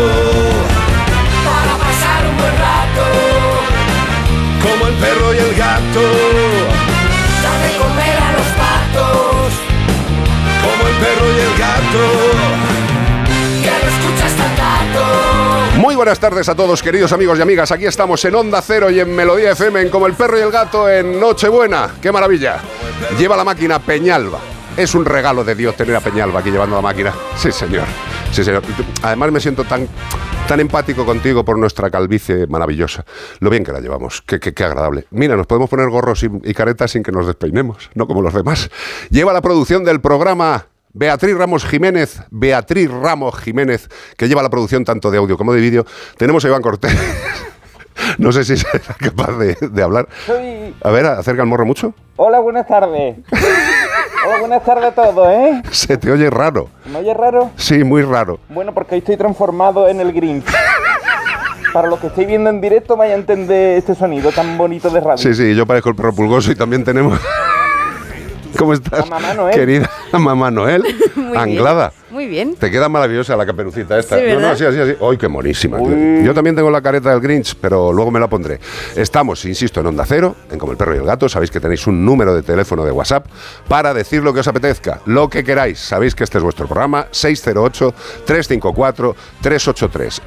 Para pasar un buen rato, Como el perro y el gato. dar de comer a los patos, Como el perro y el gato. que escuchas tan gato. Muy buenas tardes a todos, queridos amigos y amigas. Aquí estamos en Onda Cero y en Melodía FM, en Como el Perro y el Gato, en Nochebuena. ¡Qué maravilla! Lleva la máquina Peñalba. Es un regalo de Dios tener a Peñalba aquí llevando la máquina. Sí, señor. Sí, señor. Además me siento tan, tan empático contigo por nuestra calvicie maravillosa. Lo bien que la llevamos. Qué, qué- qué agradable. Mira, nos podemos poner gorros y, y caretas sin que nos despeinemos, no como los demás. Lleva la producción del programa Beatriz Ramos Jiménez, Beatriz Ramos Jiménez, que lleva la producción tanto de audio como de vídeo. Tenemos a Iván Cortés. No sé si será capaz de, de hablar. Soy- A ver, acerca el morro mucho. Hola, buenas tardes. Hola, buenas tardes a todos, ¿eh? Se te oye raro. ¿Me oye raro? Sí, muy raro. Bueno, porque hoy estoy transformado en el Grinch. Para los que estéis viendo en directo, vaya a entender este sonido tan bonito de radio. Sí, sí, yo parezco el perro pulgoso y también tenemos. ¿Cómo estás? A mamá Noel. Querida mamá Noel. Muy Anglada. bien. Muy bien. Te queda maravillosa la caperucita esta. Sí, no, no, así, así, así. ¡Ay, qué monísima! Uy. Yo también tengo la careta del Grinch, pero luego me la pondré. Estamos, insisto, en Onda Cero, en Como el Perro y el Gato. Sabéis que tenéis un número de teléfono de WhatsApp para decir lo que os apetezca, lo que queráis. Sabéis que este es vuestro programa, 608-354-383.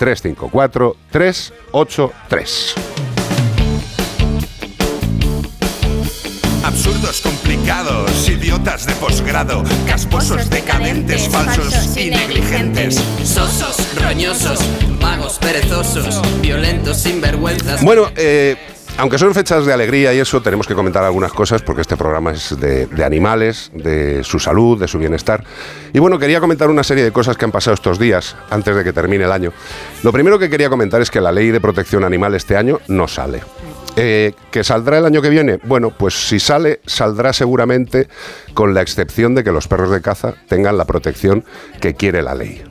608-354-383. Absurdos complicados, idiotas de posgrado, casposos decadentes, falsos y negligentes. Sosos, roñosos, vagos, perezosos, violentos, sinvergüenzas. Bueno, eh, aunque son fechas de alegría y eso, tenemos que comentar algunas cosas porque este programa es de, de animales, de su salud, de su bienestar. Y bueno, quería comentar una serie de cosas que han pasado estos días antes de que termine el año. Lo primero que quería comentar es que la ley de protección animal este año no sale. Eh, ¿Que saldrá el año que viene? Bueno, pues si sale, saldrá seguramente con la excepción de que los perros de caza tengan la protección que quiere la ley.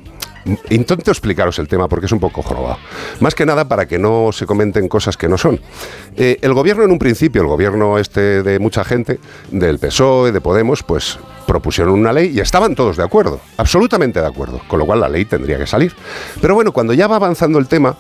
Intento explicaros el tema porque es un poco jorobado. Más que nada para que no se comenten cosas que no son. Eh, el gobierno en un principio, el gobierno este de mucha gente, del PSOE, de Podemos, pues propusieron una ley y estaban todos de acuerdo, absolutamente de acuerdo, con lo cual la ley tendría que salir. Pero bueno, cuando ya va avanzando el tema,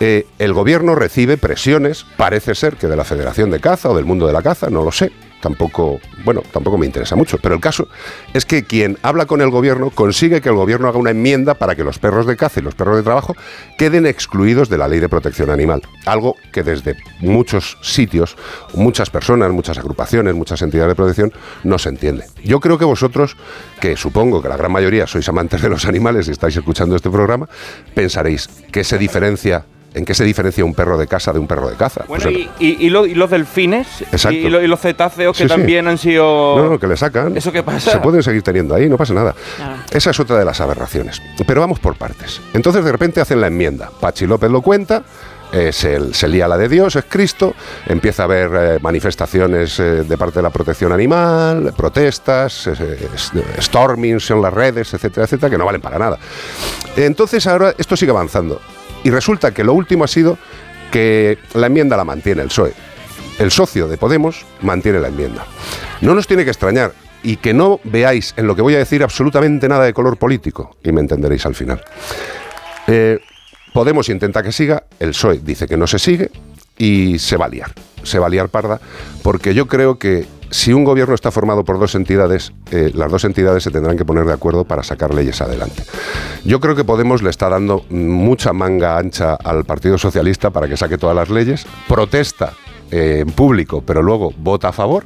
eh, el gobierno recibe presiones, parece ser que de la Federación de Caza o del mundo de la caza, no lo sé. Tampoco, bueno, tampoco me interesa mucho, pero el caso es que quien habla con el gobierno consigue que el gobierno haga una enmienda para que los perros de caza y los perros de trabajo queden excluidos de la ley de protección animal. Algo que desde muchos sitios, muchas personas, muchas agrupaciones, muchas entidades de protección no se entiende. Yo creo que vosotros, que supongo que la gran mayoría sois amantes de los animales y estáis escuchando este programa, pensaréis que se diferencia ¿En qué se diferencia un perro de casa de un perro de caza? Bueno, Pues, y, y- y lo- y los delfines y, lo- y los cetáceos que Sí, sí. también han sido... No, no, que le sacan. ¿Eso qué pasa? Se pueden seguir teniendo ahí, no pasa nada. Claro. Esa es otra de las aberraciones. Pero vamos por partes. Entonces de repente hacen la enmienda. Pachi López lo cuenta. eh, se, se lía la de Dios, es Cristo, empieza a haber eh, manifestaciones eh, de parte de la protección animal, protestas, stormings en las redes, etcétera, etcétera, que no valen para nada. Entonces ahora esto sigue avanzando. Y resulta que lo último ha sido que la enmienda la mantiene el PSOE. El socio de Podemos mantiene la enmienda. No nos tiene que extrañar y que no veáis en lo que voy a decir absolutamente nada de color político, y me entenderéis al final. Eh, Podemos intenta que siga, el PSOE dice que no se sigue y se va a liar. Se va a liar parda, porque yo creo que si un gobierno está formado por dos entidades, eh, las dos entidades se tendrán que poner de acuerdo para sacar leyes adelante. Yo creo que Podemos le está dando mucha manga ancha al Partido Socialista para que saque todas las leyes, protesta eh, en público, pero luego vota a favor,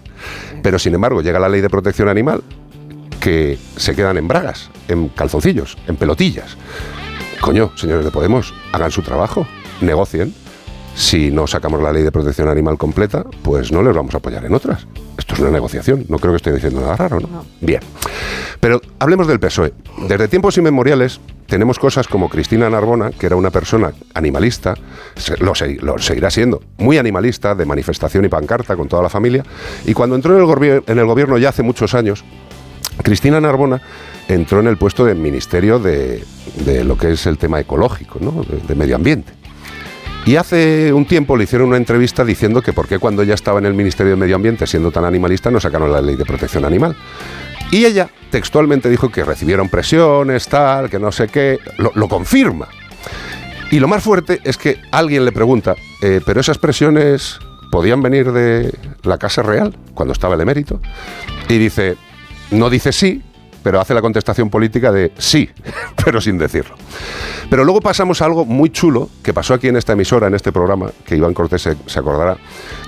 pero sin embargo llega la ley de protección animal que se quedan en bragas, en calzoncillos, en pelotillas. Coño, señores de Podemos, hagan su trabajo, negocien. Si no sacamos la ley de protección animal completa, pues no les vamos a apoyar en otras. Esto es una negociación, no creo que estoy diciendo nada raro, ¿no? Bien. Pero hablemos del PSOE. Desde tiempos inmemoriales tenemos cosas como Cristina Narbona, que era una persona animalista, lo, lo seguirá siendo, muy animalista, de manifestación y pancarta con toda la familia, y cuando entró en el, gobier- en el gobierno ya hace muchos años, Cristina Narbona entró en el puesto del Ministerio de, de lo que es el tema ecológico, ¿no? de, de medio ambiente. Y hace un tiempo le hicieron una entrevista diciendo que por qué cuando ella estaba en el Ministerio de Medio Ambiente siendo tan animalista no sacaron la ley de protección animal. Y ella textualmente dijo que recibieron presiones, tal, que no sé qué, lo, confirma. Y lo más fuerte es que alguien le pregunta, "Eh, ¿pero esas presiones podían venir de la Casa Real cuando estaba el emérito? Y dice, no dice sí, pero hace la contestación política de sí, pero sin decirlo. Pero luego pasamos a algo muy chulo que pasó aquí en esta emisora, en este programa, que Iván Cortés se, se acordará,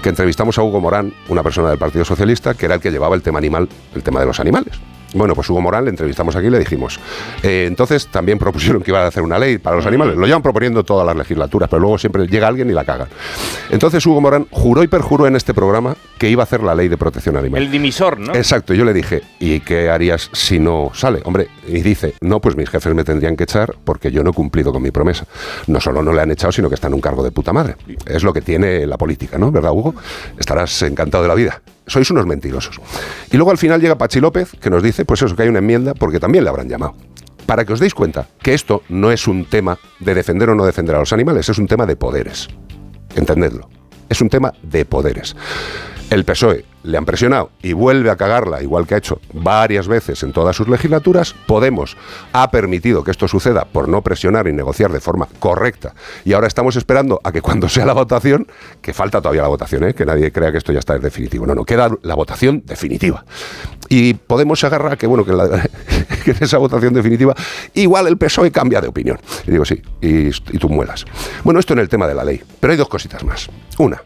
que entrevistamos a Hugo Morán, una persona del Partido Socialista, que era el que llevaba el tema animal, el tema de los animales. Bueno, pues Hugo Morán le entrevistamos aquí y le dijimos, eh, entonces también propusieron que iban a hacer una ley para los animales. Lo llevan proponiendo todas las legislaturas, pero luego siempre llega alguien y la cagan. Entonces Hugo Morán juró y perjuró en este programa que iba a hacer la ley de protección animal. El dimisor, ¿no? Exacto, yo le dije, ¿y qué harías si no sale? Hombre, y dice, no, pues mis jefes me tendrían que echar porque yo no he cumplido con mi promesa. No solo no le han echado, sino que está en un cargo de puta madre. Es lo que tiene la política, ¿no? ¿Verdad, Hugo? Estarás encantado de la vida. Sois unos mentirosos. Y luego al final llega Pachi López, que nos dice, pues eso, que hay una enmienda, porque también le habrán llamado. Para que os deis cuenta que esto no es un tema de defender o no defender a los animales, es un tema de poderes. Entendedlo. Es un tema de poderes. El PSOE le han presionado y vuelve a cagarla, igual que ha hecho varias veces en todas sus legislaturas. Podemos ha permitido que esto suceda por no presionar y negociar de forma correcta. Y ahora estamos esperando a que cuando sea la votación, que falta todavía la votación, ¿eh? que nadie crea que esto ya está en definitivo. No, no, queda la votación definitiva. Y Podemos se agarra a que, bueno, que, la- en esa votación definitiva igual el PSOE cambia de opinión. Y digo, sí, y, y tú muelas. Bueno, esto en el tema de la ley. Pero hay dos cositas más. Una,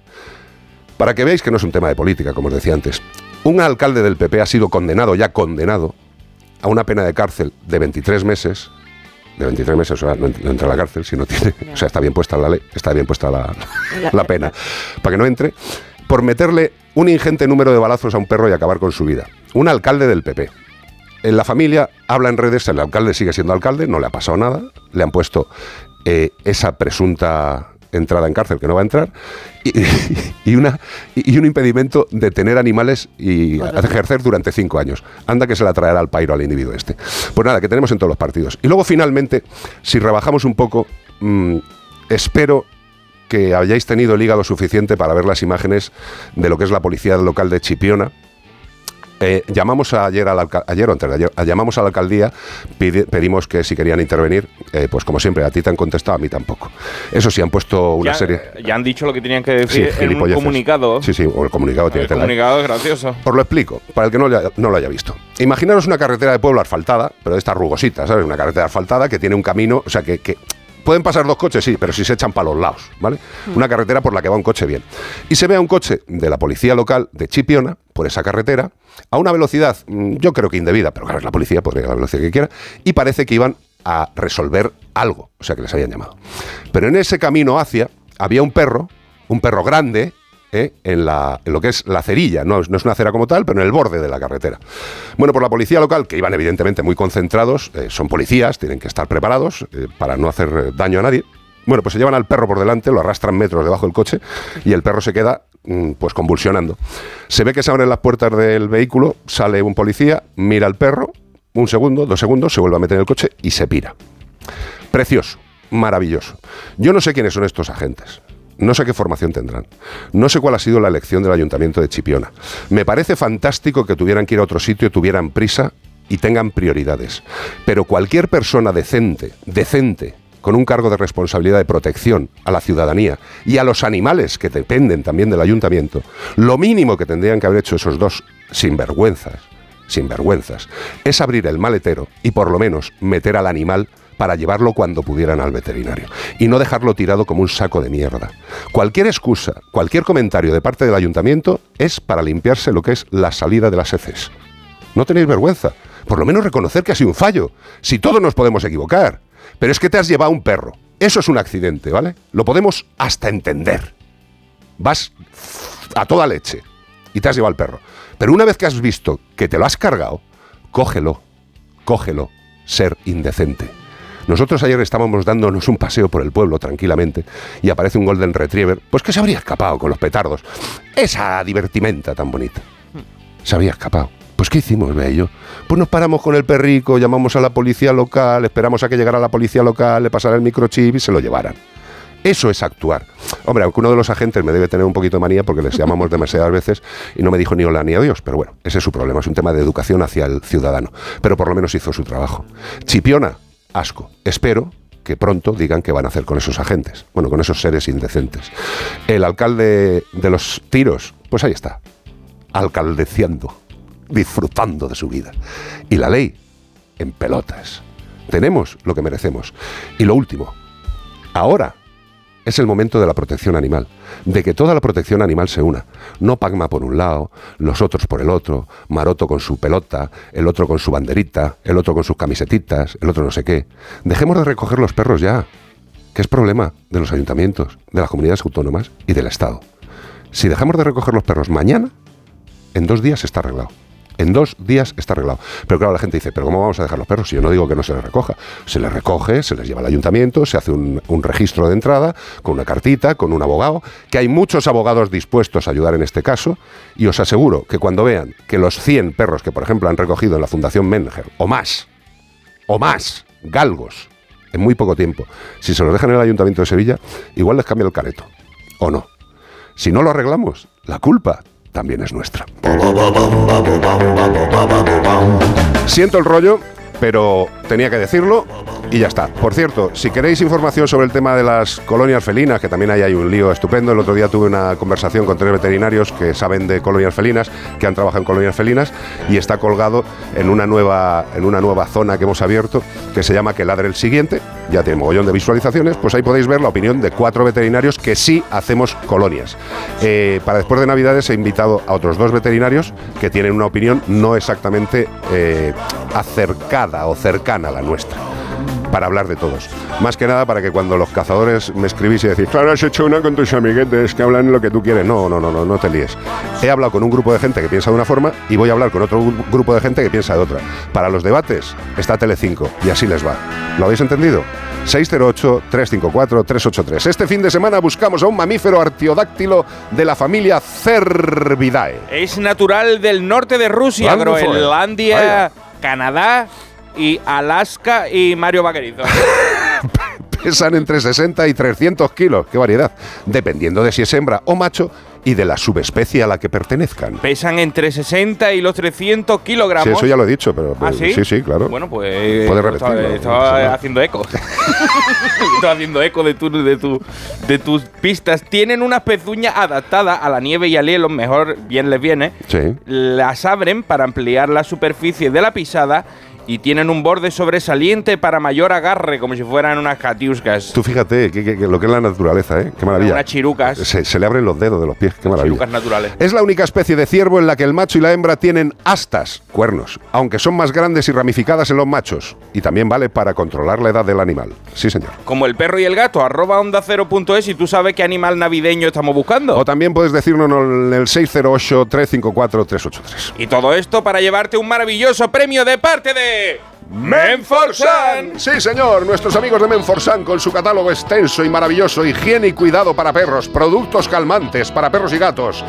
para que veáis que no es un tema de política, como os decía antes. Un alcalde del PP ha sido condenado, ya condenado, a una pena de cárcel de 23 meses. De 23 meses, o sea, no, ent- no entra a la cárcel si no tiene. O sea, está bien puesta la ley, está bien puesta la, la pena. Para que no entre, por meterle un ingente número de balazos a un perro y acabar con su vida. Un alcalde del PP. En la familia habla en redes, el alcalde sigue siendo alcalde, no le ha pasado nada, le han puesto eh, esa presunta entrada en cárcel que no va a entrar y, y una, y un impedimento de tener animales y ejercer durante cinco años. Anda que se la traerá al pairo al individuo este. Pues nada, que tenemos en todos los partidos. Y luego finalmente, si rebajamos un poco, mm, espero que hayáis tenido el hígado suficiente para ver las imágenes de lo que es la policía local de Chipiona, eh, llamamos ayer, al ayer o antes de ayer, llamamos a la alcaldía, pide- pedimos que si querían intervenir, eh, pues como siempre, a ti te han contestado, a mí tampoco. Eso sí, han puesto una ya, serie... ya han dicho lo que tenían que Sí, decir en un comunicado. Sí, sí, o el comunicado tiene el tela. comunicado es gracioso. Os lo explico, para el que no, lo haya- no lo haya visto. Imaginaros una carretera de pueblo asfaltada, pero de esta rugosita, ¿sabes? Una carretera asfaltada que tiene un camino, o sea, que, que pueden pasar dos coches, sí, pero si se echan para los lados, ¿vale? Una carretera por la que va un coche bien. Y se ve a un coche de la policía local de Chipiona, por esa carretera, a una velocidad, mm, yo creo que indebida, pero claro, es la policía, podría ir a la velocidad que quiera, y parece que iban a resolver algo, o sea que les habían llamado. Pero en ese camino hacia había un perro, un perro grande, ¿eh? en, la, en lo que es la cerilla, no, no es una acera como tal, pero en el borde de la carretera. Bueno, por la policía local, que iban evidentemente muy concentrados, eh, son policías, tienen que estar preparados eh, para no hacer daño a nadie. Bueno, pues se llevan al perro por delante, lo arrastran metros debajo del coche y el perro se queda mm, pues convulsionando. Se ve que se abren las puertas del vehículo, sale un policía, mira al perro, un segundo, dos segundos, se vuelve a meter en el coche y se pira. Precioso, maravilloso. Yo no sé quiénes son estos agentes. No sé qué formación tendrán. No sé cuál ha sido la elección del ayuntamiento de Chipiona. Me parece fantástico que tuvieran que ir a otro sitio, tuvieran prisa y tengan prioridades. Pero cualquier persona decente, decente, con un cargo de responsabilidad de protección a la ciudadanía y a los animales que dependen también del ayuntamiento, lo mínimo que tendrían que haber hecho esos dos sinvergüenzas, sinvergüenzas, es abrir el maletero y por lo menos meter al animal para llevarlo cuando pudieran al veterinario y no dejarlo tirado como un saco de mierda. Cualquier excusa, cualquier comentario de parte del ayuntamiento es para limpiarse lo que es la salida de las heces. No tenéis vergüenza. Por lo menos reconocer que ha sido un fallo. Si todos nos podemos equivocar. Pero es que te has llevado un perro. Eso es un accidente, ¿vale? Lo podemos hasta entender. Vas a toda leche y te has llevado al perro. Pero una vez que has visto que te lo has cargado, cógelo, cógelo, ser indecente. Nosotros ayer estábamos dándonos un paseo por el pueblo tranquilamente y aparece un Golden Retriever, pues que se habría escapado con los petardos. Esa divertimenta tan bonita. Se había escapado. Pues ¿qué hicimos, Bello? Pues nos paramos con el perrico, llamamos a la policía local, esperamos a que llegara la policía local, le pasara el microchip y se lo llevaran. Eso es actuar. Hombre, aunque uno de los agentes me debe tener un poquito de manía porque les llamamos demasiadas veces y no me dijo ni hola ni adiós, pero bueno, ese es su problema, es un tema de educación hacia el ciudadano. Pero por lo menos hizo su trabajo. Chipiona, asco. Espero que pronto digan qué van a hacer con esos agentes, bueno, con esos seres indecentes. El alcalde de los tiros, pues ahí está, alcaldeciando, disfrutando de su vida. Y la ley, en pelotas. Tenemos lo que merecemos. Y lo último, ahora es el momento de la protección animal, de que toda la protección animal se una. No Pagma por un lado, los otros por el otro, Maroto con su pelota, el otro con su banderita, el otro con sus camisetitas, el otro no sé qué. Dejemos de recoger los perros ya, que es problema de los ayuntamientos, de las comunidades autónomas y del Estado. Si dejamos de recoger los perros mañana, en dos días está arreglado. En dos días está arreglado. Pero claro, la gente dice, ¿pero cómo vamos a dejar los perros? Si yo no digo que no se les recoja. Se les recoge, se les lleva al ayuntamiento, se hace un, registro de entrada, con una cartita, con un abogado, que hay muchos abogados dispuestos a ayudar en este caso, y os aseguro que cuando vean que los 100 perros que, por ejemplo, han recogido en la Fundación Menger, o más, o más, galgos, en muy poco tiempo, si se los dejan en el ayuntamiento de Sevilla, igual les cambia el careto, o no. Si no lo arreglamos, la culpa también es nuestra. Siento el rollo, pero tenía que decirlo y ya está. Por cierto, si queréis información sobre el tema de las colonias felinas, que también ahí hay un lío estupendo, el otro día tuve una conversación con tres veterinarios que saben de colonias felinas, que han trabajado en colonias felinas, y está colgado en una nueva, en una nueva zona que hemos abierto, que se llama Que ladre el siguiente, ya tiene mogollón de visualizaciones, pues ahí podéis ver la opinión de cuatro veterinarios que sí hacemos colonias. Eh, para después de Navidades he invitado a otros dos veterinarios que tienen una opinión no exactamente eh, acercada o cercana a la nuestra para hablar de todos. Más que nada para que cuando los cazadores me escribís y decís, claro, has hecho una con tus amiguetes que hablan lo que tú quieres. No, no, no, no, no te líes. He hablado con un grupo de gente que piensa de una forma y voy a hablar con otro gru- grupo de gente que piensa de otra. Para los debates está Telecinco y así les va. ¿Lo habéis entendido? 608-354-383. Este fin de semana buscamos a un mamífero artiodáctilo de la familia Cervidae. Es natural del norte de Rusia. Groenlandia. Canadá y Alaska y Mario Vaquerizo. Pesan entre 60 y 300 kilos, qué variedad, dependiendo de si es hembra o macho y de la subespecie a la que pertenezcan. Pesan entre 60 y los 300 kilogramos. Sí, eso ya lo he dicho, pero ¿Ah, sí? sí, sí, claro. Bueno, pues. Puedes estaba, repetirlo, estaba haciendo eco. estaba haciendo eco de, tu, de, tu, de tus pistas. Tienen unas pezuñas adaptadas a la nieve y al hielo, mejor bien les viene. Sí. Las abren para ampliar la superficie de la pisada y tienen un borde sobresaliente para mayor agarre, como si fueran unas catiuscas. Tú fíjate que, que- que lo que es la naturaleza, ¿eh? Qué maravilla. Unas chirucas. Se, se le abren los dedos de los pies, qué maravilla. Chirucas naturales. Es la única especie de ciervo en la que el macho y la hembra tienen astas, cuernos, aunque son más grandes y ramificadas en los machos. Y también vale para controlar la edad del animal. Sí, señor. Como el perro y el gato, arroba onda cero punto es y tú sabes qué animal navideño estamos buscando. O también puedes decirnos en el 608-354-383. Y todo esto para llevarte un maravilloso premio de parte de Menforsan. Sí, señor, nuestros amigos de Menforsan con su catálogo extenso y maravilloso, higiene y cuidado para perros, productos calmantes para perros y gatos,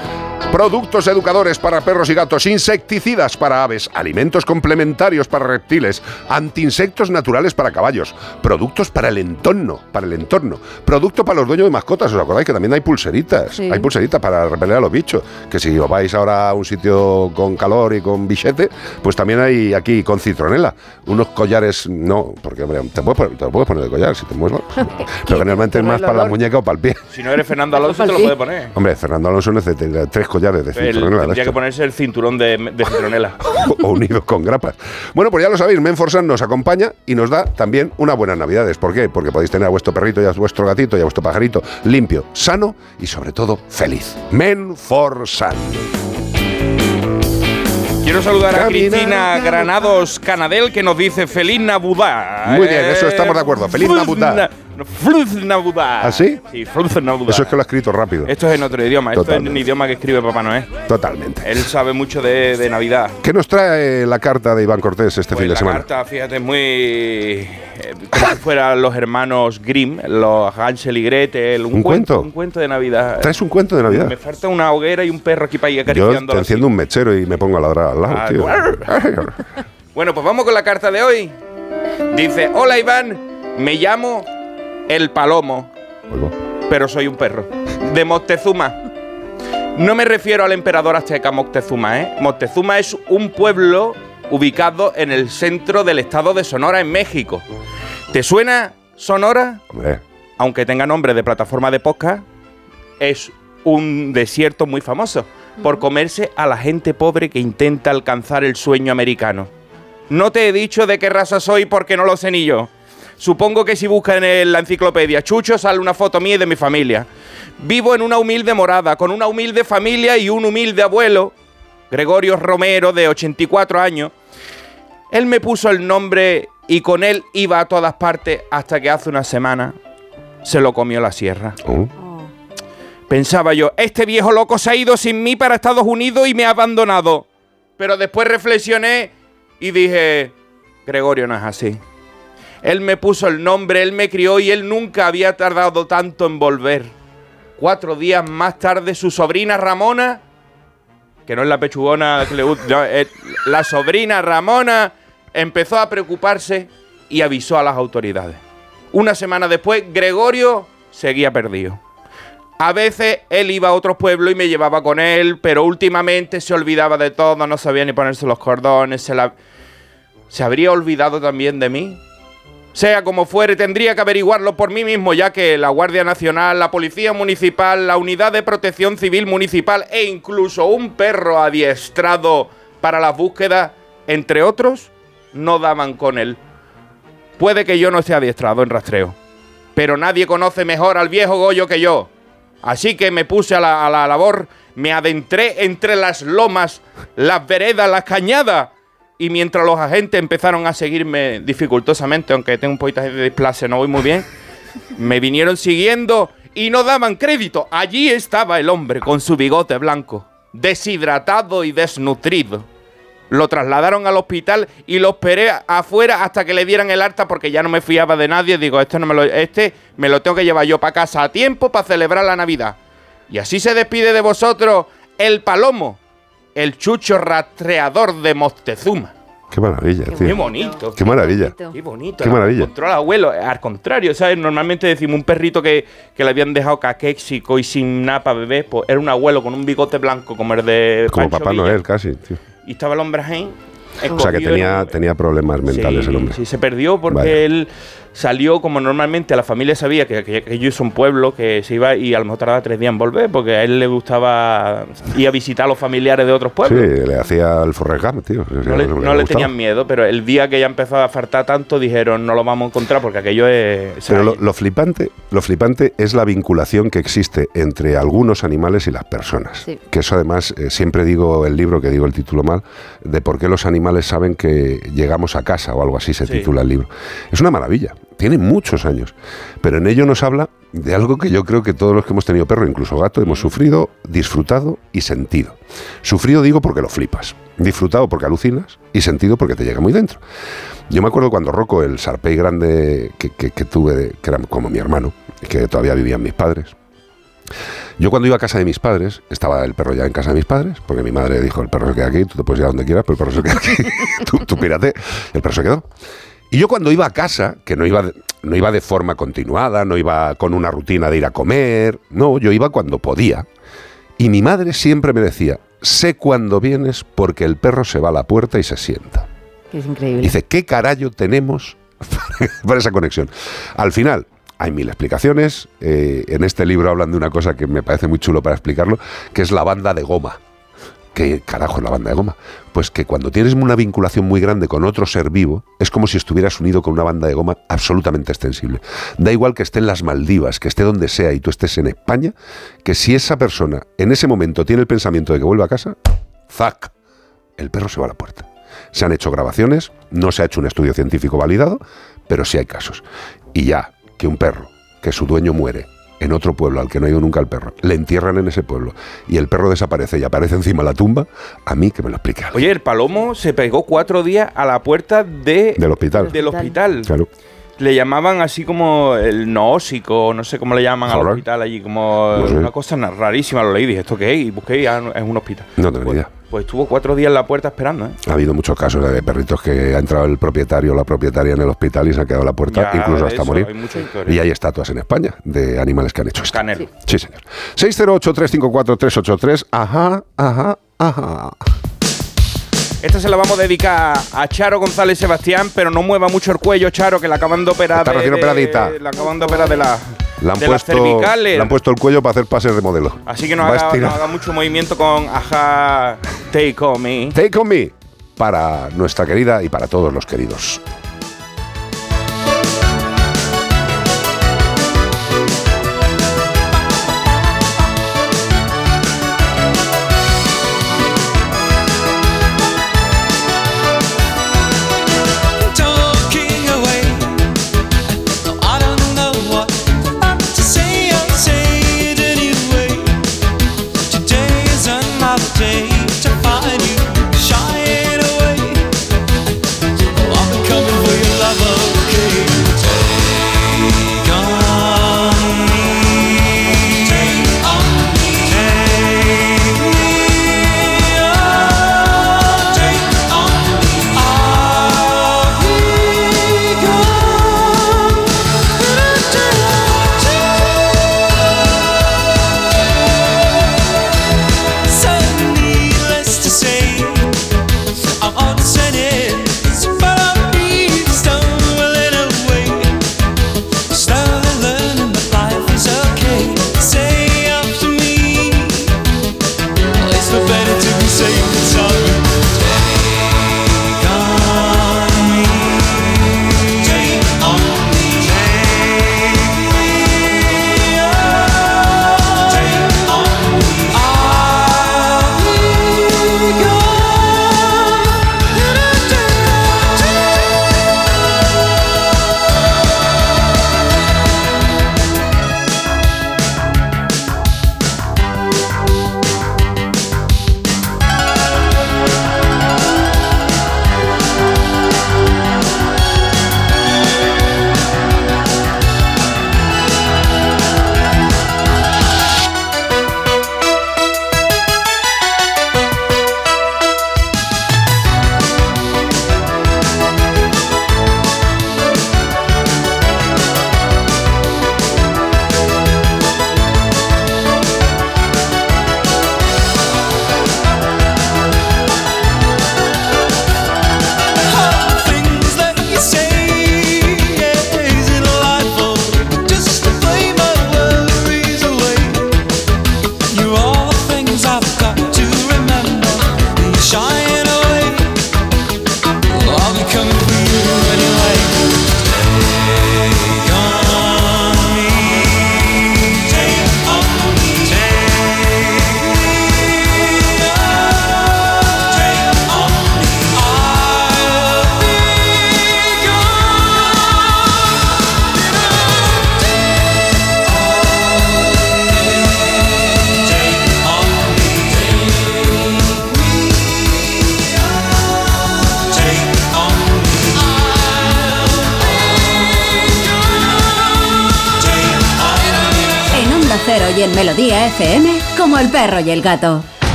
productos educadores para perros y gatos, insecticidas para aves, alimentos complementarios para reptiles, antiinsectos naturales para caballos, productos para el entorno, para el entorno, producto para los dueños de mascotas, ¿os acordáis que también hay pulseritas? Sí. Hay pulseritas para repeler a los bichos, que si os vais ahora a un sitio con calor y con bichete, pues también hay aquí con citronela, unos collares, no, porque hombre, te puedes, poner- te lo puedes poner de collar si te mueves, pero generalmente es más para la muñeca o para el pie. Si no eres Fernando Alonso, te lo puedes poner. Hombre, Fernando Alonso necesita tres collares de citronela. de tendría que ponerse el cinturón de, de citronela. o unidos con grapas. Bueno, pues ya lo sabéis, Menforsan nos acompaña y nos da también unas buenas navidades. ¿Por qué? Porque podéis tener a vuestro perrito y a vuestro gatito y a vuestro pajarito limpio, sano y sobre todo feliz. Menforsan. Quiero saludar a Camina, Cristina Granados Canadel que nos dice Feliz Navidad. Muy bien, eso estamos de acuerdo. Feliz Fluz ¿Ah, sí? Sí. Eso es que lo ha escrito rápido. Esto es en otro idioma, esto es en idioma que escribe Papá Noel. Totalmente. Él sabe mucho de, de Navidad. ¿Qué nos trae la carta de Iván Cortés este Pues fin de la semana? carta, fíjate, muy. eh, como si fueran los hermanos Grimm, los Hansel y Gretel. Un, ¿Un cuento? Un cuento de Navidad. ¿Traes un cuento de Navidad? Me falta una hoguera y un perro aquí para ir Yo acariciando. te enciendo un mechero y me pongo a ladrar al lado, Ah, tío. Bueno, pues vamos con la carta de hoy. Dice: Hola Iván, me llamo El Palomo, Oigo. pero soy un perro. De Moctezuma. No me refiero al emperador azteca Moctezuma, ¿eh? Moctezuma es un pueblo ubicado en el centro del estado de Sonora, en México. ¿Te suena Sonora? Hombre, Aunque tenga nombre de plataforma de podcast, es un desierto muy famoso por comerse a la gente pobre que intenta alcanzar el sueño americano. No te he dicho de qué raza soy porque no lo sé ni yo. Supongo que si buscas en la enciclopedia Chucho sale una foto mía y de mi familia. Vivo en una humilde morada, con una humilde familia y un humilde abuelo, Gregorio Romero, de 84 años. Él me puso el nombre y con él iba a todas partes hasta que hace una semana se lo comió la sierra. oh, Pensaba yo, este viejo loco se ha ido sin mí para Estados Unidos y me ha abandonado. Pero después reflexioné y dije, Gregorio no es así. Él me puso el nombre, él me crió y él nunca había tardado tanto en volver. Cuatro días más tarde su sobrina Ramona, que no es la pechugona que le la sobrina Ramona empezó a preocuparse y avisó a las autoridades. Una semana después, Gregorio seguía perdido. A veces él iba a otros pueblos y me llevaba con él, pero últimamente se olvidaba de todo, no sabía ni ponerse los cordones, se, la... ¿Se habría olvidado también de mí? Sea como fuere, tendría que averiguarlo por mí mismo, ya que la Guardia Nacional, la Policía Municipal, la Unidad de Protección Civil Municipal e incluso un perro adiestrado para las búsquedas, entre otros, no daban con él. Puede que yo no esté adiestrado en rastreo, pero nadie conoce mejor al viejo Goyo que yo. Así que me puse a la, a la labor, me adentré entre las lomas, las veredas, las cañadas. Y mientras los agentes empezaron a seguirme dificultosamente, aunque tengo un poquito de displasia, no voy muy bien, me vinieron siguiendo y no daban crédito. Allí estaba el hombre con su bigote blanco, deshidratado y desnutrido. Lo trasladaron al hospital y lo esperé afuera hasta que le dieran el alta porque ya no me fiaba de nadie. Digo, este, no me, lo, este me lo tengo que llevar yo para casa a tiempo para celebrar la Navidad. Y así se despide de vosotros el palomo, el chucho rastreador de Moctezuma. qué maravilla, Qué tío. bonito. Qué maravilla. Qué bonito. Qué la- maravilla. Encontró al abuelo. Al contrario, ¿sabes? Normalmente decimos un perrito que, que le habían dejado caquéxico y sin nada para beber, pues era un abuelo con un bigote blanco como el de Como Pancho Papá Villa. Noel, casi, tío. Y estaba el hombre ahí. O sea, que tenía, tenía problemas mentales sí, el hombre. Sí, se perdió porque Vaya. él salió como normalmente la familia sabía que, que, que ellos son pueblo, que se iba y a lo mejor tardaba tres días en volver, porque a él le gustaba ir a visitar a los familiares de otros Sí, pueblos. le hacía el Forrest Gump, tío. No le, no le tenían miedo, pero el día que ya empezó a faltar tanto dijeron no lo vamos a encontrar porque aquello es... Pero lo, lo flipante, lo flipante es la vinculación que existe entre algunos animales y las personas. Sí. Que eso además, eh, siempre digo el libro, que digo el título mal, de por qué los animales saben que llegamos a casa o algo así se Sí. titula el libro. Es una maravilla, tiene muchos años, pero en ello nos habla de algo que yo creo que todos los que hemos tenido perro, incluso gato, hemos sufrido, disfrutado y sentido. Sufrido digo porque lo flipas, disfrutado porque alucinas y sentido porque te llega muy dentro. Yo me acuerdo cuando Rocco, el sarpey grande que, tuve, que era como mi hermano, que todavía vivían mis padres. Yo cuando iba a casa de mis padres, estaba el perro ya en casa de mis padres, porque mi madre dijo, el perro se queda aquí, tú te puedes ir a donde quieras, pero el perro se queda aquí, tú, tú pírate, el perro se quedó. Y yo cuando iba a casa, que no iba, de, no iba de forma continuada, no iba con una rutina de ir a comer, no, yo iba cuando podía. Y mi madre siempre me decía, sé cuándo vienes porque el perro se va a la puerta y se sienta. Es increíble. Dice, ¿qué carajo tenemos para esa conexión? Al final, hay mil explicaciones. eh, en este libro hablan de una cosa que me parece muy chulo para explicarlo, que es la banda de goma. ¿Qué carajo es la banda de goma? Pues que cuando tienes una vinculación muy grande con otro ser vivo, es como si estuvieras unido con una banda de goma absolutamente extensible. Da igual que esté en las Maldivas, que esté donde sea y tú estés en España, que si esa persona en ese momento tiene el pensamiento de que vuelve a casa, ¡zac! El perro se va a la puerta. Se han hecho grabaciones, no se ha hecho un estudio científico validado, pero sí hay casos. Y ya que un perro, que su dueño muere en otro pueblo al que no ha ido nunca el perro, le entierran en ese pueblo y el perro desaparece y aparece encima de la tumba, a mí que me lo explique alguien. Oye, el palomo se pegó cuatro días a la puerta de, Del hospital. del hospital. Claro. Le llamaban así como el noósico, no sé cómo le llaman al hospital allí, como No sé. una cosa rarísima. Lo leí, dije, ¿esto qué es? Y busqué y ah, es un hospital. No tengo ni pues, estuvo cuatro días en la puerta esperando, ¿eh? Ha habido muchos casos de perritos que ha entrado el propietario o la propietaria en el hospital y se ha quedado en la puerta, Ya, incluso hasta eso morir. hay. Y hay estatuas en España de animales que han hecho esto. Canelo. Sí, señor. 608-354-383. Ajá, ajá, ajá. Esta se la vamos a dedicar a Charo González Sebastián, pero no mueva mucho el cuello, Charo, que la acaban de operar. Está de- recién de- operadita. La acaban de operar de la. Le han, de las puesto, cervicales. le han puesto el cuello para hacer pases de modelo. Así que no haga, no haga mucho movimiento con Aja Take On Me. Take on me para nuestra querida y para todos los queridos.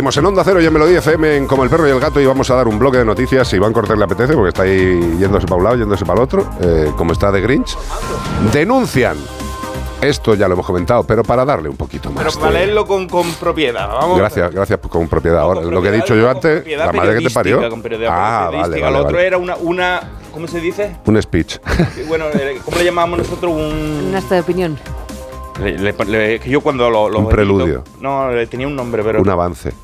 Seguimos en Onda Cero y en Melodía FM en Como el Perro y el Gato y vamos a dar un bloque de noticias si Iván Cortés le apetece porque está ahí yéndose para un lado, yéndose para el otro, eh, como está de Grinch. Denuncian. Esto ya lo hemos comentado, pero para darle un poquito más. Pero para de- leerlo con, con propiedad. Vamos. Gracias, gracias por- con propiedad. Ahora, Con lo que he dicho yo con antes, la madre que te parió. con Ah, vale, vale, Lo otro era una, una. ¿Cómo se dice? Un speech. Bueno, eh, ¿cómo le llamamos nosotros? Un. Un acto de opinión. Le- le- le- yo cuando lo. lo Un edito- preludio. no, le tenía un nombre, pero. un avance.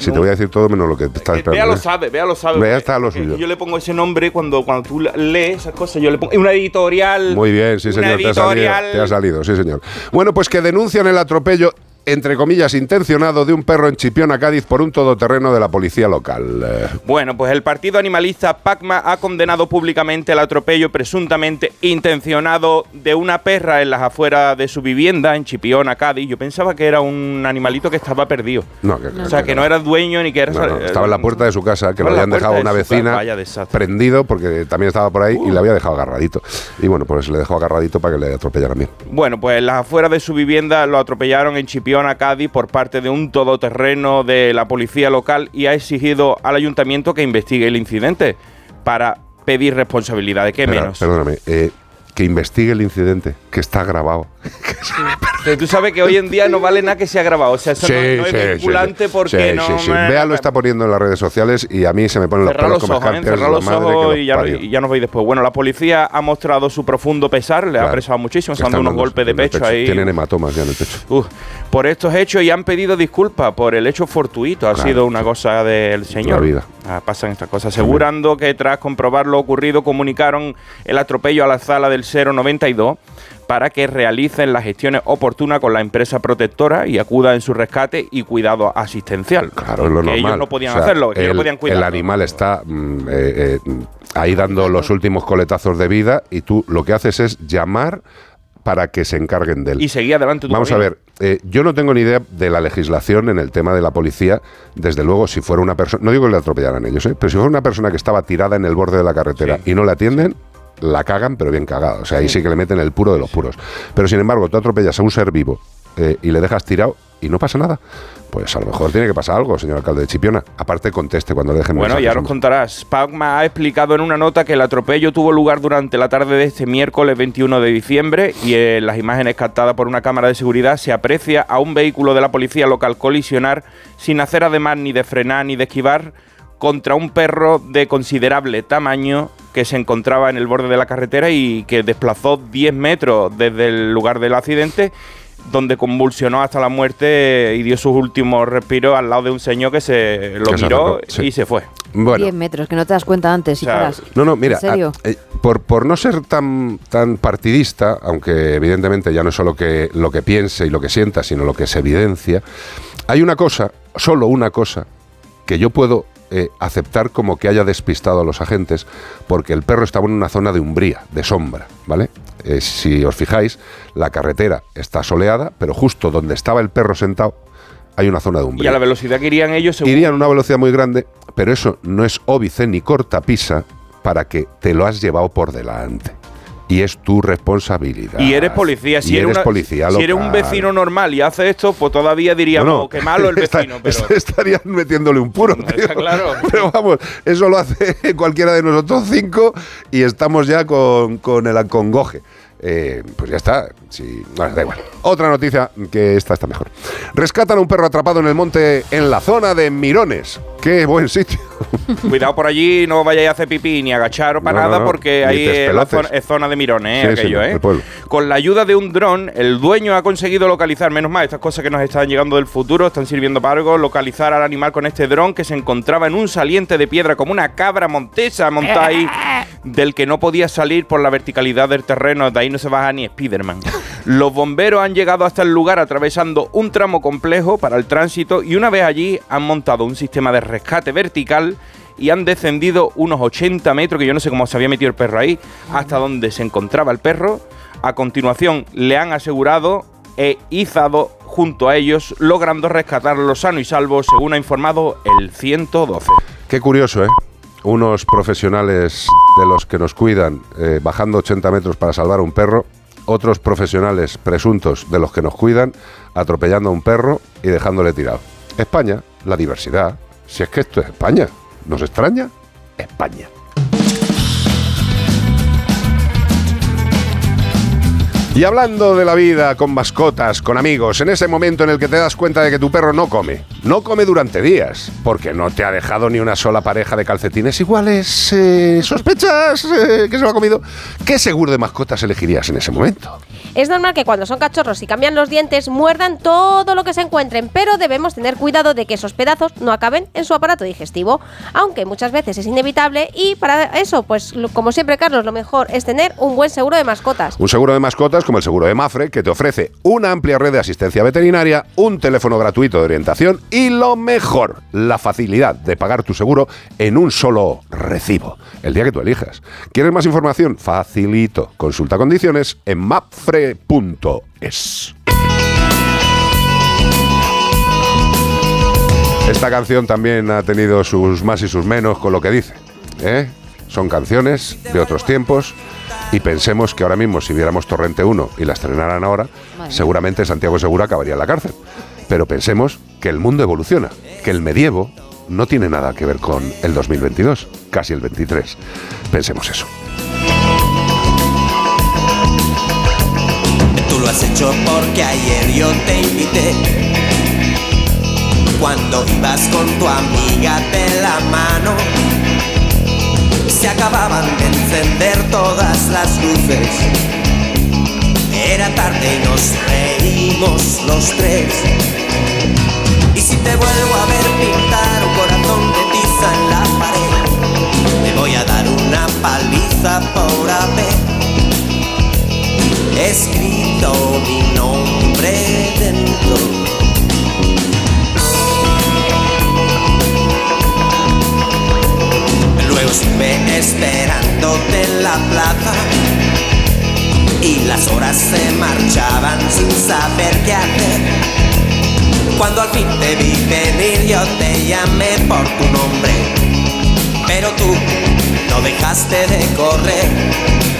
Si te voy a decir todo menos lo que te estás Eh, esperando. Vea lo ¿eh? sabe, vea lo sabe. Vea está lo suyo. Yo le pongo ese nombre cuando, cuando tú lees esas cosas. Yo le pongo. Una editorial. Muy bien, sí, una señor. Te ha, salido, editorial- te ha salido, sí, señor. Bueno, pues que denuncian el atropello, entre comillas, intencionado de un perro en Chipiona, Cádiz, por un todoterreno de la policía local. Eh, Bueno, pues el partido animalista PACMA ha condenado públicamente el atropello presuntamente intencionado de una perra en las afueras de su vivienda en Chipiona, Cádiz. Yo pensaba que era un animalito que estaba perdido. no, que, O sea, que no era dueño ni que era... No, no, estaba en la puerta de su casa, que lo habían dejado una de casa, vecina vaya prendido, porque también estaba por ahí y le había dejado agarradito. Y bueno, pues le dejó agarradito para que le atropellaran bien. Bueno, pues en las afueras de su vivienda lo atropellaron en Chipiona, Cádiz, por parte de un todoterreno de la policía local y ha exigido al ayuntamiento que investigue el incidente para pedir responsabilidades. ¿Qué Espera, menos? Perdóname, eh, que investigue el incidente, que está grabado. Pero tú sabes que hoy en día no vale nada que sea grabado. O sea, eso no, no es vinculante porque sí, no. sí, sí. me- Bea lo está poniendo en las redes sociales y a mí se me ponen los pelos los ojos, ¿eh? escarpias los ojos y ya, y ya nos veis después. Bueno, la policía ha mostrado su profundo pesar, le ha Claro. apresado muchísimo, se han dado unos golpes de el pecho, ahí. Tienen hematomas ya en el pecho. Uf, por estos hechos y han pedido disculpas por el hecho fortuito. Ha Claro. sido una cosa del señor. La vida. Ah, pasan estas cosas. Asegurando que tras comprobar lo ocurrido, comunicaron el atropello a la sala del 092 para que realicen las gestiones oportunas con la empresa protectora y acuda en su rescate y cuidado asistencial. Claro, es lo normal. ellos no podían O sea, hacerlo, ellos el, no podían cuidar. el animal está mm, eh, eh, ahí dando los últimos coletazos de vida y tú lo que haces es llamar para que se encarguen de él. Y seguía adelante tu Vamos a ver, eh, yo no tengo ni idea de la legislación en el tema de la policía. Desde luego, si fuera una persona, no digo que le atropellaran ellos, ¿eh? pero si fuera una persona que estaba tirada en el borde de la carretera Sí. y no la atienden, la cagan, pero bien cagada. O sea, ahí sí que le meten el puro de los puros. Pero sin embargo, tú atropellas a un ser vivo eh, y le dejas tirado y no pasa nada. Pues a lo mejor tiene que pasar algo, señor alcalde de Chipiona. Aparte, conteste cuando le dejen Bueno, mensajes, ya nos contarás. Pacma ha explicado en una nota que el atropello tuvo lugar durante la tarde de este miércoles 21 de diciembre y en las imágenes captadas por una cámara de seguridad se aprecia a un vehículo de la policía local colisionar sin hacer además ni de frenar ni de esquivar contra un perro de considerable tamaño que se encontraba en el borde de la carretera y que desplazó 10 metros desde el lugar del accidente donde convulsionó hasta la muerte y dio sus últimos respiros al lado de un señor que se lo Que se miró acercó, sí. y se fue. Bueno, 10 metros, que no te das cuenta antes y O sea, paras. No, no, mira, ¿En serio? a- eh, por, por no ser tan, tan partidista, aunque evidentemente ya no es solo que, lo que piense y lo que sienta, sino lo que se evidencia, hay una cosa, solo una cosa, que yo puedo eh, aceptar como que haya despistado a los agentes, porque el perro estaba en una zona de umbría, de sombra, ¿vale? Eh, si os fijáis, la carretera está soleada, pero justo donde estaba el perro sentado hay una zona de Y umbría a la velocidad que irían ellos, según- irían a una velocidad muy grande, pero eso no es óbice ni cortapisa para que te lo has llevado por delante. Y es tu responsabilidad. y eres policía. Si Y eres, una- policía si eres un local. vecino normal y hace esto, pues todavía diríamos, No, no. qué malo el Está- vecino. pero está- estarían metiéndole un puro, No, tío. está claro. Pero vamos, eso lo hace cualquiera de nosotros cinco y estamos ya con, con el acongoje. Eh, pues ya está. Sí, da igual. Otra noticia que esta está mejor. Rescatan a un perro atrapado en el monte en la zona de Mirones. Qué buen sitio. cuidado por allí, no vayáis a hacer pipí ni agachar para No, nada, no. porque Ni ahí es, la zona, es zona de mirones, Sí, eh, aquello, señor, ¿eh? Con la ayuda de un dron, el dueño ha conseguido localizar, menos mal, estas cosas que nos están llegando del futuro, están sirviendo para algo, localizar al animal con este dron que se encontraba en un saliente de piedra como una cabra montesa montada ahí, del que no podía salir por la verticalidad del terreno, de ahí no se baja ni Spiderman. Los bomberos han llegado hasta el lugar atravesando un tramo complejo para el tránsito y una vez allí han montado un sistema de rescate vertical y han descendido unos 80 metros, que yo no sé cómo se había metido el perro ahí, hasta donde se encontraba el perro. A continuación le han asegurado e izado junto a ellos, logrando rescatarlo sano y salvo, según ha informado el 112. Qué curioso, ¿eh? unos profesionales de los que nos cuidan eh, bajando 80 metros para salvar a un perro, otros profesionales presuntos de los que nos cuidan atropellando a un perro y dejándole tirado. España, la diversidad. Si es que esto es España. ¿Nos extraña? España. Y hablando de la vida con mascotas, con amigos, en ese momento en el que te das cuenta de que tu perro no come, no come durante días, porque no te ha dejado ni una sola pareja de calcetines iguales, eh, sospechas eh, que se lo ha comido, ¿qué seguro de mascotas elegirías en ese momento? Es normal que cuando son cachorros y cambian los dientes muerdan todo lo que se encuentren, pero debemos tener cuidado de que esos pedazos no acaben en su aparato digestivo, aunque muchas veces es inevitable y para eso, pues como siempre Carlos, lo mejor es tener un buen seguro de mascotas. Un seguro de mascotas como el seguro de Mafre, que te ofrece una amplia red de asistencia veterinaria, un teléfono gratuito de orientación y lo mejor, la facilidad de pagar tu seguro en un solo recibo, el día que tú elijas. ¿Quieres más información? Facilito. Consulta condiciones en mapfre.es. Esta canción también ha tenido sus más y sus menos con lo que dice. ¿eh? Son canciones de otros tiempos y pensemos que ahora mismo si viéramos Torrente 1 y la estrenaran ahora, seguramente Santiago Segura acabaría en la cárcel. Pero pensemos que el mundo evoluciona, que el medievo no tiene nada que ver con el 2022, casi el 23. Pensemos eso. Lo has hecho porque ayer yo te invité. Cuando ibas con tu amiga de la mano, se acababan de encender todas las luces. Era tarde y nos reímos los tres. Y si te vuelvo a ver pintar un corazón de tiza en la pared, te voy a dar una paliza por haber escrito mi nombre dentro. Luego estuve esperándote en la plaza y las horas se marchaban sin saber qué hacer. Cuando al fin te vi venir yo te llamé por tu nombre, pero tú no dejaste de correr.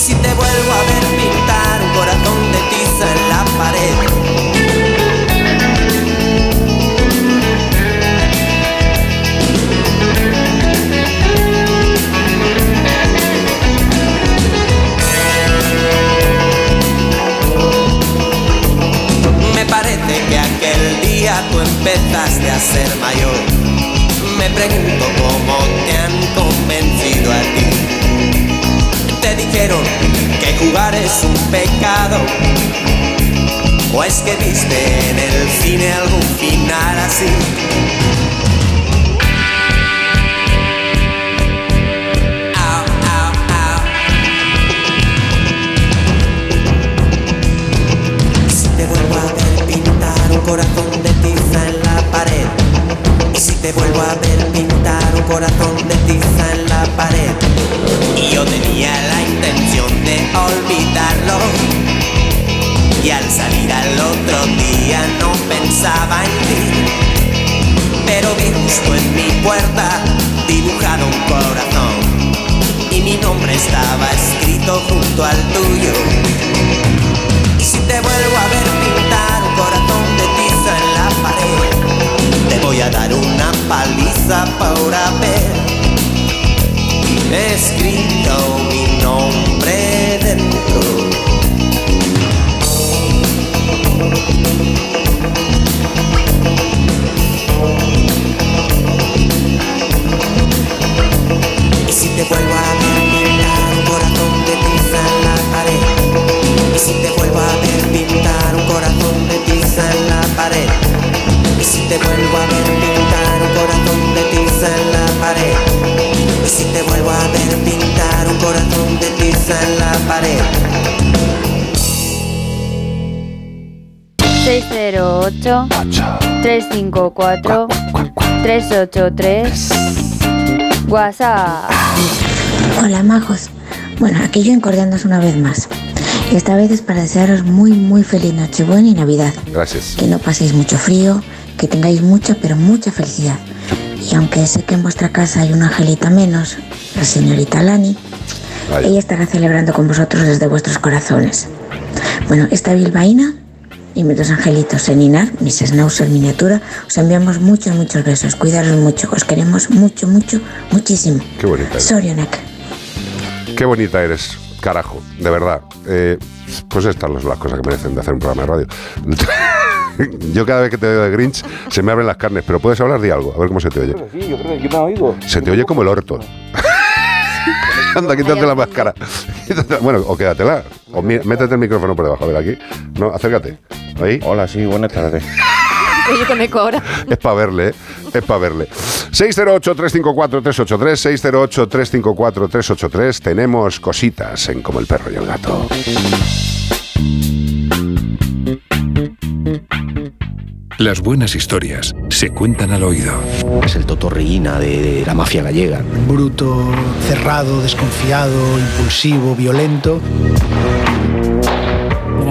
Si te vuelvo a ver pintar un corazón de tiza en la pared. Me parece que aquel día tú empezaste a ser mayor. Me pregunto cómo te han convencido a ti te dijeron que jugar es un pecado? ¿O es que viste en el cine algún final así? Si te vuelvo a pintar un corazón te vuelvo a ver pintar un corazón de tiza en la pared. Y yo tenía la intención de olvidarlo. Y al salir al otro día no pensaba en ti. Pero vi justo en mi puerta dibujado un corazón. Y mi nombre estaba escrito junto al tuyo. Y si te vuelvo a ver pintar un corazón de tiza en la pared te voy a dar una paliza por haber escrito mi nombre dentro. Y si te vuelvo a ver pintar un corazón de tiza en la pared. Y si te vuelvo a ver pintar un corazón de tiza en la pared. Y si te vuelvo a ver tiza en la pared. 608 354 383 WhatsApp. Hola majos. Bueno, aquí yo encordeándoos una vez más. Esta vez es para desearos muy muy feliz Nochebuena y Navidad. Gracias. Que no paséis mucho frío, que tengáis mucha pero mucha felicidad. Y aunque sé que en vuestra casa hay una angelita menos, la señorita Lani, Vaya. ella estará celebrando con vosotros desde vuestros corazones. Bueno, esta bilbaína y mis dos angelitos en Inar, mis schnauzer miniatura, os enviamos muchos, muchos besos. Cuidaros mucho, os queremos mucho, mucho, muchísimo. Qué bonita eres. Sorionek. Qué bonita eres, carajo, de verdad. Eh, pues estas son las cosas que merecen de hacer un programa de radio. Yo cada vez que te veo de Grinch se me abren las carnes, pero puedes hablar de algo, a ver cómo se te oye. Sí, yo creo que yo me oigo. Se te oye como el orto. Anda, quítate la máscara. Bueno, o quédatela. O mi- métete el micrófono por debajo. A ver, aquí. No, acércate. Ahí. Hola, sí, buenas tardes. Oye, con eco ahora. Es para verle, ¿eh? Es para verle. 608-354-383, 608-354-383. Tenemos cositas en Como el perro y el gato. Las buenas historias se cuentan al oído. Es el totorriina de, de la mafia gallega. Bruto, cerrado, desconfiado, impulsivo, violento.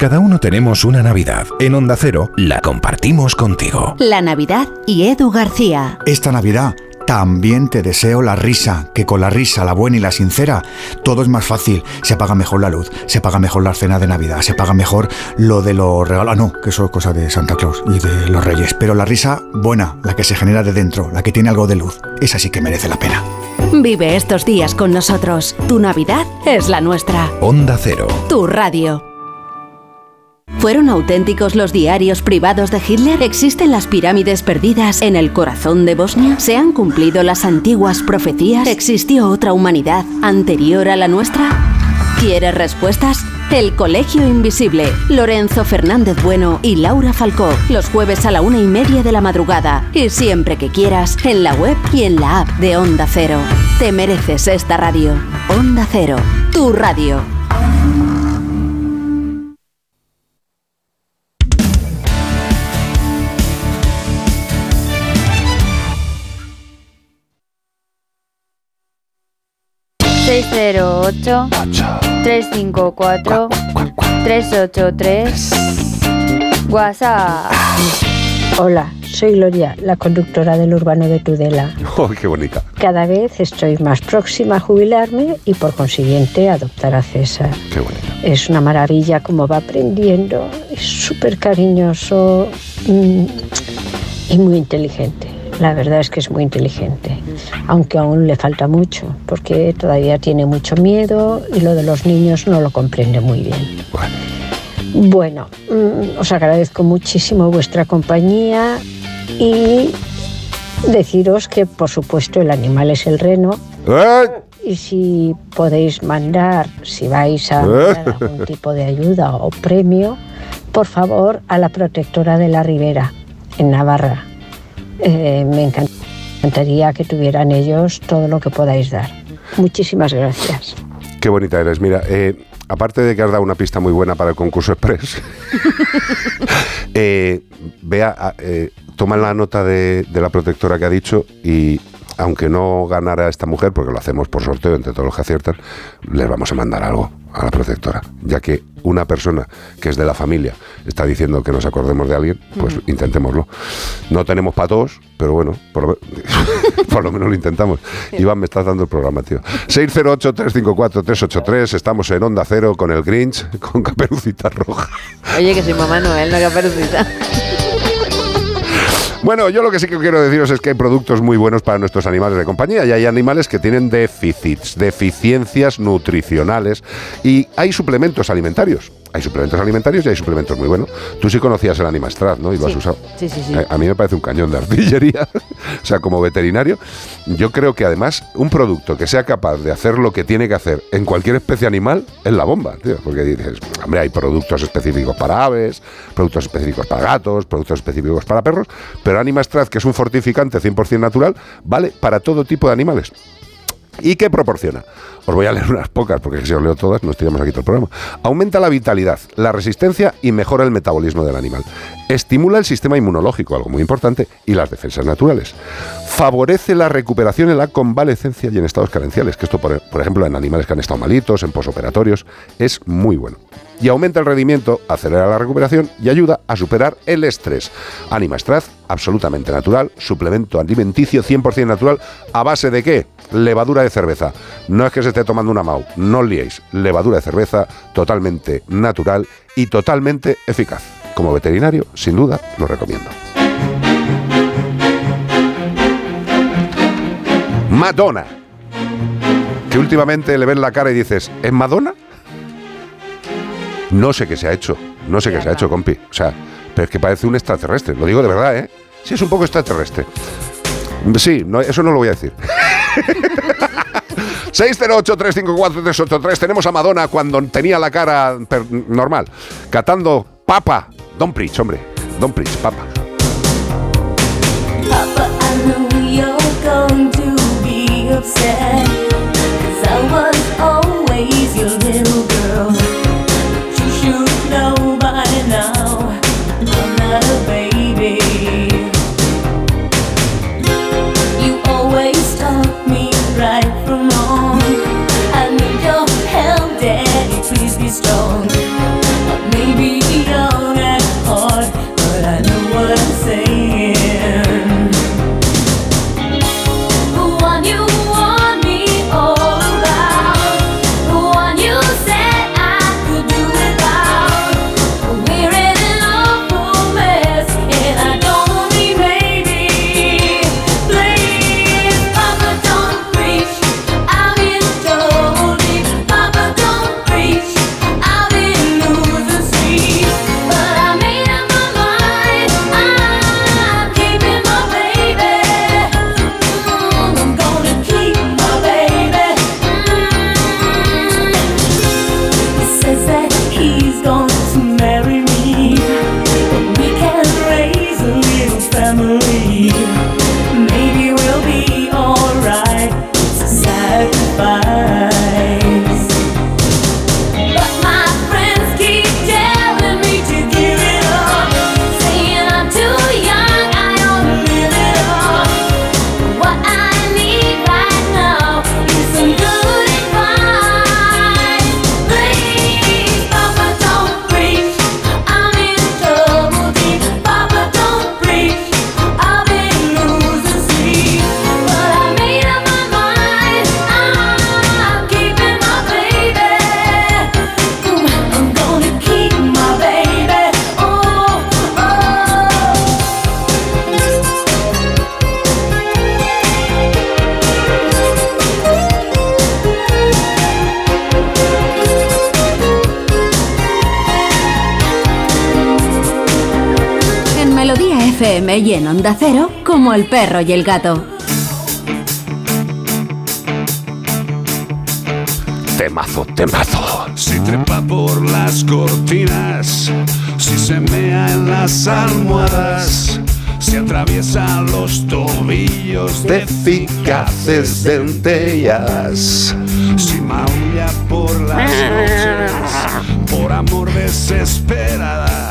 Cada uno tenemos una Navidad. En Onda Cero la compartimos contigo. La Navidad y Edu García. Esta Navidad también te deseo la risa, que con la risa, la buena y la sincera, todo es más fácil. Se paga mejor la luz, se paga mejor la cena de Navidad, se paga mejor lo de los regalos. Ah, no, que eso es cosa de Santa Claus y de los Reyes. Pero la risa buena, la que se genera de dentro, la que tiene algo de luz, esa sí que merece la pena. Vive estos días con nosotros. Tu Navidad es la nuestra. Onda Cero. Tu radio. ¿Fueron auténticos los diarios privados de Hitler? ¿Existen las pirámides perdidas en el corazón de Bosnia? ¿Se han cumplido las antiguas profecías? ¿Existió otra humanidad anterior a la nuestra? ¿Quieres respuestas? El Colegio Invisible, Lorenzo Fernández Bueno y Laura Falcó, los jueves a la una y media de la madrugada y siempre que quieras en la web y en la app de Onda Cero. Te mereces esta radio. Onda Cero, tu radio. Ocho 354 383 WhatsApp. Hola, soy Gloria, la conductora del Urbano de Tudela. ¡Oh, qué bonita! Cada vez estoy más próxima a jubilarme y por consiguiente a adoptar a César. ¡Qué bonita! Es una maravilla cómo va aprendiendo, es súper cariñoso mm, y muy inteligente. La verdad es que es muy inteligente, aunque aún le falta mucho, porque todavía tiene mucho miedo y lo de los niños no lo comprende muy bien. Bueno, mm, os agradezco muchísimo vuestra compañía y deciros que por supuesto el animal es el reno. Y si podéis mandar, si vais a mandar algún tipo de ayuda o premio, por favor a la protectora de la Ribera, en Navarra. Eh, me encan- encantaría que tuvieran ellos todo lo que podáis dar. Muchísimas gracias. Qué bonita eres. Mira, eh, aparte de que has dado una pista muy buena para el concurso Express, eh, vea, toma la nota de la protectora que ha dicho y aunque no ganara esta mujer, porque lo hacemos por sorteo entre todos los que aciertan, les vamos a mandar algo a la protectora, ya que una persona que es de la familia está diciendo que nos acordemos de alguien, pues intentémoslo. No tenemos para todos, pero bueno, por lo, por lo menos lo intentamos. Iván, me estás dando el programa, tío. 608-354-383, estamos en Onda Cero con el Grinch, con Caperucita Roja. Oye, que soy mamá Noel, no caperucita. Bueno, yo lo que sí que quiero deciros es que hay productos muy buenos para nuestros animales de compañía y hay animales que tienen déficits, deficiencias nutricionales y hay suplementos alimentarios. Hay suplementos alimentarios y hay suplementos muy buenos. Tú sí conocías el Animastrat, ¿no? Y lo has usado. Sí, sí, sí. A, a mí me parece un cañón de artillería. o sea, como veterinario, yo creo que además un producto que sea capaz de hacer lo que tiene que hacer en cualquier especie animal es la bomba, tío. Porque dices, hombre, hay productos específicos para aves, productos específicos para gatos, productos específicos para perros, pero Animastrat, que es un fortificante 100% natural, vale para todo tipo de animales. ¿Y qué proporciona? Os voy a leer unas pocas, porque si os leo todas nos tiramos aquí todo el programa. Aumenta la vitalidad, la resistencia y mejora el metabolismo del animal. Estimula el sistema inmunológico, algo muy importante, y las defensas naturales. Favorece la recuperación en la convalecencia y en estados carenciales, que esto, por, ejemplo, en animales que han estado malitos, en posoperatorios, es muy bueno. Y aumenta el rendimiento, acelera la recuperación y ayuda a superar el estrés. Animastraz, absolutamente natural, suplemento alimenticio 100% natural, ¿a base de qué? Levadura de cerveza. No es que se esté tomando una MAU, no liéis. Levadura de cerveza totalmente natural y totalmente eficaz. Como veterinario, sin duda, lo recomiendo. Madonna. Que últimamente le ves la cara y dices, ¿es Madonna? No sé qué se ha hecho, no sé qué se ha hecho, compi. O sea, pero es que parece un extraterrestre, lo digo de verdad, ¿eh? Sí, es un poco extraterrestre. Sí, no, eso no lo voy a decir. 608-354-383. Tenemos a Madonna cuando tenía la cara normal, catando papa. Don Preach, hombre. Don Preach, papa. Upset. Onda Cero, como el perro y el gato. Temazo, temazo. Si trepa por las cortinas, si se mea en las almohadas, si atraviesa los tobillos de eficaces dentellas. Si maulla por las noches, por amor desesperada.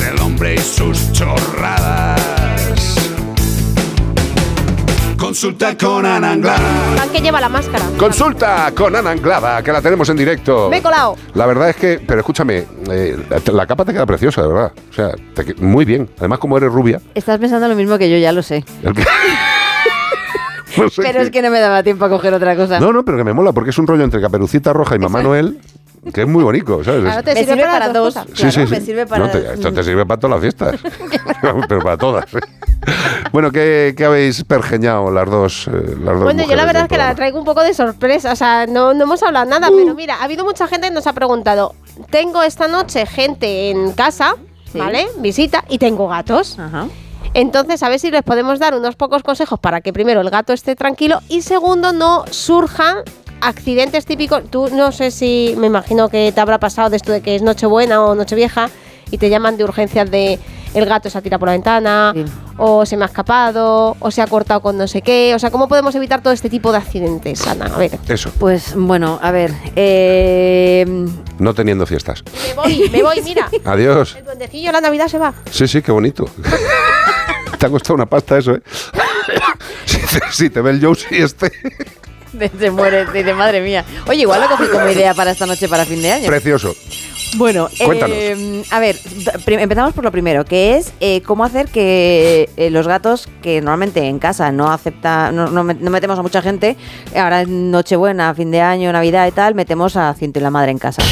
es el hombre y sus chorradas. Consulta con Ana Anglada. Que lleva la máscara. Consulta con Ana Anglada, que la tenemos en directo. Me he colado. La verdad es que, pero escúchame, eh, la, la capa te queda preciosa, de verdad. O sea, te que- muy bien. Además, como eres rubia. Estás pensando lo mismo que yo, ya lo sé. el que- No sé Pero qué- es que no me daba tiempo a coger otra cosa. No, no, pero que me mola, porque es un rollo entre Caperucita Roja y Mamá Noel, que es muy bonito, ¿sabes? Claro, te Me sirve, para, para dos cosas. Sí, sí, sí. me sirve para- No, te- esto te sirve para todas las fiestas. pero para todas. bueno, ¿qué, qué habéis pergeñado las dos? eh, las dos Bueno, yo la verdad es que la traigo un poco de sorpresa, o sea, no, no hemos hablado nada, Uh. pero mira, ha habido mucha gente que nos ha preguntado, tengo esta noche gente en casa, Sí. ¿vale? Visita, y tengo gatos. Ajá. Entonces, a ver si les podemos dar unos pocos consejos para que primero el gato esté tranquilo y segundo no surjan accidentes típicos. Tú no sé si, me imagino que te habrá pasado de esto de que es Nochebuena o Nochevieja y te llaman de urgencias de el gato se ha tirado por la ventana Sí. o se me ha escapado o se ha cortado con no sé qué. O sea, ¿cómo podemos evitar todo este tipo de accidentes, Ana? A ver. Eso, Pues bueno, a ver. eh, no teniendo fiestas. Me voy, me voy, mira. Adiós. El duendecillo, la Navidad se va. Sí, sí, qué bonito. te ha costado una pasta eso, ¿eh? si, te, si te ve el Josie este. se muere, dice, madre mía. Oye, igual lo cogí como idea para esta noche, para fin de año. Precioso. Bueno, eh, a ver, empezamos por lo primero, que es eh, cómo hacer que eh, los gatos, que normalmente en casa no acepta, no, no metemos a mucha gente, ahora en Nochebuena, fin de año, Navidad y tal, metemos a ciento y la madre en casa.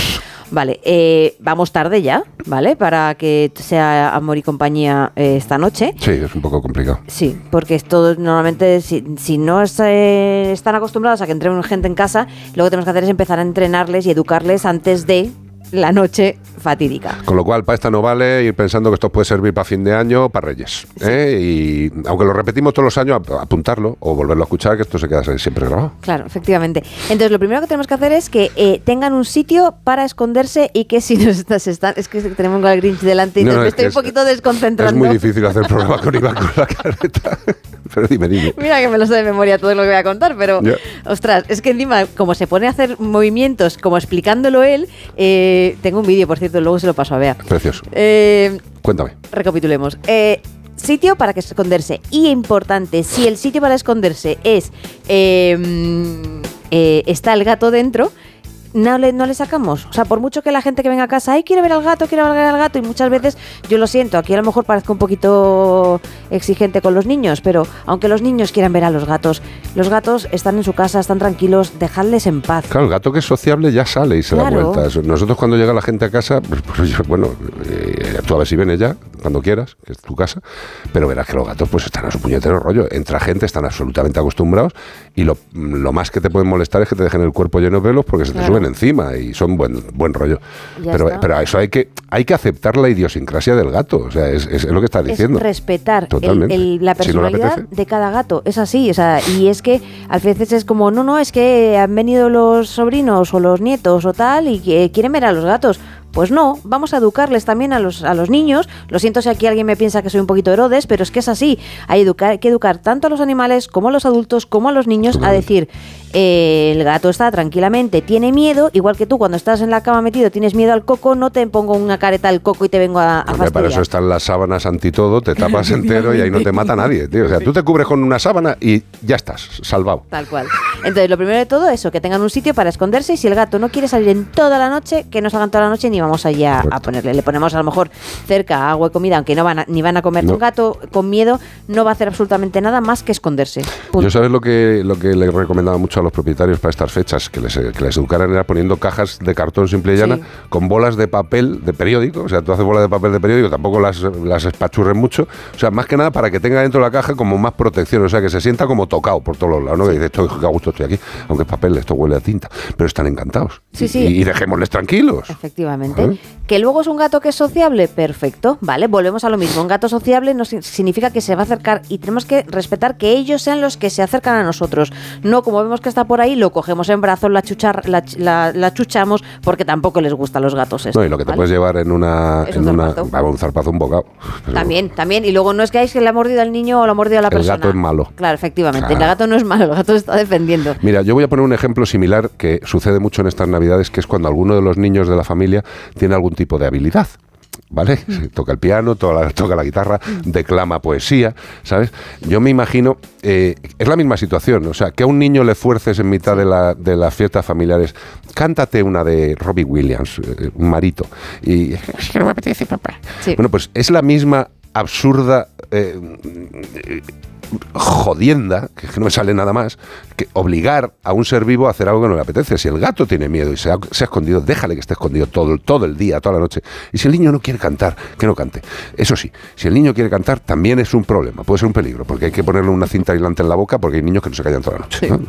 Vale, eh, vamos tarde ya, ¿vale? Para que sea amor y compañía eh, esta noche. Sí, es un poco complicado. Sí, porque es todo normalmente, si, si no es, eh, están acostumbrados a que entre gente en casa, lo que tenemos que hacer es empezar a entrenarles y educarles antes de la noche fatídica. Con lo cual, para esta no vale ir pensando que esto puede servir para fin de año para Reyes. ¿eh? Y aunque lo repetimos todos los años, ap- apuntarlo o volverlo a escuchar, que esto se queda siempre grabado. Claro, efectivamente. Entonces, lo primero que tenemos que hacer es que eh, tengan un sitio para esconderse y que si nos estás, están, es que tenemos al Grinch delante y No, no, me es estoy un poquito desconcentrando. Es muy difícil hacer programa con Iván con la careta. Pero dime, dime. Mira que me lo sé de memoria todo lo que voy a contar, pero Ya. ostras, es que encima, como se pone a hacer movimientos, como explicándolo él, eh, tengo un vídeo, por cierto, luego se lo paso a Bea. Precioso. Eh, Cuéntame. recapitulemos. Eh, sitio para que esconderse. Y importante, si el sitio para esconderse es. mm, eh, está el gato dentro. No le, no le sacamos. O sea, por mucho que la gente que venga a casa, ay, quiero ver al gato, quiero ver al gato, y muchas veces yo lo siento, aquí a lo mejor parezco un poquito exigente con los niños, pero aunque los niños quieran ver a los gatos, los gatos están en su casa, están tranquilos, dejadles en paz. Claro, el gato que es sociable ya sale y se da vueltas. Nosotros cuando llega la gente a casa, pues, pues, bueno, eh, tú a ver si vienes ya, cuando quieras, que es tu casa, pero verás que los gatos pues están a su puñetero rollo. Entra gente, están absolutamente acostumbrados y lo, lo más que te pueden molestar es que te dejen el cuerpo lleno de pelos porque se te Claro. Encima y son buen, buen rollo. Pero, está. pero a eso hay que, hay que aceptar la idiosincrasia del gato, o sea, es, es lo que estás diciendo. Es respetar el- la Si no le personalidad de cada gato. Es así, o sea, y es que a veces es como, no, no, es que han venido los sobrinos o los nietos o tal y que quieren ver a los gatos. Pues no, vamos a educarles también a los, a los niños. Lo siento si aquí alguien me piensa que soy un poquito Herodes, pero es que es así. Hay, educar, hay que educar tanto a los animales como a los adultos como a los niños a decir, eh, el gato está tranquilamente, tiene miedo, igual que tú cuando estás en la cama metido tienes miedo al coco, no te pongo una careta al coco y te vengo a, a Hombre, para fastidiar. eso están las sábanas anti todo, te tapas entero y ahí no te mata nadie, tío. O sea, tú te cubres con una sábana y ya estás, salvado. Tal cual. Entonces, lo primero de todo, eso, que tengan un sitio para esconderse y si el gato no quiere salir en toda la noche, que no salgan toda la noche ni vamos allá a ponerle. Le ponemos a lo mejor cerca agua y comida, aunque no van a- ni van a comer. No. Un gato con miedo no va a hacer absolutamente nada más que esconderse. Punto. Yo sabes lo que, lo que le recomendaba mucho a los propietarios para estas fechas, que les, que les educaran era poniendo cajas de cartón simple y llana Sí. con bolas de papel de periódico, o sea, tú haces bolas de papel de periódico, tampoco las, las espachurres mucho, o sea, más que nada para que tenga dentro de la caja como más protección, o sea, que se sienta como tocado por todos los lados, ¿no? Que dice, estoy a gusto estoy aquí, aunque es papel, esto huele a tinta, pero están encantados. Sí, Y- sí. Y, dejémosles tranquilos. Efectivamente. ¿Eh? Que luego es un gato que es sociable, perfecto. Vale, volvemos a lo mismo. Un gato sociable no si- significa que se va a acercar y tenemos que respetar que ellos sean los que se acercan a nosotros. No como vemos que está por ahí, lo cogemos en brazos, la, chuchar, la, la- la chuchamos, porque tampoco les gustan los gatos. esto, No, y lo que te ¿vale? puedes llevar en una... Es en un una zarpazo. un zarpazo, un bocado. También, también. Y luego no es que hay que le ha mordido al niño o lo ha mordido a la El persona. gato es malo. Claro, efectivamente. El gato no es malo, el gato está defendiendo. Mira, yo voy a poner un ejemplo similar que sucede mucho en estas navidades, que es cuando alguno de los niños de la familia tiene algún tipo de habilidad. ¿vale? Se toca el piano, toca la, toca la guitarra, declama poesía, ¿sabes? Yo me imagino, eh, es la misma situación, o sea, que a un niño le fuerces en mitad de, la- de las fiestas familiares, cántate una de Robbie Williams, eh, un marito, y es que no me apetece, papá. Bueno, pues es la misma absurda eh, jodienda, que es que no me sale nada más, que obligar a un ser vivo a hacer algo que no le apetece. Si el gato tiene miedo y se ha, se ha escondido, déjale que esté escondido todo, todo el día, toda la noche. Y si el niño no quiere cantar, que no cante. Eso sí, si el niño quiere cantar, también es un problema, puede ser un peligro, porque hay que ponerle una cinta aislante en la boca porque hay niños que no se callan toda la noche. ¿no?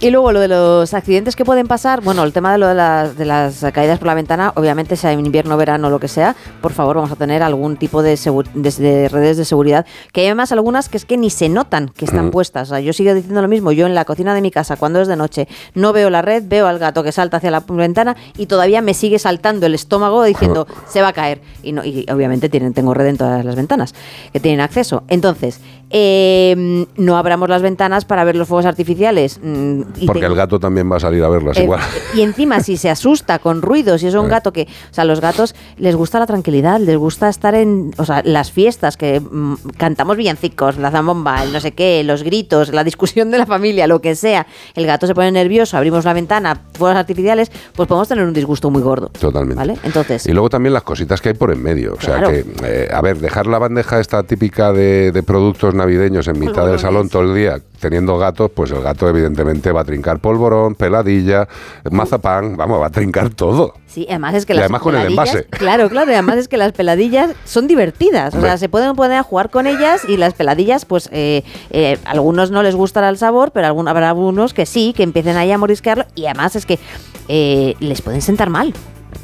Y luego lo de los accidentes que pueden pasar, bueno, el tema de lo de las, de las caídas por la ventana, obviamente sea en invierno, verano, lo que sea, por favor vamos a tener algún tipo de, de- de redes de seguridad, que hay además algunas que es que ni se notan que están puestas. O sea, yo sigo diciendo lo mismo, yo en la cocina de mi casa, cuando es de noche, no veo la red, veo al gato que salta hacia la ventana y todavía me sigue saltando el estómago diciendo, se va a caer. Y, no, y obviamente tienen, tengo red en todas las ventanas que tienen acceso. Entonces, eh, no abramos las ventanas para ver los fuegos artificiales. mm, y Porque te- el gato también va a salir a verlas eh, igual. y encima, si se asusta con ruidos, y es un Eh. gato que. O sea, los gatos les gusta la tranquilidad, les gusta estar en. O sea, las fiestas, que mm, cantamos villancicos, la zambomba, el no sé qué, los gritos, la discusión de la familia, lo que sea. El gato se pone nervioso, abrimos la ventana, fuegos artificiales, pues podemos tener un disgusto muy gordo. Totalmente. ¿Vale? Entonces. Y luego también las cositas que hay por en medio. O sea Claro. que, eh, a ver, dejar la bandeja esta típica de, de productos navideños en mitad del salón todo el día teniendo gatos, pues el gato evidentemente va a trincar polvorón, peladilla, mazapán, vamos, va a trincar todo. Sí, además es que Y las además con el envase. Claro, claro, y además es que las peladillas son divertidas. O sea, se pueden poner a jugar con ellas y las peladillas, pues eh, eh, algunos no les gustará el sabor, pero algún- habrá algunos que sí, que empiecen ahí a morisquearlo y además es que eh, les pueden sentar mal.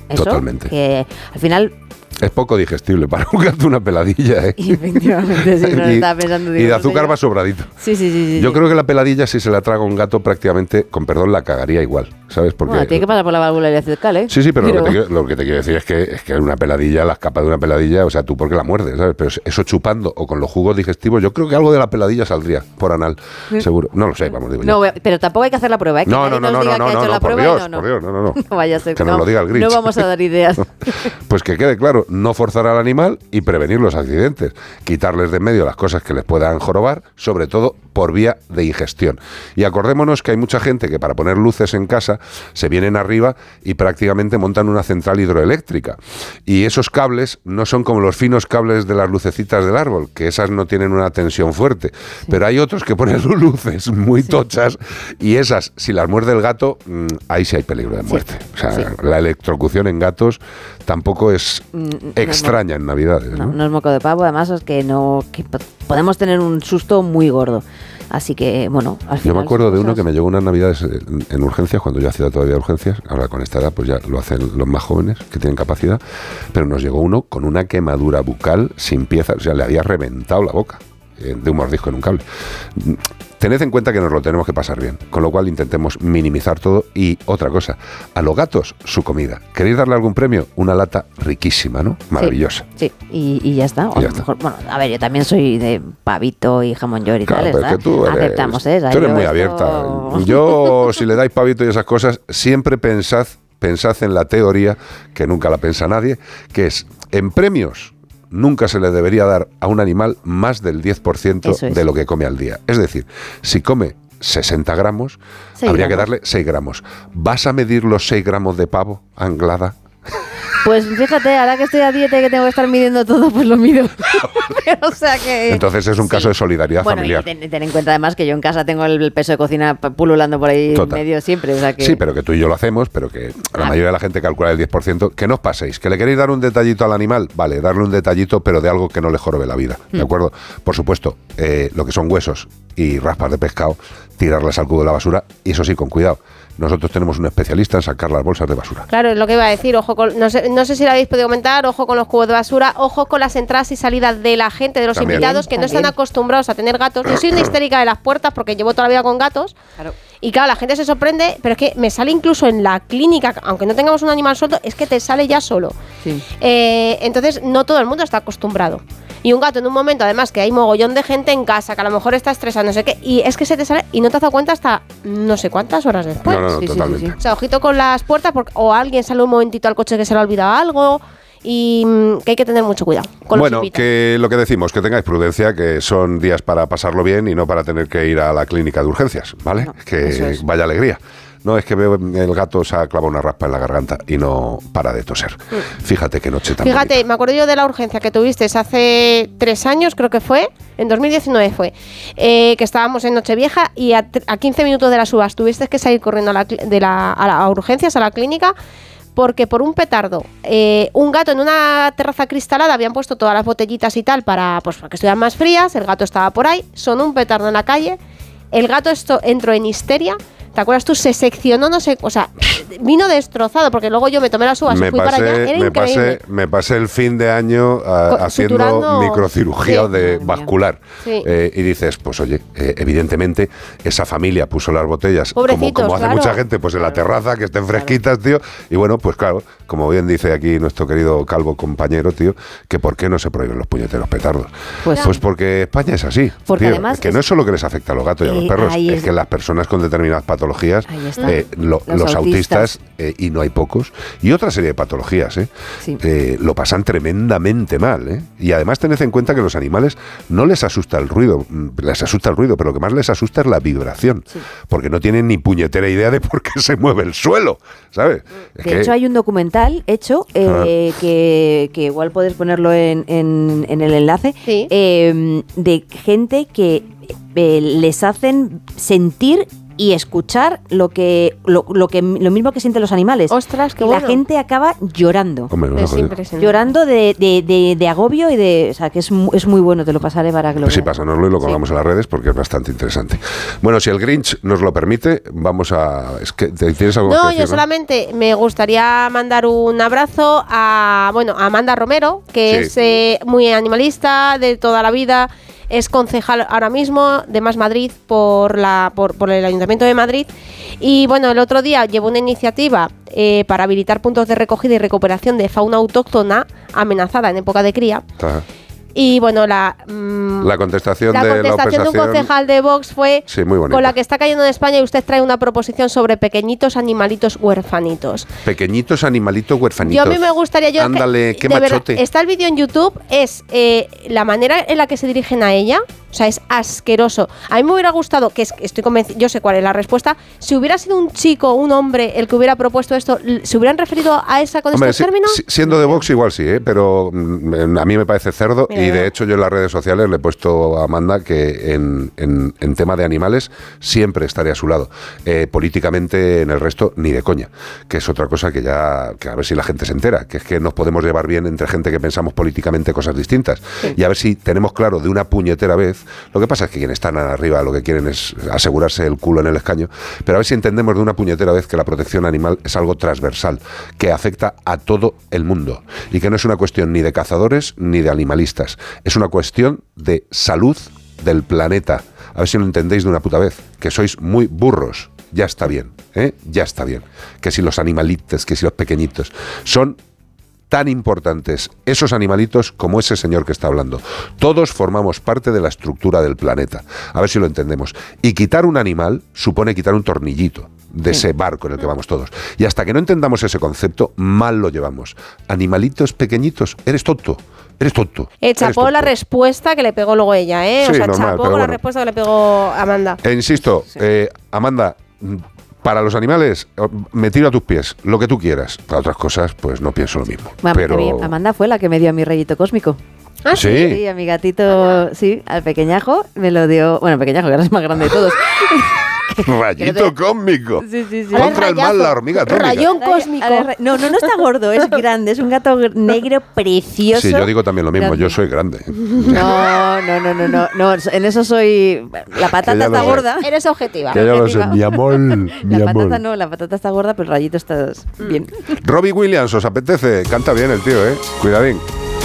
Eso, Totalmente. Que al final, Es poco digestible para un gato una peladilla, ¿eh? efectivamente, sí, no y, estaba pensando. y de no azúcar va sobradito. Sí, sí, sí. sí, Yo sí. creo que la peladilla, si se la traga un gato, prácticamente, con perdón, la cagaría igual, ¿sabes? Porque Bueno, tiene que pasar por la válvula cervical, ¿eh? Sí, sí, pero, Lo, que te, quiero- lo que te quiero decir es que, es que una peladilla, las capas de una peladilla, o sea, tú porque la muerdes, ¿sabes? Pero eso chupando o con los jugos digestivos, yo creo que algo de la peladilla saldría por anal, seguro. No lo sé, vamos, digo yo. No, pero tampoco hay que hacer la prueba, ¿eh? No, no, no, no, no, no, no, por y Dios, no, no. no, no, no. No no, lo diga el Grinch. No vamos a dar ideas. Pues que quede claro, no forzar al animal y prevenir los accidentes, quitarles de en medio las cosas que les puedan jorobar, sobre todo por vía de ingestión. Y acordémonos que hay mucha gente que para poner luces en casa se vienen arriba y prácticamente montan una central hidroeléctrica. Y esos cables no son como los finos cables de las lucecitas del árbol, que esas no tienen una tensión fuerte. Pero hay otros que ponen luces muy tochas y esas, si las muerde el gato, mm, ahí sí hay peligro de muerte. O sea, la electrocución en gatos tampoco es No, extraña en Navidades. No, ¿no? no es moco de pavo, además es que no que po- podemos tener un susto muy gordo. Así que, bueno, al Yo me acuerdo de uno que me llegó unas navidades en, en urgencias, cuando yo hacía todavía urgencias, ahora con esta edad pues ya lo hacen los más jóvenes que tienen capacidad, pero nos llegó uno con una quemadura bucal sin piezas, o sea, le había reventado la boca eh, de un mordisco en un cable. Tened en cuenta que nos lo tenemos que pasar bien, con lo cual intentemos minimizar todo y otra cosa, a los gatos su comida. ¿Queréis darle algún premio? Una lata riquísima, ¿no? Maravillosa. Sí, y, y ya está. O Y ya a lo mejor- bueno, a ver, yo también soy de pavito y jamón york y Claro, tal. pero es ¿verdad? que tú eres, Aceptamos, ¿eh? Tú eres muy esto- abierta. Yo, si le dais pavito y esas cosas, siempre pensad, pensad en la teoría, que nunca la piensa nadie, que es, en premios, nunca se le debería dar a un animal más del 10% Eso es. de lo que come al día. Es decir, si come 60 gramos, habría que gramos. darle 6 gramos. ¿Vas a medir los 6 gramos de pavo anglada? Pues fíjate, ahora que estoy a dieta y que tengo que estar midiendo todo, pues lo mido. o sea que. Entonces es un caso de solidaridad bueno, familiar. y ten, ten en cuenta además que yo en casa tengo el, peso de cocina pululando por ahí Total. en medio siempre. O sea que. Sí, pero que tú y yo lo hacemos, pero que la Ah. mayoría de la gente calcula el 10%. Que no os paséis, que le queréis dar un detallito al animal, vale, darle un detallito, pero de algo que no le jorobe la vida. ¿De Mm. acuerdo? Por supuesto, eh, lo que son huesos y raspas de pescado, tirarlas al cubo de la basura, y eso sí, con cuidado. Nosotros tenemos un especialista en sacar las bolsas de basura. Claro, es lo que iba a decir. Ojo con, no, sé, no sé si lo habéis podido comentar, ojo con los cubos de basura, ojo con las entradas y salidas de la gente, de los También. invitados que no están acostumbrados a tener gatos. Yo soy una histérica de las puertas porque llevo toda la vida con gatos. Y claro, la gente se sorprende, pero es que me sale incluso en la clínica, aunque no tengamos un animal suelto, es que te sale ya solo. Sí. Eh, entonces, no todo el mundo está acostumbrado. Y un gato en un momento, además, que hay mogollón de gente en casa, que a lo mejor está estresado, no sé qué, y es que se te sale y no te has dado cuenta hasta no sé cuántas horas después. No, no, no, Sí, sí, sí, totalmente. sí. O sea, ojito con las puertas, porque, o alguien sale un momentito al coche que se le ha olvidado algo. y mm, que hay que tener mucho cuidado con bueno, los que lo que decimos, que tengáis prudencia, que son días para pasarlo bien y no para tener que ir a la clínica de urgencias, ¿vale? que vaya alegría. No, es que veo el gato se ha clavado una raspa en la garganta y no para de toser. Fíjate qué noche tan Fíjate, me acuerdo yo de la urgencia que tuviste hace tres años, creo que fue, en 2019 fue, eh, que estábamos en Nochevieja y a, a 15 minutos de las uvas tuviste que salir corriendo a, la, de la, a, la- a urgencias, a la clínica, porque por un petardo, eh, un gato en una terraza cristalada habían puesto todas las botellitas y tal para, pues, para que estuvieran más frías, el gato estaba por ahí, sonó un petardo en la calle, el gato esto entró en histeria. ¿Te acuerdas tú? Se seccionó, no sé, o sea, vino destrozado, porque luego yo me tomé las uvas y me para allá. pasé, Era me, increíble. pasé, me pasé el fin de año ah, haciendo suturando- microcirugía Sí. de vascular. Sí. Eh, y dices, pues oye, eh, evidentemente esa familia puso las botellas, como, como hace claro. mucha gente, pues en la terraza, que estén fresquitas, tío. Y bueno, pues claro, como bien dice aquí nuestro querido calvo compañero, tío, que por qué no se prohíben los puñeteros petardos. Pues- Pues, porque España es así. Porque tío. además que es- no es solo que les afecta a los gatos y a los Eh, perros, es es- que las personas con determinadas patologías, Ahí está. eh, lo- Los los, autistas. autistas, eh, y no hay pocos, y otra serie de patologías, ¿eh? Eh, lo pasan tremendamente mal. ¿eh? Y además tened en cuenta que los animales no les asusta el ruido, mm, les asusta el ruido, pero lo que más les asusta es la vibración, porque no tienen ni puñetera idea de por qué se mueve el suelo, ¿sabes? Es De que- hecho, hay un documental hecho eh, que, que igual puedes ponerlo en, en- en el enlace eh, de gente que eh, les hacen sentir y escuchar lo que lo, lo que lo mismo que sienten los animales. Ostras, qué y la bueno. gente acaba llorando. Hombre, no Es impresionante. Llorando de, de- de- de agobio y de. O sea, que es, mu- es muy bueno, te lo pasaré para que lo Pues sí, pásanoslo y lo colgamos en las redes porque es bastante interesante. Bueno, si el Grinch nos lo permite, vamos a... Es que, ¿Tienes algo No, que decir? yo solamente me gustaría mandar un abrazo a, bueno, a Amanda Romero, que Sí. es eh, muy animalista de toda la vida, es concejal ahora mismo de Más Madrid por, la, por, por el Ayuntamiento de Madrid. Y bueno, el otro día llevó una iniciativa eh, para habilitar puntos de recogida y recuperación de fauna autóctona amenazada en época de cría. Y bueno, la, mm, La contestación la de la contestación de un concejal de Vox fue Sí, muy bonita. con la que está cayendo en España y usted trae una proposición sobre pequeñitos animalitos huerfanitos. Pequeñitos animalitos huerfanitos. Yo a mí me gustaría yo Ándale, qué verdad, machote. está el vídeo en YouTube es eh, la manera en la que se dirigen a ella, o sea, es asqueroso. A mí me hubiera gustado que es- estoy convencida, yo sé cuál es la respuesta, si hubiera sido un chico, un hombre el que hubiera propuesto esto, se hubieran referido a esa con Hombre, estos si- términos? si- siendo de Vox igual sí, ¿eh? pero mm, a mí me parece cerdo Mira, y mira. de hecho yo en las redes sociales le he puesto a Amanda que en, en- en tema de animales siempre estaré a su lado. Eh, políticamente en el resto ni de coña, que es otra cosa que ya, que a ver si la gente se entera, que es que nos podemos llevar bien entre gente que pensamos políticamente cosas distintas y a ver si tenemos claro de una puñetera vez. Lo que pasa es que quienes están arriba lo que quieren es asegurarse el culo en el escaño, pero a ver si entendemos de una puñetera vez que la protección animal es algo transversal, que afecta a todo el mundo y que no es una cuestión ni de cazadores ni de animalistas, es una cuestión de salud del planeta. A ver si lo entendéis de una puta vez, que sois muy burros. Ya está bien, ¿eh? Ya está bien. Que si los animalitos, que si los pequeñitos, son tan importantes esos animalitos como ese señor que está hablando. Todos formamos parte de la estructura del planeta. A ver si lo entendemos. Y quitar un animal supone quitar un tornillito de ese barco en el que vamos todos. Y hasta que no entendamos ese concepto, mal lo llevamos. Animalitos pequeñitos, eres tonto. Eres tonto. Eh, eres chapó la respuesta que le pegó luego ella, ¿eh? o sea, normal, chapó la bueno. respuesta que le pegó Amanda. E insisto, eh, Amanda, para los animales, eh, me tiro a tus pies, lo que tú quieras. Para otras cosas, pues no pienso lo mismo. Pero Amanda fue la que me dio a mi rayito cósmico. ¿Ah, sí? Sí, a mi gatito, sí, al pequeñajo me lo dio. Bueno, pequeñajo, que ahora es más grande de todos. rayito cósmico. Sí, sí, sí. Contra el mal, la hormiga atómica. Rayón cósmico. No, no, no está gordo, es grande, es un gato gr- negro precioso. Sí, yo digo también lo mismo, Grande. yo soy grande. No, no, no, no, no, no, en eso soy. La patata está gorda. Eres objetiva. Que ya lo sé, mi amor, mi La amor. patata no, la patata está gorda, pero el rayito está bien. Robbie Williams, ¿os apetece? Canta bien el tío, ¿eh? Cuidadín.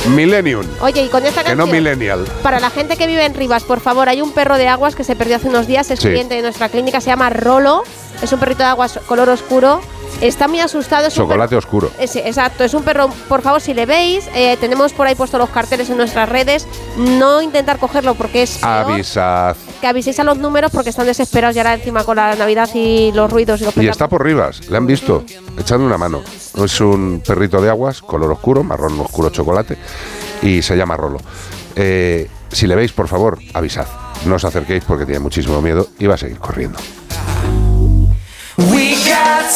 Millennium, Oye, y con esta que canción, no millennial. para la gente que vive en Rivas, por favor, hay un perro de aguas que se perdió hace unos días, es Sí. cliente de nuestra clínica, se llama Rolo, es un perrito de aguas color oscuro Está muy asustado. Es Chocolate oscuro. Es- exacto, es un perro. Por favor, si le veis, eh, tenemos por ahí puestos los carteles en nuestras redes. No intentar cogerlo porque es. Avisad. Que aviséis a los números porque están desesperados ya ahora encima con la Navidad y los ruidos y los Y está por Rivas, le han visto, echando una mano. Es un perrito de aguas, color oscuro, marrón oscuro chocolate, y se llama Rolo. Eh, si le veis, por favor, avisad. No os acerquéis porque tiene muchísimo miedo y va a seguir corriendo. We got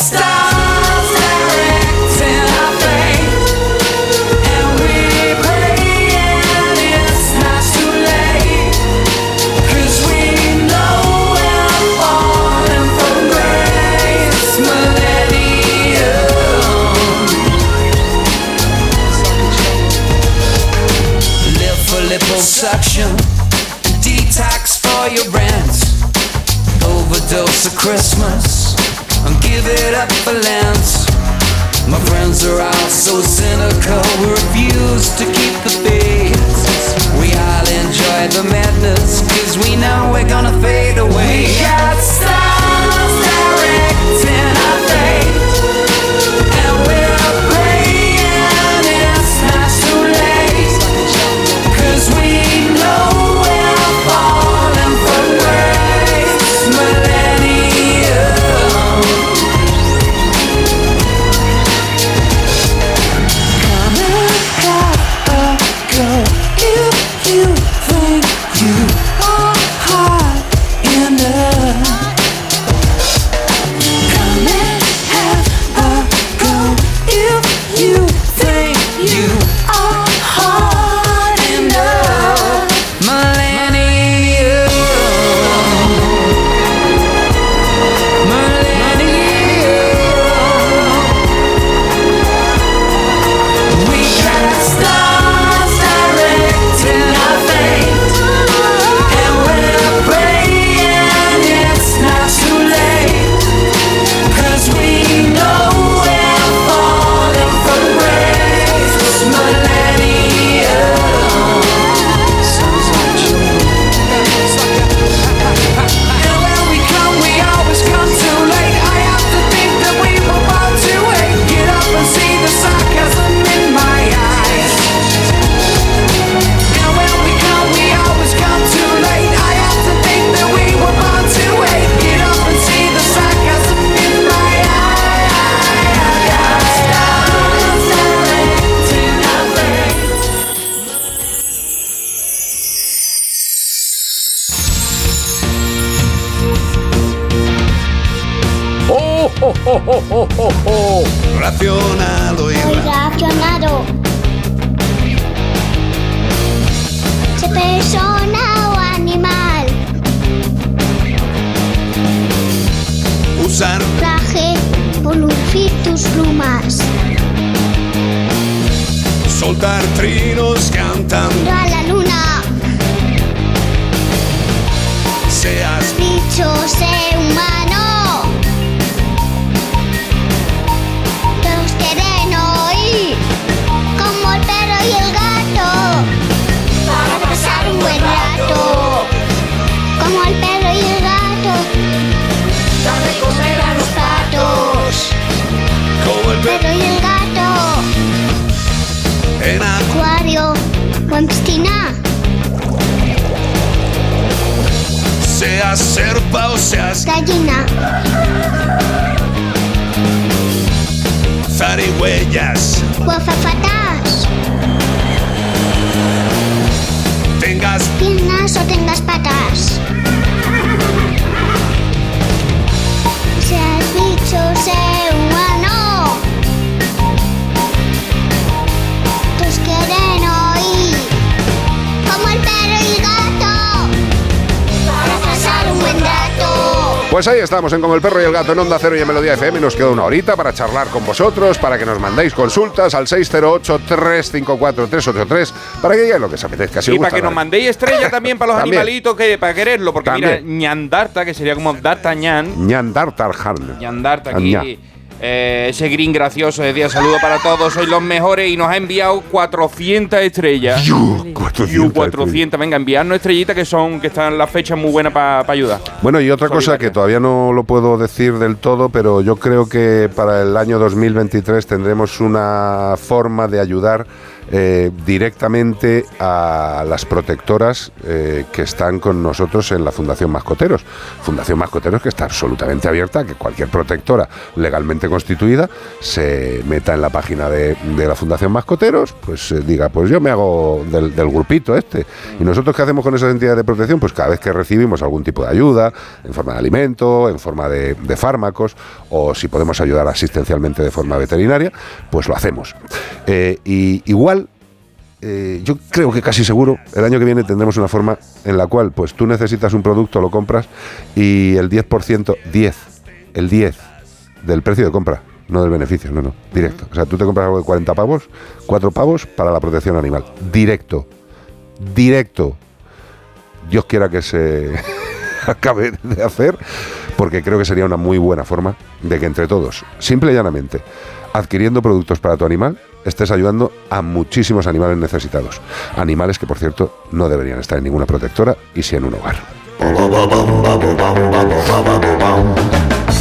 of Christmas and give it up for Lent. My friends are all so cynical, we refuse to keep the faith. We all enjoy the madness, cause we know we're gonna fade away. We got stars Feel. Estamos en Como el Perro y el Gato en Onda Cero y en Melodía FM. Nos queda una horita para charlar con vosotros, para que nos mandéis consultas al 608-354-383, para que digáis lo que os apetezca. Si y para que nos mandéis estrellas también para los También. animalitos, que para quererlo, porque mira, ñandarta, que sería como D'Artagnan, Ñandar Tarjan. ñandarta aquí. Ña. Eh, ese green gracioso decía saludo para todos, sois los mejores y nos ha enviado 400 estrellas. Yu, 400 Yu, 400. Venga, enviarnos estrellitas que son que están las fechas muy buenas para ayudar. Bueno, y otra cosa que todavía no lo puedo decir del todo, pero yo creo que para el año 2023 tendremos una forma de ayudar eh, directamente a las protectoras eh, que están con nosotros en la Fundación Mascoteros. Fundación Mascoteros que está absolutamente abierta a que cualquier protectora legalmente constituida se meta en la página de, la Fundación Mascoteros, pues eh, diga, pues yo me hago del, del grupito este. Y nosotros qué hacemos con esas entidades de protección? Pues cada vez que recibimos algún tipo de ayuda, en forma de alimento, en forma de, de fármacos, o si podemos ayudar asistencialmente de forma veterinaria, pues lo hacemos. Y igual eh, yo creo que casi seguro el año que viene tendremos una forma en la cual pues tú necesitas un producto, lo compras y el 10%, 10, el 10 del precio de compra, no del beneficio, no, no, directo. O sea, tú te compras algo de 40 pavos, 4 pavos para la protección animal, directo, directo. Dios quiera que se acabe de hacer, porque creo que sería una muy buena forma de que entre todos, simple y llanamente, adquiriendo productos para tu animal, estés ayudando a muchísimos animales necesitados. Animales que, por cierto, no deberían estar en ninguna protectora y sí en un hogar.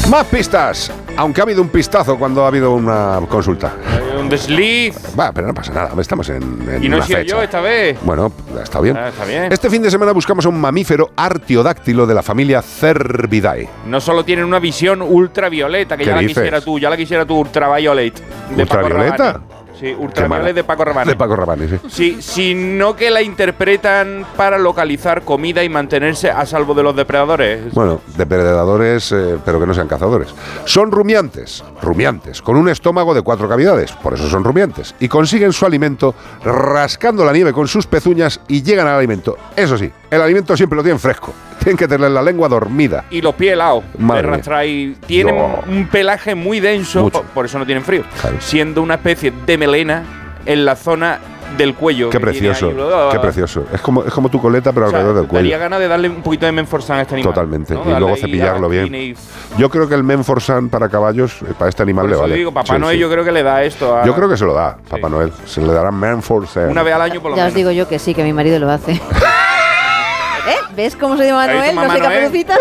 Más pistas, aunque ha habido un pistazo cuando ha habido una consulta. Un desliz. Va, pero no pasa nada, estamos en, en Y no he sido fecha. yo esta vez. Bueno, está bien. Ah, está bien. Este fin de semana buscamos a un mamífero artiodáctilo de la familia Cervidae. No solo tienen una visión ultravioleta, que ¿Qué ya la dices? quisiera tú, ya la quisiera tú ultraviolet. de ¿Ultravioleta? Sí, ultraviolet de Paco Rabanne. De Paco Rabanne, sí. Sí, sino que la interpretan para localizar comida y mantenerse a salvo de los depredadores. Bueno, depredadores, eh, pero que no sean cazadores. Son rumiantes, rumiantes, con un estómago de cuatro cavidades, por eso son rumiantes, y consiguen su alimento rascando la nieve con sus pezuñas y llegan al alimento. Eso sí, el alimento siempre lo tienen fresco, tienen que tener la lengua dormida. Y los pies helados. Tienen No. un pelaje muy denso, por eso no tienen frío. Siendo una especie de melena en la zona del cuello. Qué precioso, ahí. qué precioso. Es como, es como tu coleta, pero O sea, alrededor del cuello. Daría ganas de darle un poquito de menforsan a este animal. Totalmente. ¿no? Y luego cepillarlo bien. y- Yo creo que el Menforsan para caballos, eh, para este animal le vale. digo, Papá Sí, Noel sí. yo creo que le da esto a... Yo creo que se lo da, Papá Noel. Se le dará Menforsan. Una vez al año por lo Ya os menos. digo yo que sí, que mi marido lo hace. ¿Eh? ¿Ves cómo se llama ¿Has visto Manuel? No sé Noel?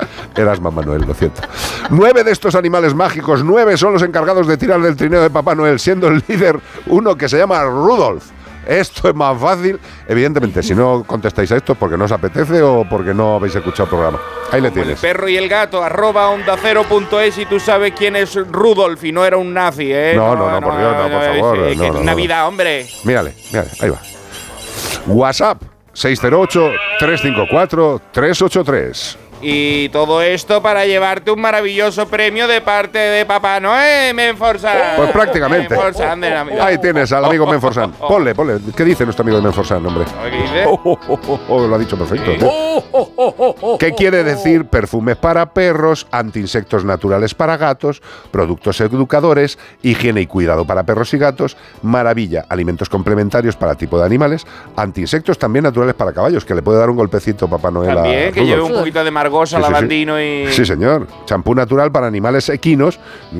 Caperucita. Eras Mamá Noel, lo siento. Nueve de estos animales mágicos, nueve son los encargados de tirar del trineo de Papá Noel, siendo el líder uno que se llama Rudolf. Esto es más fácil. Evidentemente, si no contestáis a esto, porque no os apetece o porque no habéis escuchado el programa. Ahí le El tienes. perro y el gato, arroba onda cero punto es y tú sabes quién es Rudolf y no era un nazi, ¿eh? No, no, no, por Dios, no, por favor, es que no. Navidad, hombre. Mírale, mírale, ahí va. WhatsApp 608-354-383. Y todo esto para llevarte un maravilloso premio de parte de Papá Noel, Menforsan. Pues prácticamente. Menforsan de Navidad. Ahí tienes al amigo Menforsan. Ponle, ponle. ¿Qué dice nuestro amigo de Menforsan, hombre? ¿Qué dice? Oh, oh, oh, oh, lo ha dicho perfecto. ¿Qué quiere decir perfumes para perros, antiinsectos naturales para gatos, productos educadores, higiene y cuidado para perros y gatos, maravilla, alimentos complementarios para tipo de animales, antiinsectos también naturales para caballos, que le puede dar un golpecito Papá Noel a También que lleve un poquito de Sí, sí, sí. lavandino y... Sí, señor. Champú natural para animales equinos.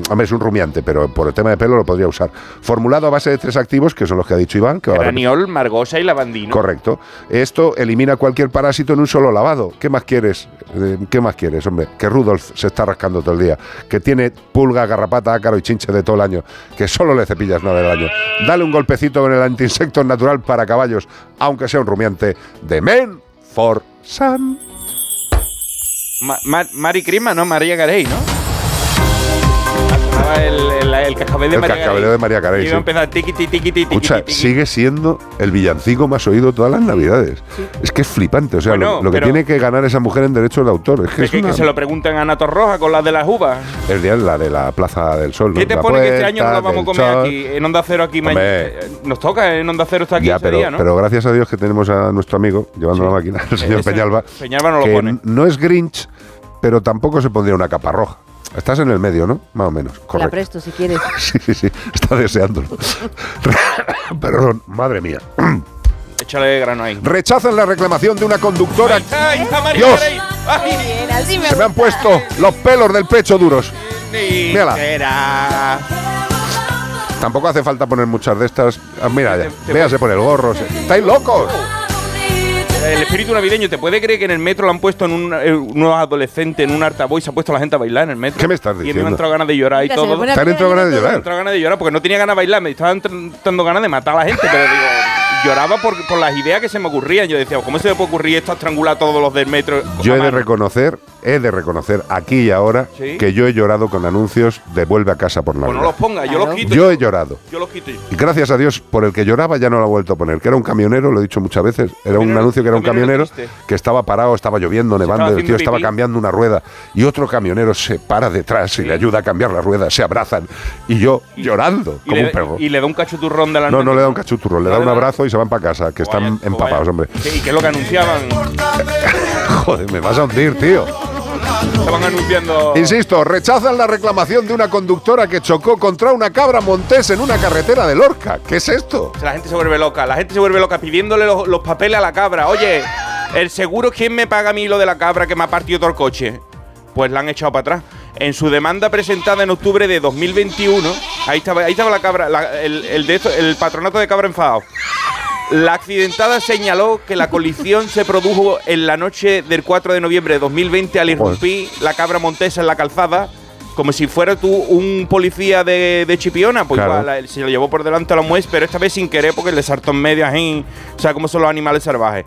Hombre, es un rumiante, pero por el tema de pelo lo podría usar. Formulado a base de tres activos, que son los que ha dicho Iván. Que va a repetir. Graniol, margosa y lavandino. Correcto. Esto elimina cualquier parásito en un solo lavado. ¿Qué más quieres? Eh, ¿Qué más quieres, hombre? Que Rudolf se está rascando todo el día. Que tiene pulga, garrapata, ácaro y chinche de todo el año. Que solo le cepillas una vez al año. Dale un golpecito con el antiinsecto natural para caballos, aunque sea un rumiante de Men for Sun. Ma- Ma- Mari Crima, ¿no? María Carey, ¿no? El, el, el cascabel de El María Carey. de María Carey, Y iba sí. a empezar tiqui, tiqui, tiqui, Escucha, sigue siendo el villancico más oído todas las navidades. Es que es flipante. O sea, Bueno, lo, lo que tiene que ganar esa mujer en derechos de autor. Es que Es es, que, una- que se lo preguntan a Ana Torroja con las de las uvas. el día la de la Plaza del Sol. ¿no? ¿Qué te La pone que este año no lo vamos a comer sol. aquí? En Onda Cero aquí mañana. Hombre. Nos toca, en Onda Cero está aquí Ya, pero, día, ¿no? pero gracias a Dios que tenemos a nuestro amigo llevando la máquina, el señor Peñalba. Peñalba no lo que pone. no es Grinch, pero tampoco se pondría una capa roja. Estás en el medio, ¿no? Más o menos. Te la Correcto. presto si quieres. Sí, sí, sí. Está deseándolo. Perdón, madre mía. Échale grano ahí. Rechazan la reclamación de una conductora. ¡Ay, María Dios. ¡Ay! Se me han puesto los pelos del pecho duros. Mírala. Tampoco hace falta poner muchas de estas. Ah, mira, ya. véase por el gorro. se- ¡Estáis locos! El espíritu navideño, ¿te puede creer que en el metro lo han puesto en un, eh, unos adolescentes en un altavoz y se ha puesto la gente a bailar en el metro? ¿Qué me estás Y a mí me diciendo? han entrado ganas de llorar y Mira, todo. me pone ¿Te han entrado ganas de Me han llorar? entrado ganas de llorar porque no tenía ganas de bailar, me estaban dando ganas de matar a la gente, pero digo, lloraba por, por las ideas que se me ocurrían. Yo decía, ¿cómo se me puede ocurrir esto a estrangular a todos los del metro? Yo he a de reconocer, he de reconocer aquí y ahora Sí. que yo he llorado con anuncios de vuelve a casa por Pues no Navidad. los ponga, yo los quito. Yo he llorado. Yo los quito. Y gracias a Dios, por el que lloraba ya no lo ha vuelto a poner, que era un camionero, lo he dicho muchas veces, era un anuncio que era un camionero que estaba parado, estaba lloviendo, nevando, el tío estaba cambiando una rueda y otro camionero se para detrás y le ayuda a cambiar la rueda, se abrazan y yo llorando como un perro. y le da un cachuturrón de la No, no le da un cachuturro, le da un abrazo y se van para casa, que están empapados, hombre. ¿Y qué es lo que anunciaban? Joder, me vas a hundir, tío. Estaban anunciando. Insisto, rechazan la reclamación de una conductora que chocó contra una cabra montés en una carretera de Lorca. ¿Qué es esto? La gente se vuelve loca, la gente se vuelve loca pidiéndole los, los papeles a la cabra. Oye, el seguro, ¿quién me paga a mí lo de la cabra que me ha partido todo el coche? Pues la han echado para atrás. En su demanda presentada en octubre de 2021, ahí estaba, ahí estaba la cabra, la- el, el de esto- el patronato de cabra enfadado. La accidentada señaló que la colisión se produjo en la noche del 4 de noviembre de 2020 al irrumpir la cabra montesa en la calzada, como si fuera tú un policía de, de Chipiona. Pues Claro. igual, la- se lo llevó por delante a la muez, pero esta vez sin querer porque le saltó en medio ahí. O sea, cómo son los animales salvajes.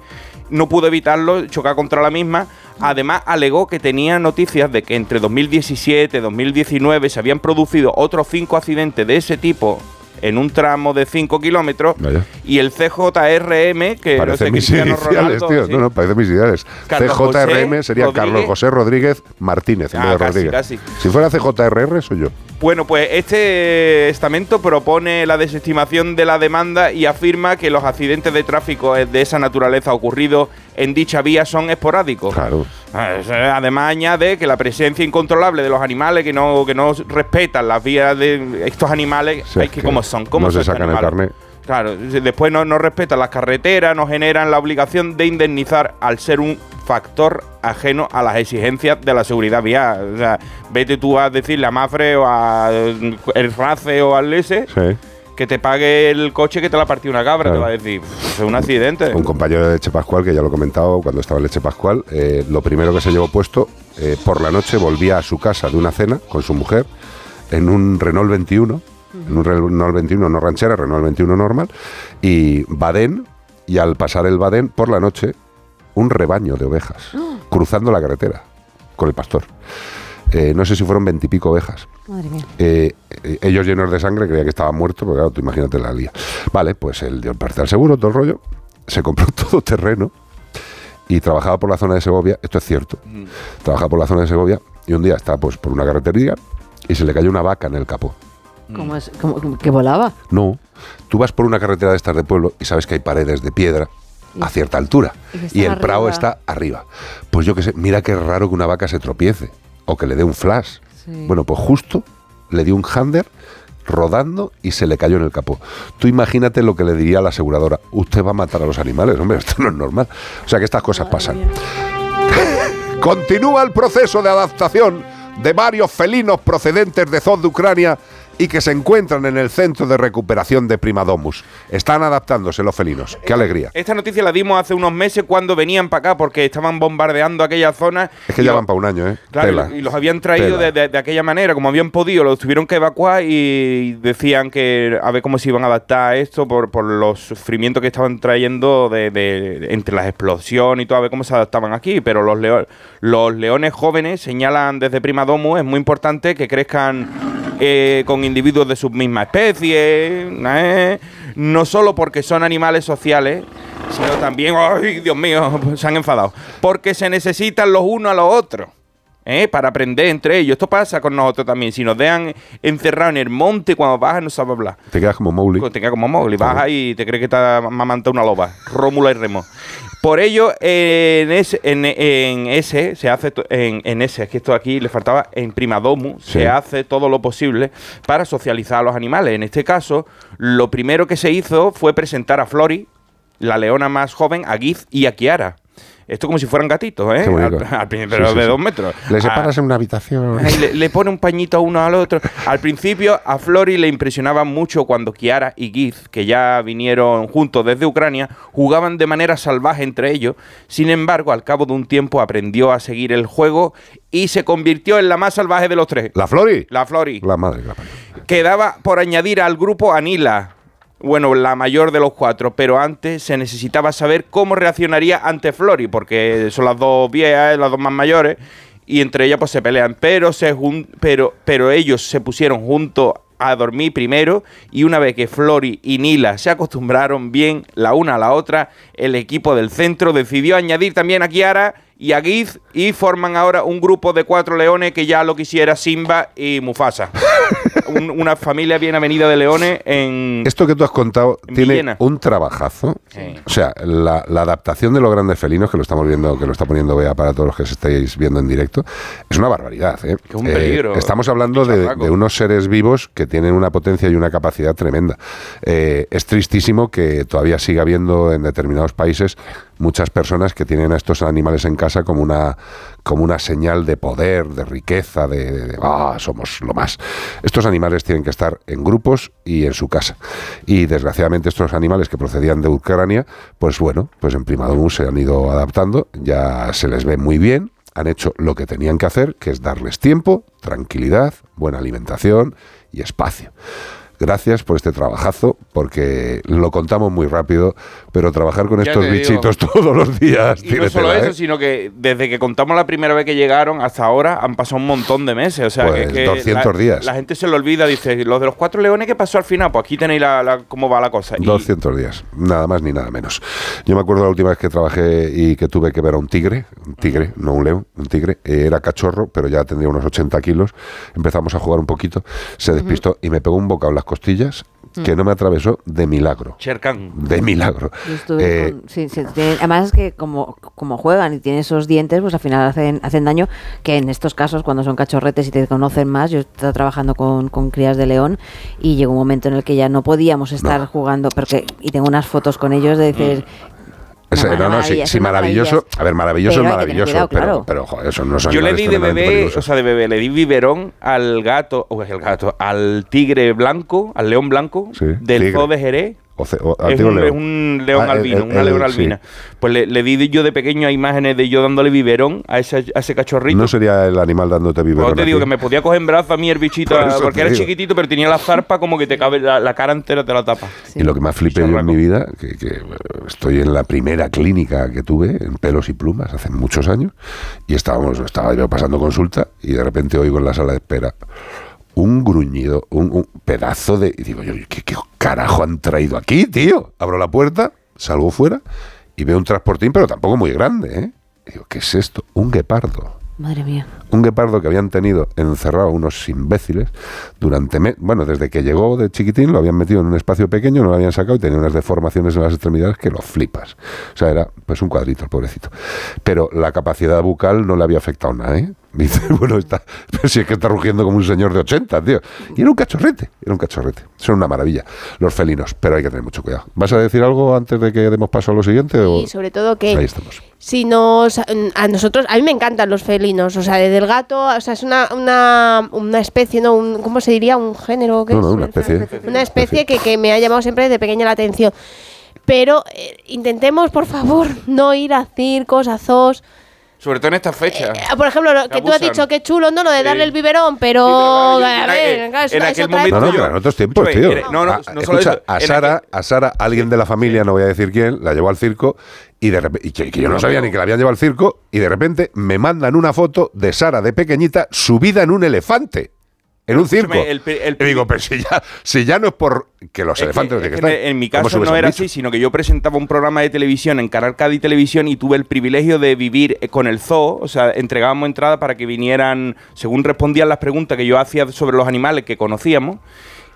No pudo evitarlo, chocar contra la misma. Además, alegó que tenía noticias de que entre 2017 y 2019 se habían producido otros cinco accidentes de ese tipo en un tramo de 5 kilómetros. Vaya. Y el CJRM, que no Parece sé, mis Cristiano iniciales, Ronaldo, tío. sí. No, no, parece mis iniciales. Carlos CJRM José sería Carlos Rodríguez. José Rodríguez Martínez en Ah, vez de casi, Rodríguez. casi. Si fuera CJRR, soy yo. Bueno, pues este estamento propone la desestimación de la demanda y afirma que los accidentes de tráfico de esa naturaleza ocurridos en dicha vía son esporádicos. Claro. Además añade que la presencia incontrolable de los animales que no, que no respetan las vías de estos animales, O sea, hay que, como son, como no se sacan el. Claro, después no, no respetan las carreteras, no generan la obligación de indemnizar al ser un factor ajeno a las exigencias de la seguridad vial. O sea, vete tú a decirle a Mafre o a eh, el Race o al Lese Sí. que te pague el coche que te la partió una cabra. Claro. Te va a decir, "Pff, es un accidente. Un compañero de Leche Pascual, que ya lo he comentado cuando estaba en Leche Pascual, eh, lo primero que se llevó puesto, eh, por la noche volvía a su casa de una cena con su mujer en un Renault 21, en un Renault 21 no ranchera, Renault 21 normal, y Badén, y al pasar el Badén por la noche, un rebaño de ovejas, cruzando la carretera con el pastor. Eh, no sé si fueron veintipico ovejas. Madre mía. Eh, eh, ellos llenos de sangre creían que estaban muertos, porque claro, tú imagínate la lía. Vale, pues él dio el parte al seguro, todo el rollo, se compró todo terreno y trabajaba por la zona de Segovia, esto es cierto, trabajaba por la zona de Segovia y un día estaba pues por una carretería y se le cayó una vaca en el capó. ¿Cómo es? ¿Cómo- ¿Que volaba? No, tú vas por una carretera de estas de pueblo y sabes que hay paredes de piedra a cierta altura Y que y están el prado arriba. está arriba. Pues yo qué sé, mira qué raro que una vaca se tropiece o que le dé un flash. Sí. Bueno, pues justo le dio un hander rodando y se le cayó en el capó. Tú imagínate lo que le diría a la aseguradora. Usted va a matar a los animales, hombre, esto no es normal. O sea que estas cosas pasan. Continúa el proceso de adaptación de varios felinos procedentes de zonas de Ucrania y que se encuentran en el centro de recuperación de Primadomus. Están adaptándose los felinos. ¡Qué alegría! Esta noticia la dimos hace unos meses cuando venían para acá porque estaban bombardeando aquella zona. Es que ya van para un año, ¿eh? Claro, Tela. y los habían traído de, de- de aquella manera, como habían podido, los tuvieron que evacuar y decían que a ver cómo se iban a adaptar a esto por, por los sufrimientos que estaban trayendo de, de- entre las explosiones y todo, a ver cómo se adaptaban aquí. Pero los, leo- los leones jóvenes señalan desde Prima Domus, es muy importante que crezcan eh, con individuos de su misma especie, ¿eh? no solo porque son animales sociales, sino también, ¡ay, Dios mío! Se han enfadado. Porque se necesitan los unos a los otros. ¿eh? Para aprender entre ellos. Esto pasa con nosotros también. Si nos dejan encerrados en el monte, cuando bajas no sabes hablar. Te quedas como Mowgli. Te quedas como Mowgli. Ahí y te crees que te ha mamantado una loba. Rómulo y Remo. Por ello, en ese, en, en ese se hace en, en ese, es que esto aquí le faltaba en Primadomu, Sí. se hace todo lo posible para socializar a los animales. En este caso, lo primero que se hizo fue presentar a Flori, la leona más joven, a Giz y a Kiara. Esto como si fueran gatitos, ¿eh? Al, al Sí, pero sí, de dos metros. Le separas en una habitación. Le, le pone un pañito a uno al otro. Al principio a Flori le impresionaba mucho cuando Kiara y Giz, que ya vinieron juntos desde Ucrania, jugaban de manera salvaje entre ellos. Sin embargo, al cabo de un tiempo aprendió a seguir el juego y se convirtió en la más salvaje de los tres. ¿La Flori? La Flori. La madre la parió. Quedaba por añadir al grupo Anila. Bueno, la mayor de los cuatro, pero antes se necesitaba saber cómo reaccionaría ante Flori, porque son las dos viejas, las dos más mayores, y entre ellas pues se pelean. Pero, se jun- pero, pero ellos se pusieron juntos a dormir primero, y una vez que Flori y Nila se acostumbraron bien la una a la otra, el equipo del centro decidió añadir también a Kiara y a Giz y forman ahora un grupo de cuatro leones que ya lo quisiera Simba y Mufasa. Un- una familia bien avenida de leones en... Esto que tú has contado En tiene Villena. un trabajazo. O sea, la, la adaptación de los grandes felinos, que lo estamos viendo, que lo está poniendo Bea para todos los que se estáis viendo en directo, es una barbaridad. ¿eh? un Eh, peligro, estamos hablando de, de unos seres vivos que tienen una potencia y una capacidad tremenda. Eh, es tristísimo que todavía siga habiendo en determinados países muchas personas que tienen a estos animales en casa como una, como una señal de poder, de riqueza, de, "Ah, somos lo más. Estos animales tienen que estar en grupos y en su casa. Y desgraciadamente estos animales que procedían de Ucrania, pues bueno, pues en Primadomus se han ido adaptando, ya se les ve muy bien, han hecho lo que tenían que hacer, que es darles tiempo, tranquilidad, buena alimentación y espacio. Gracias por este trabajazo, porque lo contamos muy rápido, pero trabajar con Ya estos digo. bichitos todos los días Y no solo tela, eso, ¿eh? sino que desde que contamos la primera vez que llegaron hasta ahora han pasado un montón de meses. O sea, Pues que, 200 la, días. La gente se lo olvida, dice, los de los cuatro leones, ¿qué pasó al final? Pues aquí tenéis la, la- cómo va la cosa. Y 200 días, nada más ni nada menos. Yo me acuerdo la última vez que trabajé y que tuve que ver a un tigre, un tigre, no un león, un tigre, eh, era cachorro, pero ya tendría unos 80 kilos. Empezamos a jugar un poquito, se despistó y me pegó un bocado en las costillas que no me atravesó de milagro. Cherkan. De milagro. Eh, con- sí, sí, tienen- además es que como, como juegan y tienen esos dientes, pues al final hacen, hacen daño, que en estos casos cuando son cachorretes y te conocen más, yo estaba trabajando con, con crías de león y llegó un momento en el que ya no podíamos estar jugando, porque y tengo unas fotos con ellos de decir... es- una no, no, sí, son maravilloso. A ver, maravilloso Pero es maravilloso, cuidado, pero, claro. pero joder, son unos Yo le di de bebé, o sea, de bebé, le di biberón al gato, o el gato, al tigre blanco, al león blanco Sí, del tigre. zoo de Jerez. O ce- o- Es un, león. es un león Ah, albino, el- una el- leona sí. albina. Pues le, le di yo de pequeño a imágenes de yo dándole biberón a ese, a ese cachorrito. No sería el animal dándote Pues biberón te digo que me podía coger en brazos a mí el bichito, Por porque era digo. chiquitito, pero tenía la zarpa como que te cabe la, la cara entera te la tapa. Y lo que más flipé yo en mi vida, que, que, eh, estoy en la primera clínica que tuve, en pelos y plumas, hace muchos años, y estábamos, estaba yo pasando consulta, y de repente oigo en la sala de espera un gruñido, un, un pedazo de... Y digo yo, ¿qué, ¿qué carajo han traído aquí, tío? Abro la puerta, salgo fuera, y veo un transportín, pero tampoco muy grande, ¿eh? Y digo, ¿qué es esto? Un guepardo. Madre mía. Un guepardo que habían tenido encerrado unos imbéciles durante... me- bueno, desde que llegó de chiquitín lo habían metido en un espacio pequeño, no lo habían sacado y tenía unas deformaciones en las extremidades que lo flipas. O sea, era pues un cuadrito el pobrecito. Pero la capacidad bucal no le había afectado nada, ¿eh? Dice, bueno, está, pero si es que está rugiendo como un señor de 80, tío. Y era un cachorrete, era un cachorrete. Son una maravilla, los felinos, pero hay que tener mucho cuidado. ¿Vas a decir algo antes de que demos paso a lo siguiente? o- Y sobre todo que Ahí estamos. si nos a nosotros a mí me encantan los felinos o sea desde el gato o sea es una una, una especie no un, cómo se diría un género ¿qué No, es? no, una especie. una especie que, que me ha llamado siempre desde pequeña la atención pero eh, intentemos por favor no ir a circos a zoos Sobre todo en estas fechas. Ah, por ejemplo lo que tú has dicho que chulo no lo de darle el biberón pero, a en ver eso- en aquel momento No, no, yo- pero en otros tiempos, tío. era- no, no, Ah, no solo escucha, eso, a Sara, a Sara, alguien de la familia, no voy a decir quién, la llevó al circo y de repente, y que, que yo no sabía ni que la habían llevado al circo y de repente me mandan una foto de Sara de pequeñita subida en un elefante. En un circo. El digo, pero si ya, si ya no es por que los Es elefantes que- están, en mi ¿cómo caso no era así, sino que yo presentaba un programa de televisión en Canal Cádiz Televisión y tuve el privilegio de vivir eh, con el zoo, o sea, entregábamos entradas para que vinieran, según respondían las preguntas que yo hacía sobre los animales que conocíamos,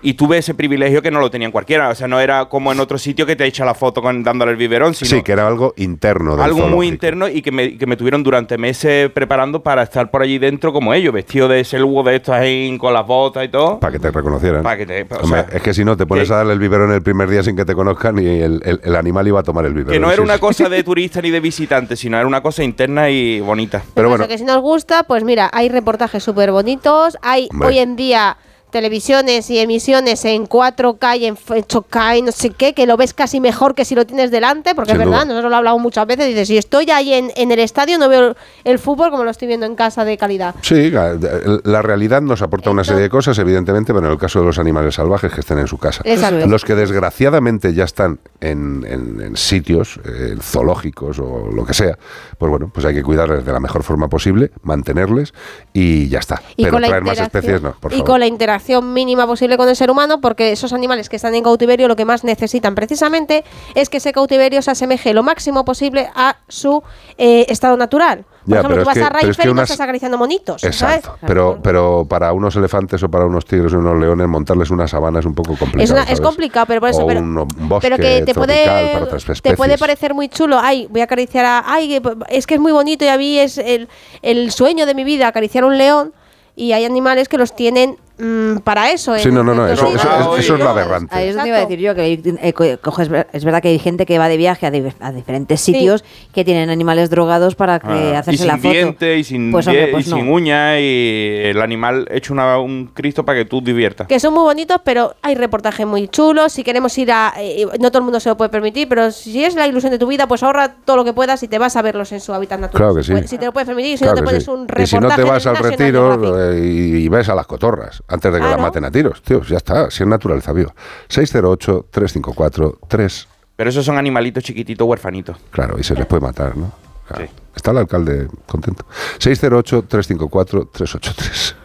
y tuve ese privilegio que no lo tenían cualquiera. O sea, no era como en otro sitio que te echa la foto con, dándole el biberón, sino Sí, que era algo interno del algo muy interno y que me, que me tuvieron durante meses preparando para estar por allí dentro como ellos, vestido de selvo de estos ahí con las botas y todo. Para que te reconocieran. Para que te- o Hombre, sea, es que si no, te pones que- a darle el biberón el primer día sin que te conozcan y el, el- el animal iba a tomar el biberón. Que no era sí, una sí. cosa de turista ni de visitante, sino era una cosa interna y bonita. Pero Eso bueno, que si nos gusta, pues mira, hay reportajes súper bonitos, hay Hombre. hoy en día televisiones y emisiones en 4K y en 8K y no sé qué, que lo ves casi mejor que si lo tienes delante, porque Sin es verdad, duda. nosotros lo hablamos muchas veces, dices, si estoy ahí en, en el estadio no veo el fútbol como lo estoy viendo en casa de calidad. Sí, la, realidad nos aporta una serie de cosas, evidentemente, pero en el caso de los animales salvajes que estén en su casa. Exacto. Los que desgraciadamente ya están en, en- en sitios eh, zoológicos o lo que sea, pues bueno, pues hay que cuidarles de la mejor forma posible, mantenerles y ya está. Y pero traer más especies no, por y favor. con la interacción mínima posible con el ser humano, porque esos animales que están en cautiverio lo que más necesitan precisamente es que ese cautiverio se asemeje lo máximo posible a su eh, estado natural. Por Ya, ejemplo, pero tú vas es que- a pero es que y no unas- estás acariciando monitos, Exacto, ¿sabes? pero, pero para unos elefantes o para unos tigres o unos leones montarles una sabana es un poco complicado. Es, una- es ¿sabes? complicado, pero por eso. O pero, un, bosque pero que te puede, tropical para otras te puede parecer muy chulo. Ay, voy a acariciar a. Ay, que- es que es muy bonito y a mí es el, el sueño de mi vida acariciar a un león. Y hay animales que los tienen mm, para eso. Sí, en no, no, no, eso, eso, eso- eso es lo aberrante. Ahí es donde iba a decir yo, que eh, co- coges- es verdad que hay gente que va de viaje a, di- a diferentes sitios que tienen animales drogados para que Ah, y hacerse sin la foto. diente y sin, Pues, hombre, pues y no. sin uñas y el animal hecho una- un cristo para que tú diviertas. Que son muy bonitos, pero hay reportajes muy chulos. Si queremos ir a. eh, no todo el mundo se lo puede permitir, pero si es la ilusión de tu vida, pues ahorra todo lo que puedas y te vas a verlos en su hábitat natural. Claro que sí. Pues, Si te lo puedes permitir, si Claro no te que pones sí. un y reportaje. si no te vas al retiro eh, y, y ves a las cotorras antes de que Claro. las maten a tiros, tío, ya está, si es naturaleza viva. 608-354-3. Pero esos son animalitos chiquititos huerfanitos. Claro, y se les puede matar, ¿no? Claro. Está el alcalde contento. 608-354-383.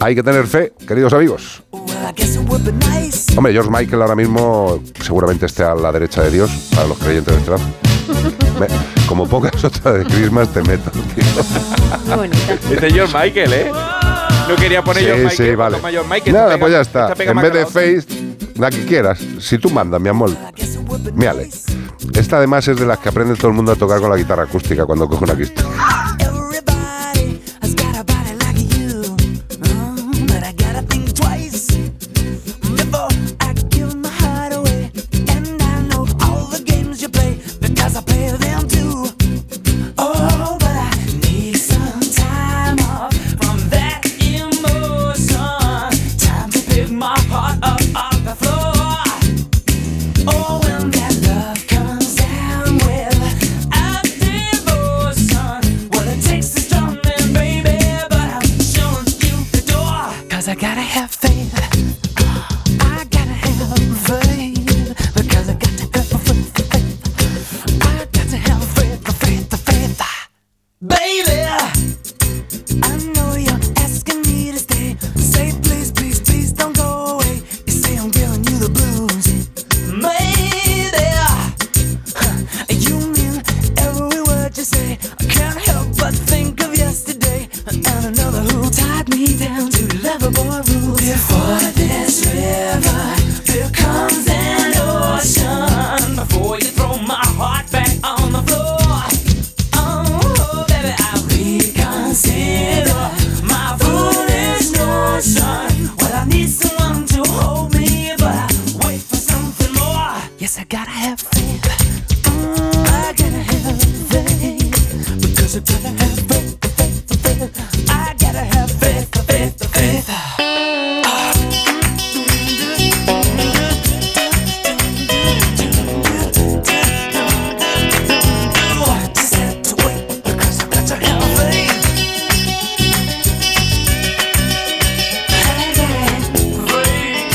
Hay que tener fe, queridos amigos. Hombre, George Michael ahora mismo seguramente esté a la derecha de Dios, para los creyentes de Trump. Me- como pocas otras de Christmas te meto, tío. Este es George Michael, ¿eh? No quería poner George Sí, Michael, sí, vale. George Michael. Nada, pues ya está. En vez de. Face, la que quieras. Si tú mandas, mi amor. Mírale. Esta además es de las que aprende todo el mundo a tocar con la guitarra acústica cuando coge una guitarra.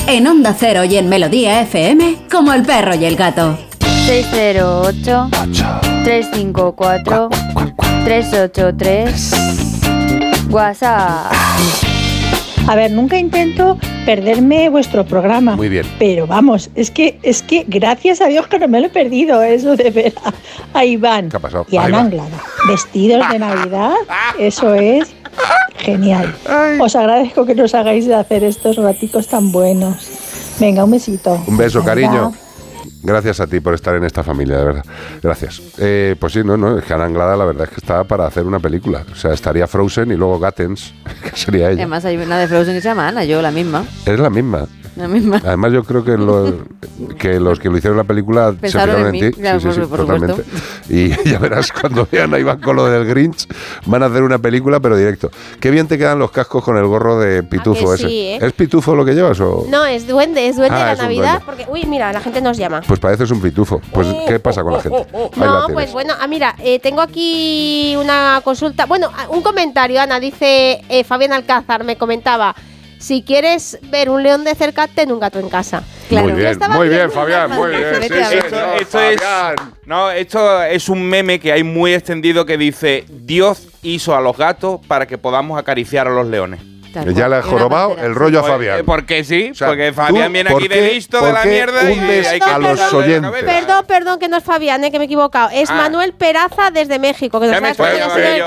En Onda Cero y en Melodía FM, como el perro y el gato. 608 354 383 WhatsApp. A ver, nunca intento perderme vuestro programa. Muy bien. Pero vamos, es que, es que gracias a Dios que no me lo he perdido, eso de ver a, Iván ¿Qué ha pasado? y a Ana. Anglada vestidos de Navidad, eso es Genial. Os agradezco que nos hagáis de hacer estos raticos tan buenos. Venga, un besito. Un beso, cariño. Gracias a ti por estar en esta familia, de verdad. Gracias. Eh, pues sí, no, no, es que Ana Anglada la verdad es que está para hacer una película. O sea, estaría Frozen y luego Gattens, que sería ella. Además hay una de Frozen que se llama Ana, yo la misma. Es la misma. La misma. Además, yo creo que, lo- que los que lo hicieron la película se Pensaron fijaron en ti. claro, sí, sí, sí, por totalmente. Y ya verás, cuando vean a Iván con lo del Grinch, van a hacer una película, pero directo. Qué bien te quedan los cascos con el gorro de pitufo que ese. sí, eh? ¿Es pitufo lo que llevas o...? No, es duende, es duende Ah, de la Navidad. Porque, uy, mira, la gente nos llama. Pues pareces un pitufo. Pues, ¿qué pasa con la gente? Ahí la No, pues bueno, ah, mira, eh, tengo aquí una consulta. Bueno, ah, un comentario, Ana. Dice eh, Fabián Alcázar, me comentaba. Si quieres ver un león de cerca, ten un gato en casa. Muy Yo bien, muy bien, Fabián, muy bien. Sí, esto es, no, esto es un meme que hay muy extendido que dice Dios hizo a los gatos para que podamos acariciar a los leones. Que ya le has jorobado el rollo a Fabián. Porque sí, sea, porque Fabián ¿tú viene aquí de qué- listo por de la mierda y hundes hay que a los oyentes? Perdón, perdón, que no es Fabián, eh, que me he equivocado. Es Ah. Manuel Peraza desde México. Que Ya me estoy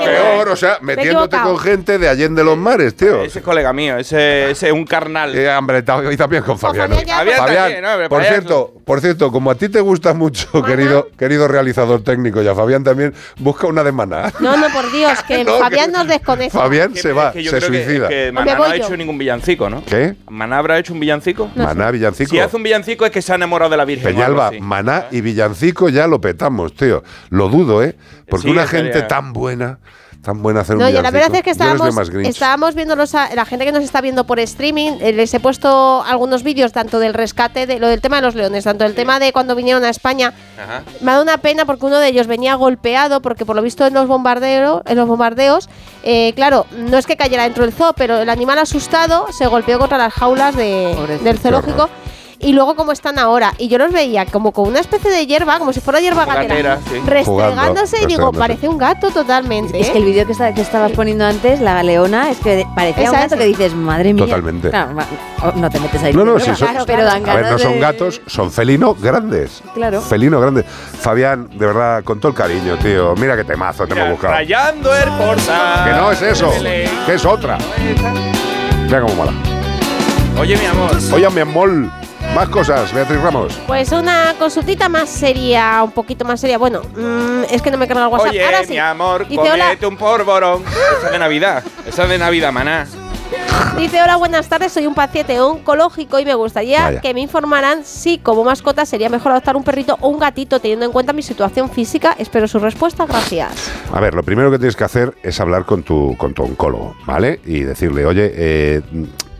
Peor, o sea, Me he metiéndote equivocado. con gente de Allende los Mares, tío. Ese es colega mío, ese, ese es un carnal. Eh, hombre, también con Fabián. Pero por cierto, por cierto, como a ti te gusta mucho, querido, querido realizador técnico, y a Fabián también, busca una de maná. No, no, por Dios, que No, Fabián que- nos desconecta. Fabián se va, se suicida. Maná no ha yo. hecho ningún villancico, ¿no? ¿Qué? ¿Maná habrá hecho un villancico? Maná, villancico. Si hace un villancico es que se ha enamorado de la Virgen. o Peñalba, algo así. Maná y Villancico ya lo petamos, tío. Lo dudo, ¿eh? Porque Sí, una gente tan buena, tan buena hacer un No, yo la verdad es que estábamos, estábamos viendo los, a- la gente que nos está viendo por streaming, eh, les he puesto algunos vídeos tanto del rescate, de lo del tema de los leones, tanto del tema de cuando vinieron a España. Ajá. Me ha dado una pena porque uno de ellos venía golpeado porque por lo visto en los bombardeos, en los bombardeos, eh, claro, no es que cayera dentro del zoo, pero el animal asustado se golpeó contra las jaulas de- del zoológico. Y luego como están ahora. Y yo los veía como con una especie de hierba, como si fuera hierba gatera, sí. restregándose y digo, parece un gato totalmente. Es ¿eh? que el vídeo que, está- que estabas poniendo antes, la leona, es que parecía Esa un gato es. que dices, madre mía. Totalmente. Claro, oh, no te metes ahí. No, no, pero, sí, son- claro, pero dan A ver, ganas no son gatos, son felinos grandes. Claro. Felinos grandes. Fabián, de verdad, con todo el cariño, tío. Mira qué temazo te hemos buscado. Rayando el portal. Que no es eso, que es otra. Mira cómo mola. Oye, mi amor. Oye, mi amor, más cosas, Beatriz Ramos. Pues una consultita más seria, un poquito más seria. Bueno, mm, es que no me carga el WhatsApp. Oye, Ahora sí. mi amor, Dice hola, comete un porborón. Esa es de Navidad. Esa es de Navidad, maná. dice hola, buenas tardes. Soy un paciente oncológico y me gustaría Vaya. que me informaran si como mascota sería mejor adoptar un perrito o un gatito teniendo en cuenta mi situación física. Espero su respuesta. Gracias. A ver, lo primero que tienes que hacer es hablar con tu, con tu oncólogo, ¿vale? Y decirle, oye, eh,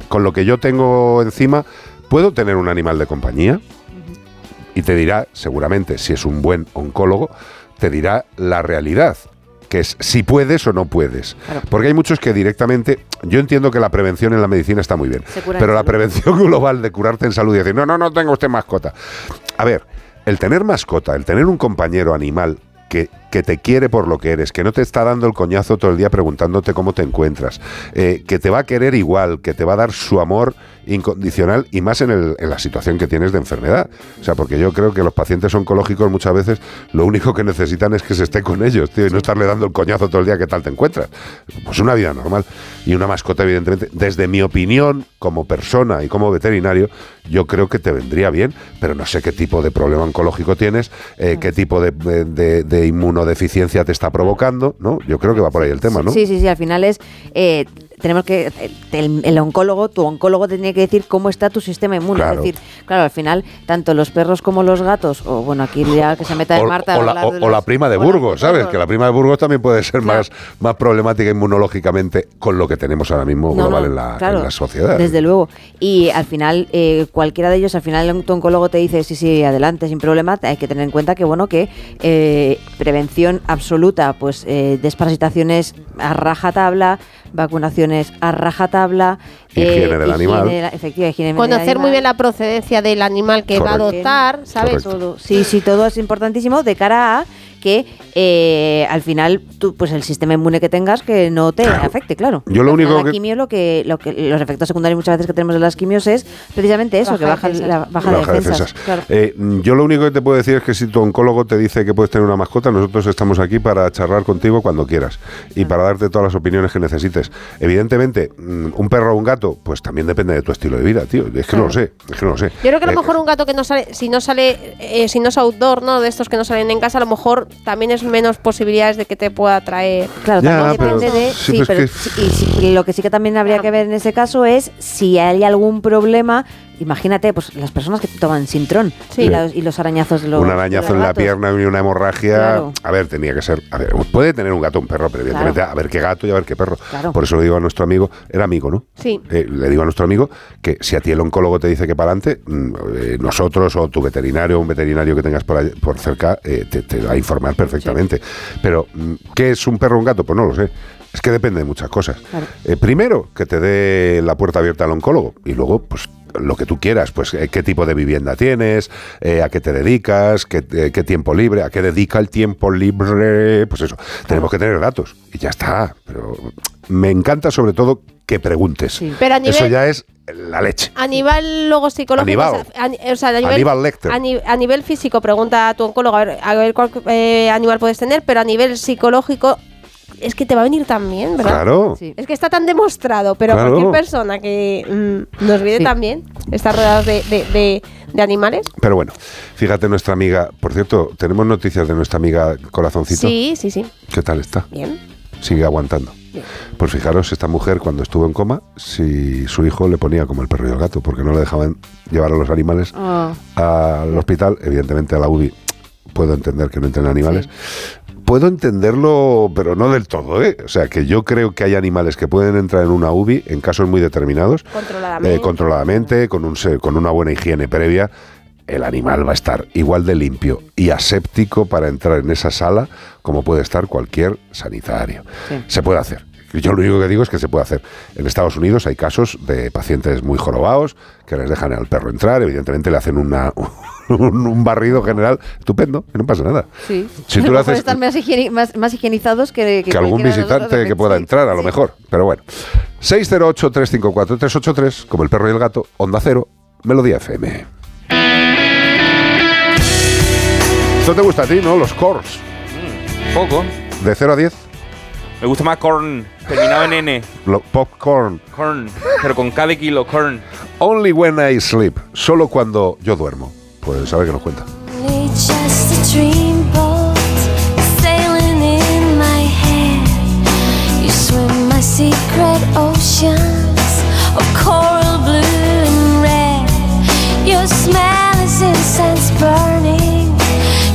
con lo que yo tengo encima, ¿puedo tener un animal de compañía? Y te dirá, seguramente, si es un buen oncólogo, te dirá la realidad, que es si puedes o no puedes. Porque hay muchos que directamente, yo entiendo que la prevención en la medicina está muy bien, pero la prevención global de curarte en salud y decir, no, no, no tenga usted mascota. A ver, el tener mascota, el tener un compañero animal que, que te quiere por lo que eres, que no te está dando el coñazo todo el día preguntándote cómo te encuentras, eh, que te va a querer igual, que te va a dar su amor incondicional y más en, el- en la situación que tienes de enfermedad. O sea, porque yo creo que los pacientes oncológicos muchas veces lo único que necesitan es que se esté con ellos, tío, y no estarle dando el coñazo todo el día qué tal te encuentras. Pues una vida normal. Y una mascota, evidentemente, desde mi opinión, como persona y como veterinario, yo creo que te vendría bien, pero no sé qué tipo de problema oncológico tienes, eh, qué tipo de, de- de- de inmunodeficiencia te está provocando, ¿no? Yo creo que va por ahí el tema, ¿no? Sí, sí, sí, al final es. eh, tenemos que. El, el oncólogo, tu oncólogo te tiene que decir cómo está tu sistema inmune. Claro. Es decir, claro, al final, tanto los perros como los gatos, o bueno, aquí ya que se meta en O, Marta. o la, hablar o- de o los- la prima de Burgos, ¿sabes? Que la prima de Burgos también puede ser más, más problemática inmunológicamente con lo que tenemos ahora mismo No, global no, en, la, claro, en la sociedad. Desde luego. Y al final, eh, cualquiera de ellos, al final tu oncólogo te dice, sí, sí, adelante, sin problema. Hay que tener en cuenta que, bueno, que eh, prevención absoluta, pues eh, desparasitaciones a rajatabla, vacunaciones a rajatabla. Higiene del animal. de la- efectiva, higiene del Conocer muy bien la procedencia del animal que va a adoptar, ¿sabes? Todo. Sí, sí, todo es importantísimo de cara a que eh, al final tú, pues el sistema inmune que tengas que no te afecte, claro. Yo lo único que- La quimio, lo que, lo que, los efectos secundarios muchas veces que tenemos de las quimios es precisamente eso, Baja que baja defensas. la baja, Baja de defensas. defensas. Claro. Eh, yo lo único que te puedo decir es que si tu oncólogo te dice que puedes tener una mascota, nosotros estamos aquí para charlar contigo cuando quieras y para darte todas las opiniones que necesites. Evidentemente, mm, un perro o un gato, pues también depende de tu estilo de vida, tío. Es que no lo sé, es que no lo sé. Yo creo que a lo Eh, mejor un gato que no sale, si no sale, eh, si no es outdoor, ¿no? De estos que no salen en casa, a lo mejor también es menos posibilidades de que te pueda traer. Claro, Ya, también pero- depende de. sí, sí, pero es pero que- sí, y sí, lo que sí que también habría que ver en ese caso es si hay algún problema. Imagínate, pues las personas que toman Sintrón Sí. y, los, y los arañazos de los. un arañazo en la pierna y una hemorragia. Claro. A ver, tenía que ser. A ver, puede tener un gato un perro, pero evidentemente a ver qué gato y a ver qué perro. Claro. Por eso le digo a nuestro amigo, era amigo, ¿no? Sí. Eh, le digo a nuestro amigo que si a ti el oncólogo te dice que para adelante, mm, eh, nosotros o tu veterinario o un veterinario que tengas por, por cerca eh, te, te va a informar perfectamente. Pero, mm, ¿qué es un perro o un gato? Pues no lo sé. Es que depende de muchas cosas. Eh, primero, que te dé la puerta abierta al oncólogo y luego, pues lo que tú quieras, pues eh, qué tipo de vivienda tienes, eh, a qué te dedicas, qué, eh, qué tiempo libre, a qué dedica el tiempo libre, pues eso, tenemos que tener datos y ya está. Pero me encanta sobre todo que preguntes. Pero a Eso ya es la leche. A nivel luego psicológico, Aníbal. o a, ni- o sea, a nivel, Aníbal Lecter. a, ni- a nivel físico, pregunta a tu oncólogo a ver, a ver cuál eh, animal puedes tener, pero a nivel psicológico es que te va a venir también, ¿verdad? Claro. Sí. Es que está tan demostrado, pero Claro. cualquier persona que mm, nos viene Sí. también, está rodeados de, de- de- de animales. Pero bueno, fíjate nuestra amiga, por cierto, tenemos noticias de nuestra amiga Corazoncito. Sí, sí, sí. ¿Qué tal está? Bien. Sigue aguantando. Bien. Pues fijaros, esta mujer cuando estuvo en coma, si su hijo le ponía como el perro y el gato, porque no le dejaban llevar a los animales Ah, al hospital, evidentemente a la UBI puedo entender que no entren animales. Puedo entenderlo, pero no del todo, ¿eh? O sea, que yo creo que hay animales que pueden entrar en una UBI en casos muy determinados, Controladamente. eh, controladamente, con, un, con una buena higiene previa. El animal va a estar igual de limpio y aséptico para entrar en esa sala como puede estar cualquier sanitario. Sí. Se puede hacer. Yo lo único que digo es que se puede hacer. En Estados Unidos hay casos de pacientes muy jorobados que les dejan al perro entrar, evidentemente le hacen una, un, un barrido general estupendo y no pasa nada. sí. Si A tú lo haces- están más, higieni- más, más higienizados que, que algún visitante que pueda entrar, a lo mejor. Pero bueno. 608-354-383, como el perro y el gato, Onda Cero, Melodía FM. Esto te gusta a ti, ¿no? Los cores. Poco. De 0 a 10, Me gusta más corn, terminado en N. lo- popcorn. Corn, pero con cada kilo, corn. Only when I sleep. Solo cuando yo duermo. Pues a ver qué nos cuenta. Only just a dreamboat sailing in my head. You swim my secret oceans of coral blue and red. Your smell is incense burning.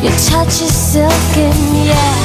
Your touch is silken yet.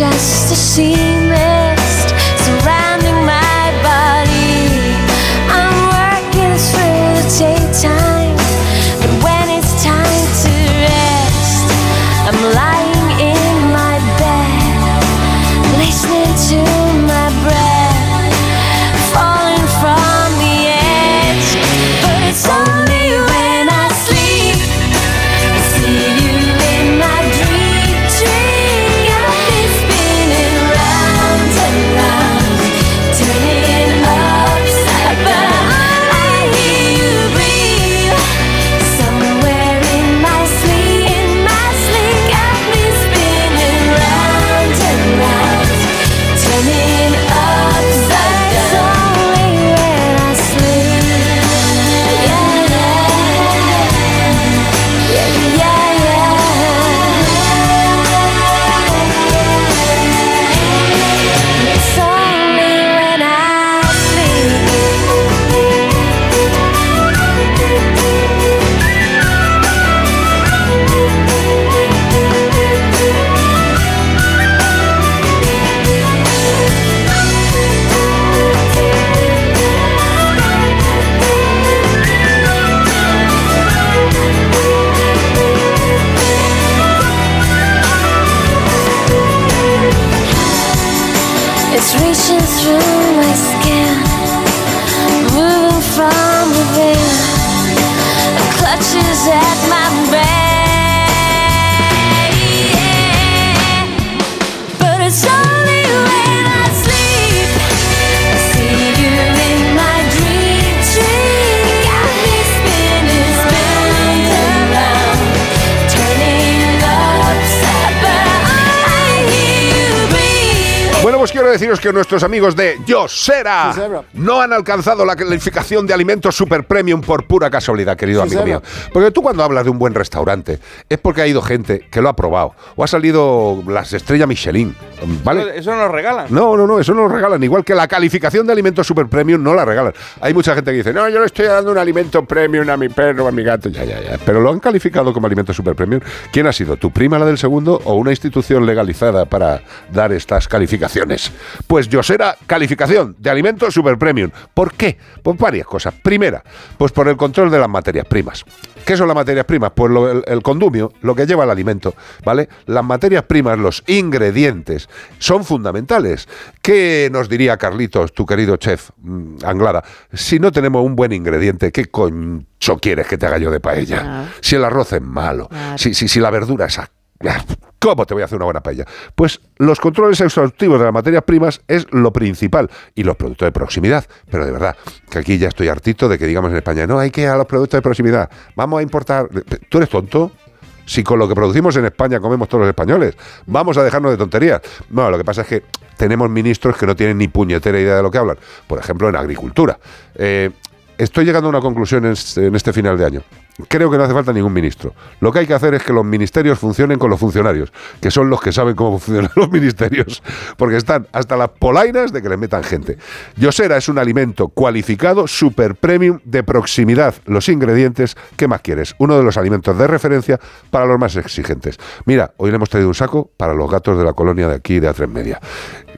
just a sea quiero deciros que nuestros amigos de Yosera no han alcanzado la calificación de alimentos super premium por pura casualidad, querido amigo mío. Porque tú cuando hablas de un buen restaurante es porque ha ido gente que lo ha probado o ha salido las estrellas Michelin, ¿vale? Eso no lo regalan. No, no, no, eso no lo regalan. Igual que la calificación de alimentos super premium no la regalan. Hay mucha gente que dice, no, yo le estoy dando un alimento premium a mi perro, a mi gato, ya, ya, ya. Pero lo han calificado como alimento super premium. ¿Quién ha sido? ¿Tu prima la del segundo o una institución legalizada para dar estas calificaciones? Pues Yosera, calificación de alimentos super premium. ¿Por qué? Por varias cosas. Primera, pues por el control de las materias primas. ¿Qué son las materias primas? Pues lo- el, el condumio, lo que lleva el alimento, ¿vale? Las materias primas, los ingredientes, son fundamentales. ¿Qué nos diría Carlitos, tu querido chef mm, Anglada? Si no tenemos un buen ingrediente, ¿qué concho quieres que te haga yo de paella? Si el arroz es malo, si, si, si la verdura es... ¿Cómo te voy a hacer una buena paella? Pues los controles exhaustivos de las materias primas es lo principal y los productos de proximidad. Pero de verdad, que aquí ya estoy hartito de que digamos en España, no, hay que ir a los productos de proximidad. Vamos a importar. ¿Tú eres tonto? Si con lo que producimos en España comemos todos los españoles, vamos a dejarnos de tonterías. No, lo que pasa es que tenemos ministros que no tienen ni puñetera idea de lo que hablan. Por ejemplo, en agricultura. Eh, estoy llegando a una conclusión en este, en este final de año. Creo que no hace falta ningún ministro. Lo que hay que hacer es que los ministerios funcionen con los funcionarios, que son los que saben cómo funcionan los ministerios, porque están hasta las polainas de que les metan gente. Yosera es un alimento cualificado, super premium, de proximidad. Los ingredientes, ¿qué más quieres? Uno de los alimentos de referencia para los más exigentes. Mira, hoy le hemos traído un saco para los gatos de la colonia de aquí, de A3 Media.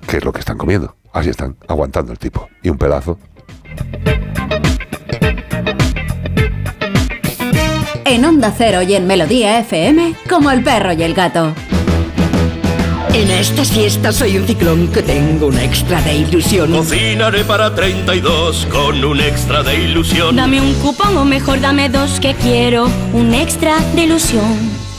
¿Qué es lo que están comiendo? Así están, aguantando el tipo. Y un pedazo. En Onda Cero y en Melodía FM, como el perro y el gato. En esta siesta soy un ciclón que tengo un extra de ilusión. Cocinaré para 32 con un extra de ilusión. Dame un cupón o mejor dame dos que quiero un extra de ilusión.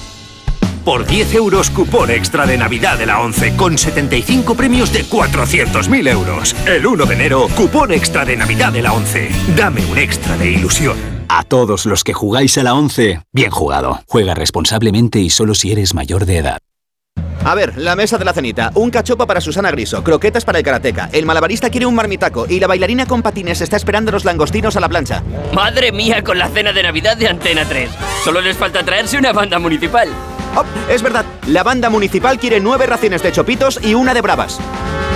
Por 10 euros, cupón extra de Navidad de la 11 con 75 premios de 400.000 euros. El 1 de enero, cupón extra de Navidad de la 11. Dame un extra de ilusión. A todos los que jugáis a la 11, bien jugado. Juega responsablemente y solo si eres mayor de edad. A ver, la mesa de la cenita. Un cachopo para Susana Griso, croquetas para el karateca. El malabarista quiere un marmitaco y la bailarina con patines está esperando los langostinos a la plancha. Madre mía con la cena de Navidad de Antena 3. Solo les falta traerse una banda municipal. Oh, es verdad, la banda municipal quiere nueve raciones de chopitos y una de bravas.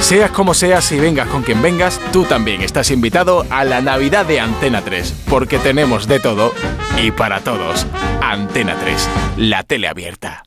Seas como seas y vengas con quien vengas, tú también estás invitado a la Navidad de Antena 3, porque tenemos de todo y para todos. Antena 3, la tele abierta.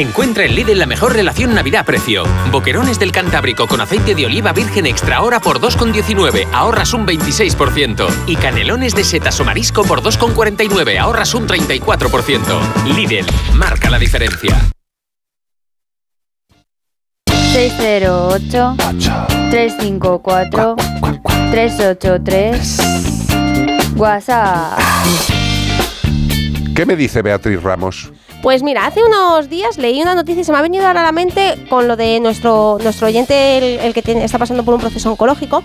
Encuentra en Lidl la mejor relación Navidad-precio. Boquerones del Cantábrico con aceite de oliva virgen extra hora por 2,19, ahorras un 26%. Y canelones de setas o marisco por 2,49, ahorras un 34%. Lidl, marca la diferencia. 608 354 383 WhatsApp. ¿Qué me dice Beatriz Ramos? Pues mira, hace unos días leí una noticia y se me ha venido ahora a la mente con lo de nuestro, nuestro oyente, el, el que tiene- está pasando por un proceso oncológico.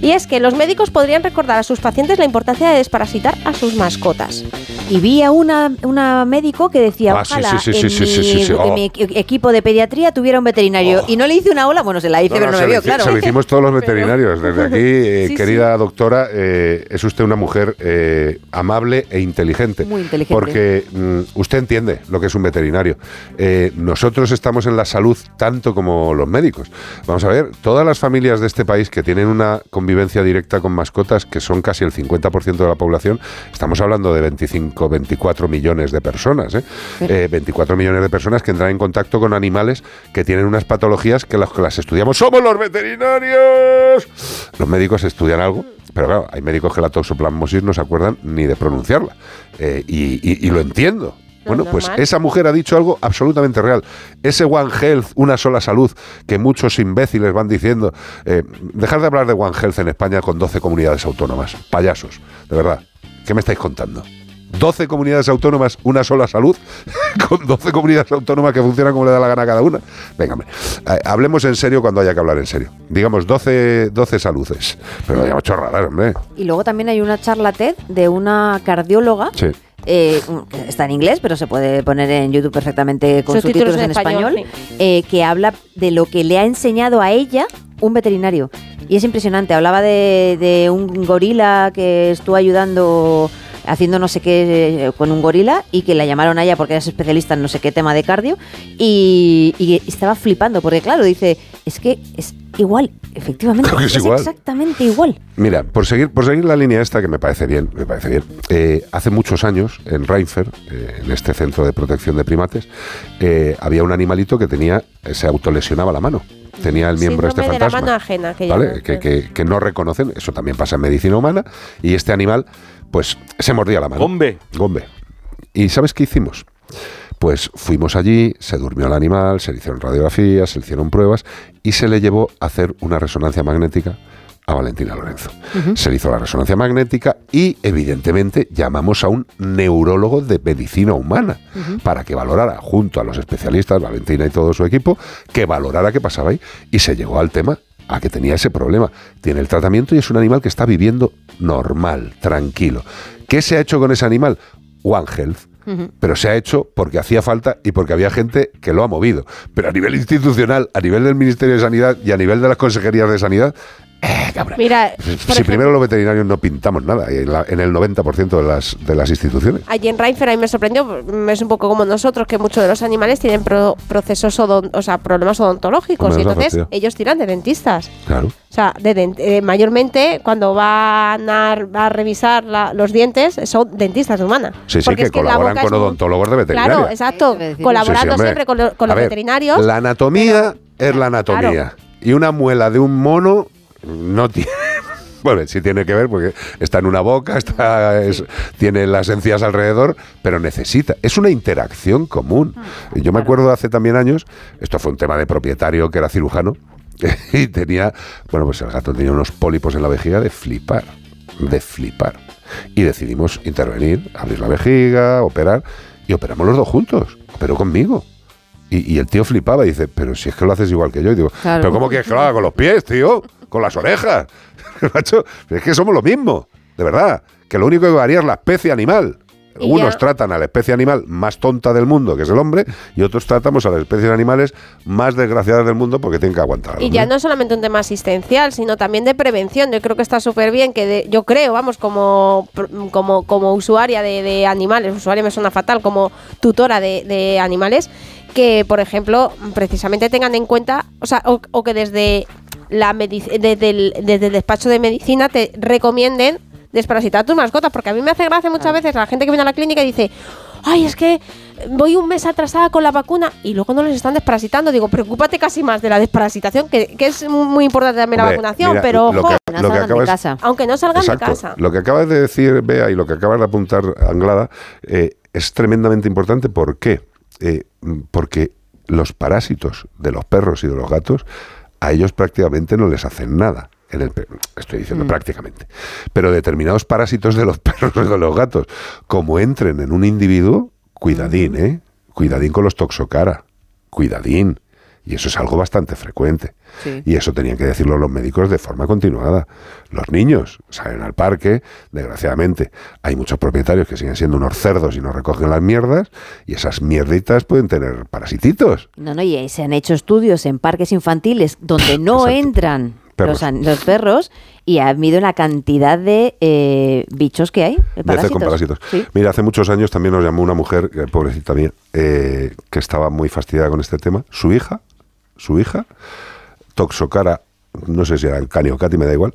Y es que los médicos podrían recordar a sus pacientes la importancia de desparasitar a sus mascotas. y vi a una, una médico que decía, ojalá en, mi, oh. equipo de pediatría tuviera un veterinario. Y no le hice una ola, bueno, se la hice, No, pero no, se me lo vio, claro. Se lo hicimos todos los veterinarios. Desde aquí, eh, Sí, querida doctora, eh, es usted una mujer eh, amable e inteligente. Muy inteligente. Porque mm, usted entiende lo que es un veterinario. Eh, nosotros estamos en la salud tanto como los médicos. Vamos a ver, todas las familias de este país que tienen una convivencia directa con mascotas, que son casi el 50% de la población, estamos hablando de 25, 24 millones de personas. ¿eh? Eh, 24 millones de personas que entran en contacto con animales que tienen unas patologías que las que las estudiamos somos los veterinarios. Los médicos estudian algo, pero claro, hay médicos que la toxoplasmosis no se acuerdan ni de pronunciarla. Eh, y, y- y lo entiendo. Bueno, pues esa mujer ha dicho algo absolutamente real. Ese One Health, una sola salud, que muchos imbéciles van diciendo. Eh, dejar de hablar de One Health en España con 12 comunidades autónomas. Payasos, de verdad. ¿Qué me estáis contando? 12 comunidades autónomas, una sola salud, con 12 comunidades autónomas que funcionan como le da la gana a cada una. Venga, eh, hablemos en serio cuando haya que hablar en serio. Digamos 12, 12 saludes. Pero no digamos chorradas, hombre. Y luego también hay una charla TED de una cardióloga. Sí. Eh, está en inglés, pero se puede poner en YouTube perfectamente con Subtítulos en en español, español, eh, que habla de lo que le ha enseñado a ella un veterinario. Y es impresionante. Hablaba de, de un gorila que estuvo ayudando haciendo no sé qué eh, con un gorila y que la llamaron a ella porque es especialista en no sé qué tema de cardio y, y estaba flipando porque claro, dice, es que es igual, efectivamente, que es igual. exactamente igual. Mira, por seguir, por seguir la línea esta que me parece bien, me parece bien. eh, hace muchos años en Reinfer, eh, en este centro de protección de primates, eh, había un animalito que tenía, se autolesionaba la mano. Tenía el miembro este de la fantasma. mano ajena, que ¿vale? llaman. Que, que- que no reconocen, eso también pasa en medicina humana, y este animal, pues, se mordía la mano. Gombe. Gombe. ¿Y sabes qué hicimos? Pues fuimos allí, se durmió el animal, se le hicieron radiografías, se le hicieron pruebas y se le llevó a hacer una resonancia magnética a Valentina Lorenzo. Se le hizo la resonancia magnética y, evidentemente, llamamos a un neurólogo de medicina humana para que valorara, junto a los especialistas, Valentina y todo su equipo, que valorara qué pasaba ahí. Y se llegó al tema a que tenía ese problema. Tiene el tratamiento y es un animal que está viviendo normal, tranquilo. ¿Qué se ha hecho con ese animal? One Health. Pero se ha hecho porque hacía falta y porque había gente que lo ha movido. Pero a nivel institucional, a nivel del Ministerio de Sanidad y a nivel de las consejerías de Sanidad, Mira, si ejemplo, primero los veterinarios no pintamos nada en, la- en el 90% de las, de las instituciones. Allí en Reinfer a mí me sorprendió, mm, es un poco como nosotros, que muchos de los animales tienen pro- procesos, odon- o sea, problemas odontológicos. Y entonces ellos tiran de dentistas. Claro. O sea, de eh, mayormente cuando van a, a revisar la- los dientes son dentistas de humana. Sí, sí, que es colaboran con odontólogos de veterinaria. Claro, exacto. Sí, sí, Colaborando siempre con, lo- con A los ver, veterinarios. La anatomía es la anatomía. Y una muela de un mono no tiene. Bueno, sí tiene que ver porque está en una boca, está, es- tiene las encías alrededor, pero necesita. Es una interacción común. Yo me acuerdo hace también años, esto fue un tema de propietario que era cirujano, y tenía, bueno, pues el gato tenía unos pólipos en la vejiga de flipar, de flipar. Y decidimos intervenir, abrir la vejiga, operar, y operamos los dos juntos, operó conmigo. Y, y el tío flipaba y dice, pero si es que lo haces igual que yo. Y digo, Claro. pero ¿cómo quieres que lo haga con los pies, tío? Con las orejas. Macho, es que somos lo mismo, de verdad. Que lo único que varía es la especie animal. Y Unos ya- tratan a la especie animal más tonta del mundo, que es el hombre, y otros tratamos a las especies animales más desgraciadas del mundo porque tienen que aguantar. Y ya no es solamente un tema asistencial, sino también de prevención. Yo creo que está súper bien que de- yo creo, vamos, como, como, como usuaria de, de animales, usuaria me suena fatal, como tutora de, de animales, que por ejemplo, precisamente tengan en cuenta, o sea, o, o que desde la desde, el, desde el despacho de medicina te recomienden desparasitar a tus mascotas, porque a mí me hace gracia muchas veces la gente que viene a la clínica y dice, ay, es que voy un mes atrasada con la vacuna y luego no les están desparasitando. Digo, preocúpate casi más de la desparasitación, que, que es muy importante también la vacunación, mira, pero lo ojo, que- lo que acabas- aunque no salgan Exacto. de casa. Lo que acabas de decir, Bea, y lo que acabas de apuntar, Anglada, eh, es tremendamente importante. ¿Por qué? Eh, mm, porque los parásitos de los perros y de los gatos, a ellos prácticamente no les hacen nada. En el, estoy diciendo Mm. prácticamente. Pero determinados parásitos de los perros y de los gatos, como entren en un individuo, cuidadín, ¿eh? Cuidadín con los toxocara. Cuidadín. Y eso es algo bastante frecuente. Sí. Y eso tenían que decirlo los médicos de forma continuada. Los niños salen al parque, desgraciadamente hay muchos propietarios que siguen siendo unos cerdos y no recogen las mierdas, y esas mierditas pueden tener parasititos. No, no, y se han hecho estudios en parques infantiles donde no entran Perros. los, los perros y ha habido la cantidad de eh, bichos que hay, de con parásitos. Mira, hace muchos años también nos llamó una mujer, pobrecita mía, eh, que estaba muy fastidiada con este tema. Su hija, su hija, toxocara, no sé si era el caniocati, me da igual,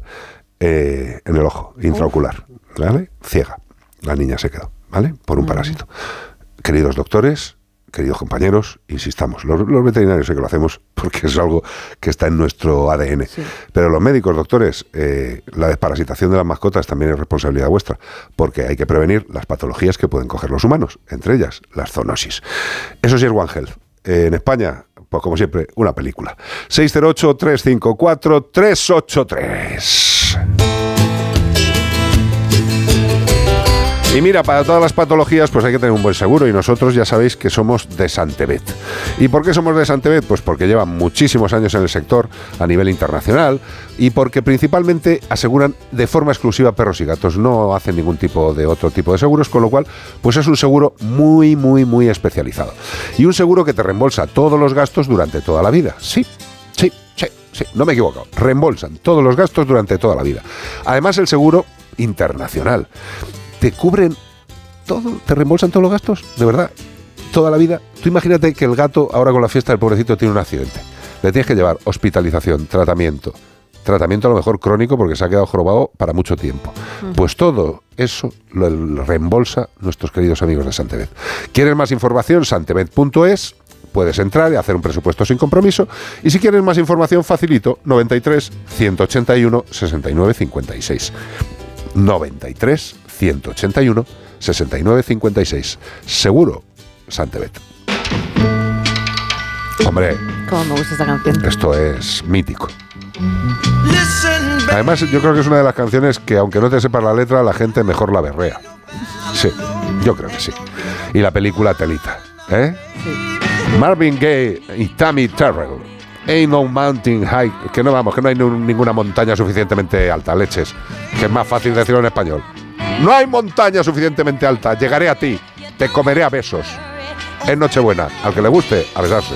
eh, en el ojo, intraocular, ¿vale? Ciega. La niña se quedó, ¿vale? Por un parásito. Queridos doctores, queridos compañeros, insistamos, los, los veterinarios sé que lo hacemos porque es algo que está en nuestro ADN. Pero los médicos, doctores, eh, la desparasitación de las mascotas también es responsabilidad vuestra, porque hay que prevenir las patologías que pueden coger los humanos, entre ellas las zoonosis. Eso sí es One Health. Eh, en España, pues como siempre, una película. 608-354-383. Y mira, para todas las patologías pues hay que tener un buen seguro y nosotros ya sabéis que somos de Santebet. ¿Y por qué somos de Santebet? Pues porque llevan muchísimos años en el sector a nivel internacional y porque principalmente aseguran de forma exclusiva perros y gatos, no hacen ningún tipo de otro tipo de seguros, con lo cual pues es un seguro muy muy muy especializado. Y un seguro que te reembolsa todos los gastos durante toda la vida. Sí, sí, sí, sí, no me he equivocado. Reembolsan todos los gastos durante toda la vida. Además el seguro internacional te cubren todo, te reembolsan todos los gastos, de verdad, toda la vida. Tú imagínate que el gato, ahora con la fiesta del pobrecito, tiene un accidente. Le tienes que llevar hospitalización, tratamiento. Tratamiento a lo mejor crónico porque se ha quedado jorobado para mucho tiempo. Pues todo eso lo lo reembolsa nuestros queridos amigos de Santebet. ¿Quieres más información? Santebet.es. Puedes entrar y hacer un presupuesto sin compromiso. Y si quieres más información, facilito 93 181 69 56. 93 181 69 56. Seguro, Santebet. Hombre, Cómo me gusta esta canción. esto es mítico. Además, yo creo que es una de las canciones que, aunque no te sepas la letra, la gente mejor la berrea. Sí, yo creo que sí. Y la película Telita, ¿eh? Marvin Gaye y Tammy Terrell. Ain't no mountain high. Que no vamos, que no hay ninguna montaña suficientemente alta, leches. Que es más fácil decirlo en español. No hay montaña suficientemente alta. Llegaré a ti. Te comeré a besos. Es Nochebuena. Al que le guste, a besarse.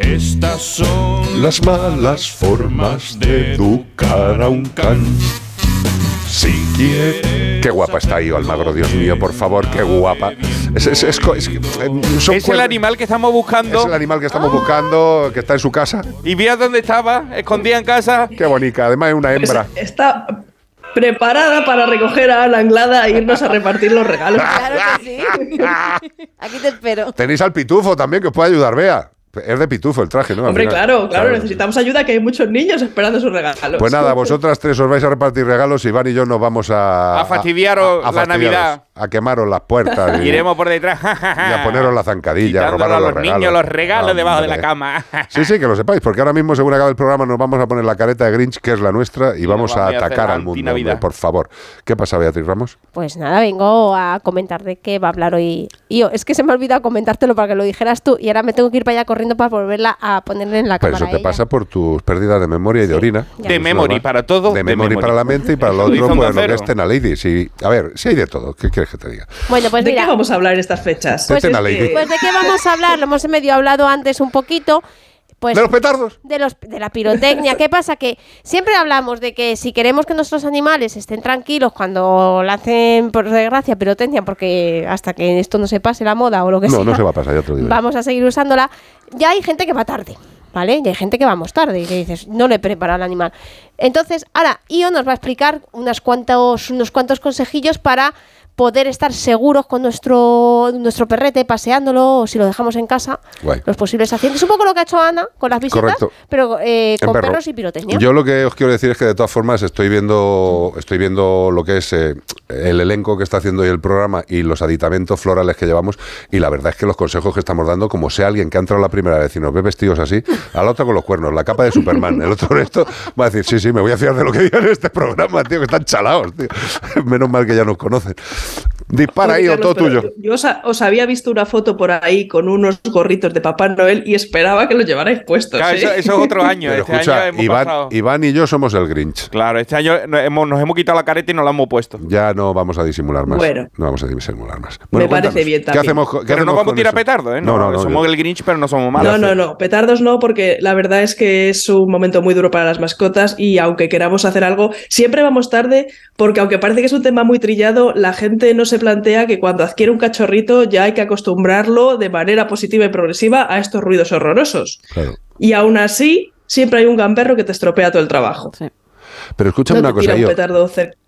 Estas son Las malas formas de educar a un can. Si quiere. Qué guapa está ahí, Almagro, Dios mío, por favor, qué guapa. Es, es- es co- es- eh, el animal que estamos buscando. es el animal que estamos buscando, que está en su casa. Y vía dónde estaba, escondida en casa. Qué bonita, además es una hembra. Está preparada para recoger a la anglada e irnos a repartir los regalos. Claro que sí. Aquí te espero. Tenéis al pitufo también, que os puede ayudar, vea. Es de pitufo el traje, ¿no? Al Hombre, final. claro, claro, necesitamos ayuda, que hay muchos niños esperando sus regalos. Pues nada, vosotras tres os vais a repartir regalos, Iván y yo nos vamos a... A fastidiaros la fastidiaros, Navidad. A quemaros las puertas. y, Iremos por detrás. y a poneros la zancadilla, a robaros a los los regalos. niños los regalos debajo de la cama. Sí, sí, que lo sepáis, porque ahora mismo, según acabe el programa, nos vamos a poner la careta de Grinch, que es la nuestra, y, vamos, a vamos a hacer atacar al mundo, hombre, por favor. ¿Qué pasa, Beatriz Ramos? Pues nada, vengo a comentar de qué va a hablar hoy. Y yo, es que se me ha olvidado comentártelo para que lo dijeras tú y ahora me tengo que ir para allá corriendo para volverla a ponerle en la Pues cámara. eso te ella. pasa por tus pérdidas de memoria y de orina. ya. De memory para todo, De de memory para la mente y para lo Lo otro, pues lo que es Lady. Sí, a ver, si hay de todo. ¿Qué quieres que te diga? Bueno, pues ¿De mira. qué vamos a hablar en estas fechas? Pues. Pues de qué vamos a hablar, lo hemos medio hablado antes un poquito. Pues, ¿De los petardos? de, los, de la pirotecnia. ¿Qué pasa? Que siempre hablamos de que si queremos que nuestros animales estén tranquilos cuando lancen, por desgracia, pirotecnia, porque hasta que esto no se pase la moda o lo que No, sea, no se va a pasar, ya te lo digo. vamos a seguir usándola. Ya hay gente que va tarde, ¿vale? Ya hay gente que vamos tarde y que dices, no le prepara al animal. Entonces, ahora, Io nos va a explicar unos cuantos, unos cuantos consejillos para poder estar seguros con nuestro, nuestro perrete paseándolo o si lo dejamos en casa, Guay. los posibles accidentes. Un poco lo que ha hecho Ana con las visitas, Correcto. pero eh, con perro. perros y pirotecnia. Yo lo que os quiero decir es que de todas formas estoy viendo, estoy viendo lo que es eh, el elenco que está haciendo hoy el programa y los aditamentos florales que llevamos y la verdad es que los consejos que estamos dando, como sea alguien que ha entrado la primera vez y nos ve vestidos así, a la otra con los cuernos, la capa de Superman, el otro esto va a decir, sí, sí, me voy a fiar de lo que digan en este programa, tío, que están chalados, tío. Menos mal que ya nos conocen. Dispara ahí, o todo tuyo. Yo, os, ha- os había visto una foto por ahí con unos gorritos de Papá Noel y esperaba que los llevarais puestos. Claro, ¿eh? eso, eso es otro año. Pero este escucha, año hemos Iván, pasado. Iván y yo somos el Grinch. Claro, este año nos hemos, nos hemos quitado la careta y nos la hemos puesto. Ya no vamos a disimular más. Bueno. No vamos a disimular más. Me parece bien ¿Qué también. hacemos, co- qué Pero no vamos a tirar eso? petardo, ¿eh? No, no, no. somos yo- el Grinch, pero no somos malos. No, no, no, petardos no, porque la verdad es que es un momento muy duro para las mascotas y aunque queramos hacer algo, siempre vamos tarde porque aunque parece que es un tema muy trillado, la gente no se plantea que cuando adquiere un cachorrito ya hay que acostumbrarlo de manera positiva y progresiva a estos ruidos horrorosos. Claro. Y aún así, siempre hay un gamberro que te estropea todo el trabajo. Pero escúchame no una cosa, un yo.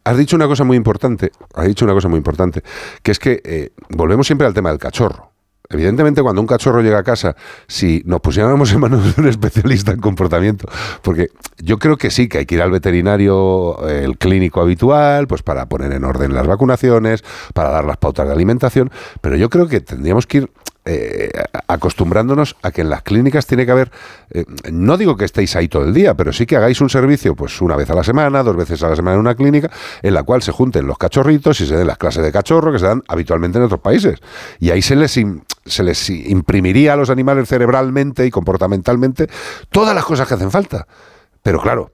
Has dicho una cosa muy importante, has dicho una cosa muy importante, que es que eh, volvemos siempre al tema del cachorro. Evidentemente, cuando un cachorro llega a casa, si nos pusiéramos en manos de un especialista en comportamiento, porque yo creo que sí, que hay que ir al veterinario, eh, el clínico habitual, pues para poner en orden las vacunaciones, para dar las pautas de alimentación, pero yo creo que tendríamos que ir eh, acostumbrándonos a que en las clínicas tiene que haber, eh, no digo que estéis ahí todo el día, pero sí que hagáis un servicio pues una vez a la semana, dos veces a la semana en una clínica, en la cual se junten los cachorritos y se den las clases de cachorro que se dan habitualmente en otros países. Y ahí se les, se les imprimiría a los animales cerebralmente y comportamentalmente todas las cosas que hacen falta. Pero claro,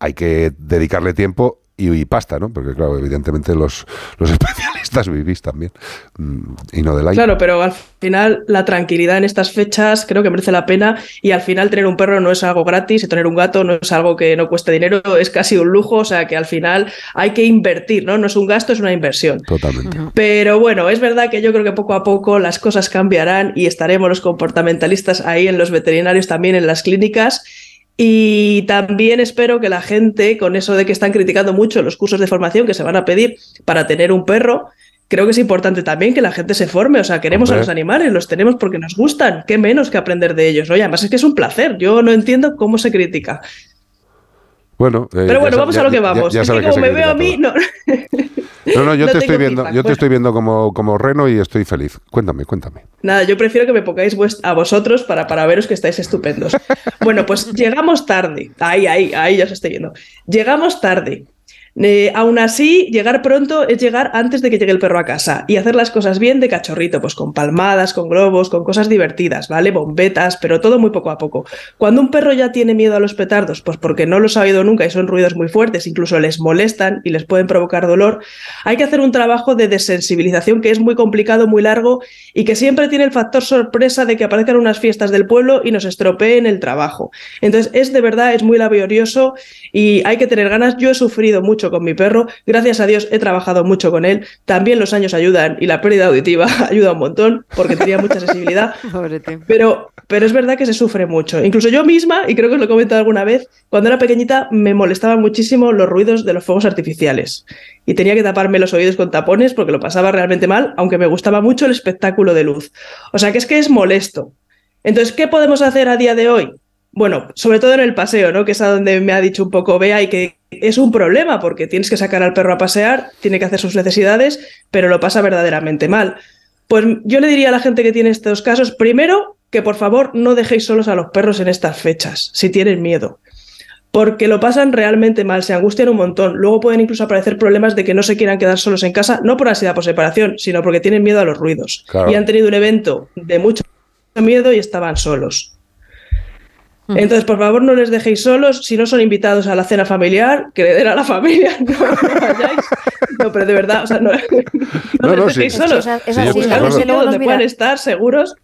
hay que dedicarle tiempo y, y pasta, ¿no? Porque claro, evidentemente los, los especialistas vivís también mm, y no del aire. Claro, pero al final la tranquilidad en estas fechas creo que merece la pena y al final tener un perro no es algo gratis y tener un gato no es algo que no cueste dinero, es casi un lujo, o sea que al final hay que invertir, ¿no? No es un gasto, es una inversión. Totalmente. Pero bueno, es verdad que yo creo que poco a poco las cosas cambiarán y estaremos los comportamentalistas ahí en los veterinarios, también en las clínicas. Y también espero que la gente, con eso de que están criticando mucho los cursos de formación que se van a pedir para tener un perro, creo que es importante también que la gente se forme. O sea, queremos Hombre. a los animales, los tenemos porque nos gustan. Qué menos que aprender de ellos. ¿no? Y además es que es un placer. Yo no entiendo cómo se critica. Bueno, eh, Pero bueno, vamos ya- a lo que vamos. ya es que que como se me veo a mí, no. No, no, yo No te estoy viendo, feedback. yo te Bueno. estoy viendo como, como reno y estoy feliz. Cuéntame, cuéntame. Nada, yo prefiero que me pongáis a vosotros para, para veros que estáis estupendos. Bueno, pues llegamos tarde. Ahí, ahí, ahí ya os estoy viendo. Llegamos tarde. Eh, aún así, llegar pronto es llegar antes de que llegue el perro a casa y hacer las cosas bien de cachorrito, pues con palmadas, con globos, con cosas divertidas, ¿vale? Bombetas, pero todo muy poco a poco. Cuando un perro ya tiene miedo a los petardos, pues porque no los ha oído nunca y son ruidos muy fuertes, incluso les molestan y les pueden provocar dolor, hay que hacer un trabajo de desensibilización que es muy complicado, muy largo y que siempre tiene el factor sorpresa de que aparezcan unas fiestas del pueblo y nos estropeen el trabajo. Entonces, es de verdad, es muy laborioso y hay que tener ganas. Yo he sufrido mucho con mi perro, gracias a Dios he trabajado mucho con él. También los años ayudan y la pérdida auditiva ayuda un montón porque tenía mucha sensibilidad. Pero, pero es verdad que se sufre mucho. Incluso yo misma, y creo que os lo he comentado alguna vez, cuando era pequeñita me molestaban muchísimo los ruidos de los fuegos artificiales. Y tenía que taparme los oídos con tapones porque lo pasaba realmente mal, aunque me gustaba mucho el espectáculo de luz. O sea que es que es molesto. Entonces, ¿qué podemos hacer a día de hoy? Bueno, sobre todo en el paseo, ¿no? Que es a donde me ha dicho un poco Bea y que es un problema porque tienes que sacar al perro a pasear, tiene que hacer sus necesidades, pero lo pasa verdaderamente mal. Pues yo le diría a la gente que tiene estos casos, primero, que por favor no dejéis solos a los perros en estas fechas, si tienen miedo. Porque lo pasan realmente mal, se angustian un montón. Luego pueden incluso aparecer problemas de que no se quieran quedar solos en casa, no por ansiedad por separación, sino porque tienen miedo a los ruidos. Claro. Y han tenido un evento de mucho miedo y estaban solos. Entonces, por favor, no les dejéis solos. Si no son invitados a la cena familiar, que le den a la familia. No, no vayáis. No, pero de verdad, o sea, no, no No, les sí. dejéis solos. Es- así, donde mira- puedan estar seguros.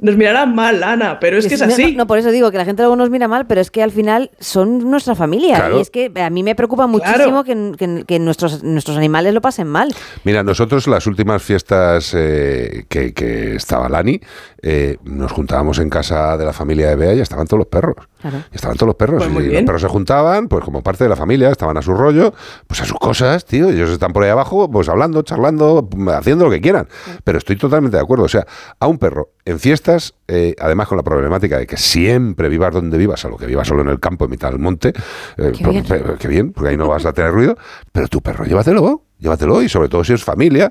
Nos mirarán mal, Ana, pero es que es así. No, por eso digo que la gente luego nos mira mal, pero es que al final son nuestra familia. Claro. Y es que a mí me preocupa muchísimo que, que- que nuestros, nuestros animales lo pasen mal. Mira, nosotros las últimas fiestas eh, que, que estaba Lani, eh, nos juntábamos en casa de la familia de Bea y estaban todos los perros. Claro. Y estaban todos los perros. Pues y los perros se juntaban, pues como parte de la familia, estaban a su rollo, pues a sus cosas, tío. Ellos están por ahí abajo, pues hablando, charlando, haciendo lo que quieran. Pero estoy totalmente de acuerdo. O sea, a un perro en fiestas, eh, además con la problemática de que siempre vivas donde vivas, a lo que vivas solo en el campo, en mitad del monte, eh, Qué bien. qué bien, porque ahí no vas a tener ruido. Pero tu perro, llévatelo. Llévatelo y sobre todo si es familia,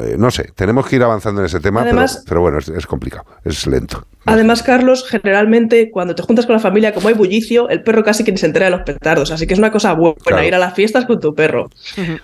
eh, no sé, tenemos que ir avanzando en ese tema, pero- Además- pero, bueno, es, es complicado, es lento. Además, Carlos, generalmente cuando te juntas con la familia, como hay bullicio, el perro casi que ni se entera de los petardos. Así que es una cosa buena Claro. ir a las fiestas con tu perro.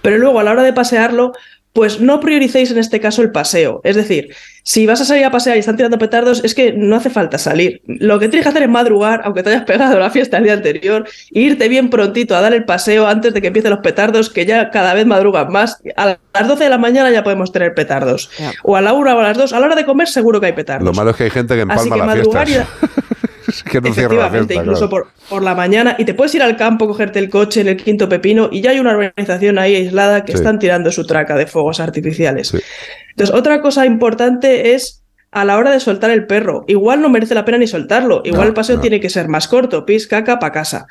Pero luego, a la hora de pasearlo, pues no prioricéis en este caso el paseo. Es decir, si vas a salir a pasear y están tirando petardos, es que no hace falta salir. Lo que tienes que hacer es madrugar, aunque te hayas pegado la fiesta el día anterior, e irte bien prontito a dar el paseo antes de que empiecen los petardos, que ya cada vez madrugan más. A las 12 de la mañana ya podemos tener petardos. O a la 1 o a las 2. A la hora de comer seguro que hay petardos. Lo malo es que hay gente que Así empalma que las madrugar fiestas. es que no cierra la Efectivamente, fiesta. incluso claro. por, por la mañana. Y te puedes ir al campo, cogerte el coche en el quinto pepino y ya hay una organización ahí aislada que Sí. están tirando su traca de fuegos artificiales. Entonces, otra cosa importante es a la hora de soltar el perro. Igual no merece la pena ni soltarlo. Igual No, el paseo no. tiene que ser más corto, pis, caca, pa' casa.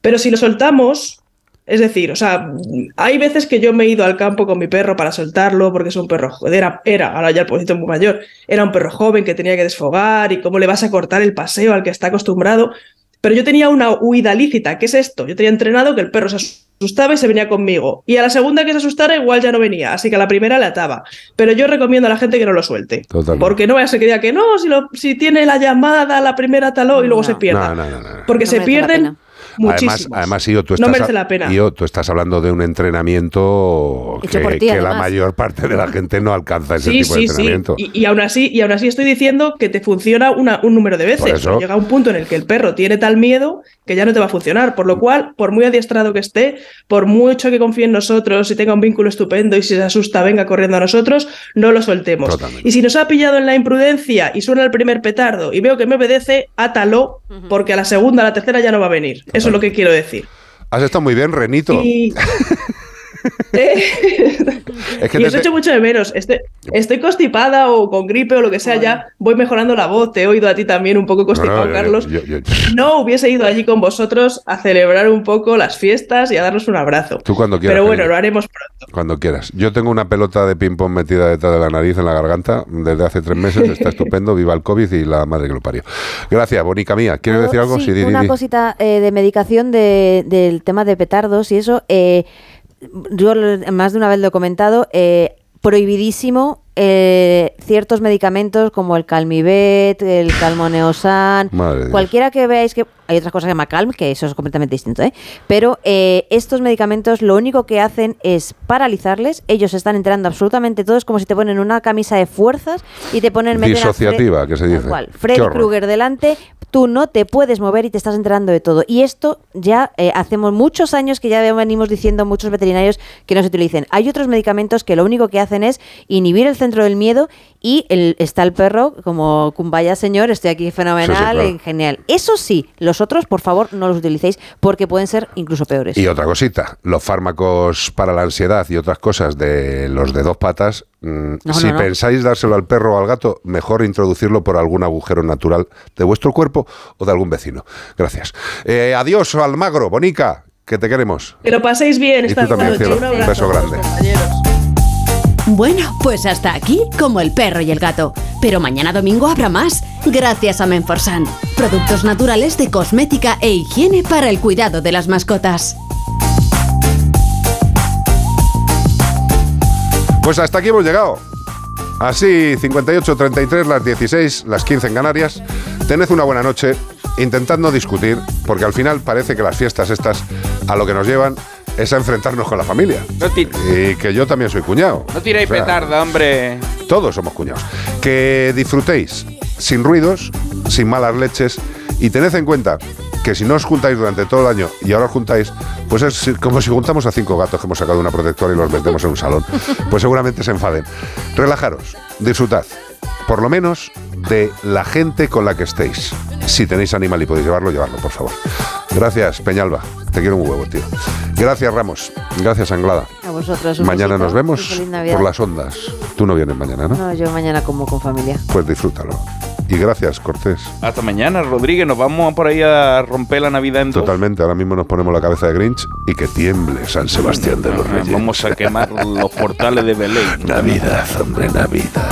Pero si lo soltamos, es decir, o sea, hay veces que yo me he ido al campo con mi perro para soltarlo porque es un perro, joder, era, era ahora ya el pobrecito es muy mayor, era un perro joven que tenía que desfogar y cómo le vas a cortar el paseo al que está acostumbrado. Pero yo tenía una huida lícita, ¿qué es esto? Yo tenía entrenado que el perro se asustaba y se venía conmigo. Y a la segunda que se asustara igual ya no venía, así que a la primera le ataba. Pero yo recomiendo a la gente que no lo suelte. Totalmente. Porque no vaya a ser que diga que no, si, lo, si tiene la llamada, la primera taló y luego se pierda. No, no, no, no. Porque No se pierden Además, muchísimos. además Io, tú No estás, merece la pena. Io, tú estás hablando de un entrenamiento Hecho que, por ti, que la además. mayor parte de la gente no alcanza ese Sí, tipo de sí, sí. entrenamiento. Y, y aún así, y aún así estoy diciendo que te funciona una- un número de veces. eso. Llega un punto en el que el perro tiene tal miedo que ya no te va a funcionar. Por lo cual, por muy adiestrado que esté, por mucho que confíe en nosotros y tenga un vínculo estupendo y si se asusta venga corriendo a nosotros, no lo soltemos. Totalmente. Y si nos ha pillado en la imprudencia y suena el primer petardo y veo que me obedece, átalo, porque a la segunda, a la tercera ya no va a venir. Eso es lo que quiero decir. Has estado muy bien, Renito. Y... Es que y te- os echo mucho de menos. Estoy, estoy constipada o con gripe o lo que sea, ya voy mejorando la voz. Te he oído a ti también un poco constipado, No, no, yo- Carlos. yo- yo- No hubiese ido allí con vosotros a celebrar un poco las fiestas y a darnos un abrazo. Tú cuando quieras. Pero bueno, querido. lo haremos pronto. Cuando quieras. Yo tengo una pelota de ping-pong metida detrás de la nariz en la garganta desde hace tres meses. Está estupendo. Viva el COVID y la madre que lo parió. Gracias, Bonica mía. ¿Quieres decir algo? Sí, di, di, una di. cosita eh, de medicación de- del tema de petardos y eso. eh, yo más de una vez lo he comentado. eh, prohibidísimo eh, ciertos medicamentos como el Calmivet, el Calmoneosan, cualquiera que veáis que Hay otras cosas que se llama Calm, que eso es completamente distinto, ¿eh? Pero eh, estos medicamentos lo único que hacen es paralizarles. Ellos se están enterando absolutamente todo. Es como si te ponen una camisa de fuerzas y te ponen... Disociativa, que se dice. Cual. Freddy. Krueger delante, tú no te puedes mover y te estás enterando de todo. Y esto ya eh, hacemos muchos años que ya venimos diciendo muchos veterinarios que no se utilicen. Hay otros medicamentos que lo único que hacen es inhibir el centro del miedo y el, está el perro como vaya señor, estoy aquí fenomenal, Sí, sí, claro. eh, genial. Eso sí, los otros, por favor, no los utilicéis porque pueden ser incluso peores. Y otra cosita, los fármacos para la ansiedad y otras cosas de los de dos patas, mm, No, si no, no. pensáis dárselo al perro o al gato, mejor introducirlo por algún agujero natural de vuestro cuerpo o de algún vecino. Gracias. Eh, adiós, Almagro, Bonica, que te queremos. Que lo paséis bien Y esta tú también, noche. cielo. Un Un beso grande. compañeros. Bueno, pues hasta aquí, como el perro y el gato. Pero mañana domingo habrá más, gracias a Menforsan. Productos naturales de cosmética e higiene para el cuidado de las mascotas. Pues hasta aquí hemos llegado. Así, 58, 33, las 16, las 15 en Canarias. Tened una buena noche. Intentad no discutir, porque al final parece que las fiestas estas a lo que nos llevan es a enfrentarnos con la familia. No, Y que yo también soy cuñado. no tiréis O sea, petarda, hombre. Todos somos cuñados. Que disfrutéis sin ruidos, sin malas leches y tened en cuenta que si no os juntáis durante todo el año y ahora os juntáis, pues es como si juntamos a cinco gatos que hemos sacado de una protectora y los metemos en un salón. Pues seguramente se enfaden. Relajaros, disfrutad, por lo menos de la gente con la que estéis. Si tenéis animal y podéis llevarlo, llevarlo, por favor. Gracias, Peñalba. Te quiero un huevo, tío. Gracias, Ramos. Gracias, Anglada. A vosotros. un Mañana besito nos vemos por las ondas. Tú no vienes mañana, ¿no? No, yo mañana como con familia. Pues disfrútalo. Y gracias, Cortés. Hasta mañana, Rodríguez. Nos vamos por ahí a romper la Navidad en dos. Totalmente, ahora mismo nos ponemos la cabeza de Grinch y que tiemble San Sebastián de los Reyes. Vamos a quemar los portales de Belén. Navidad, hombre, Navidad.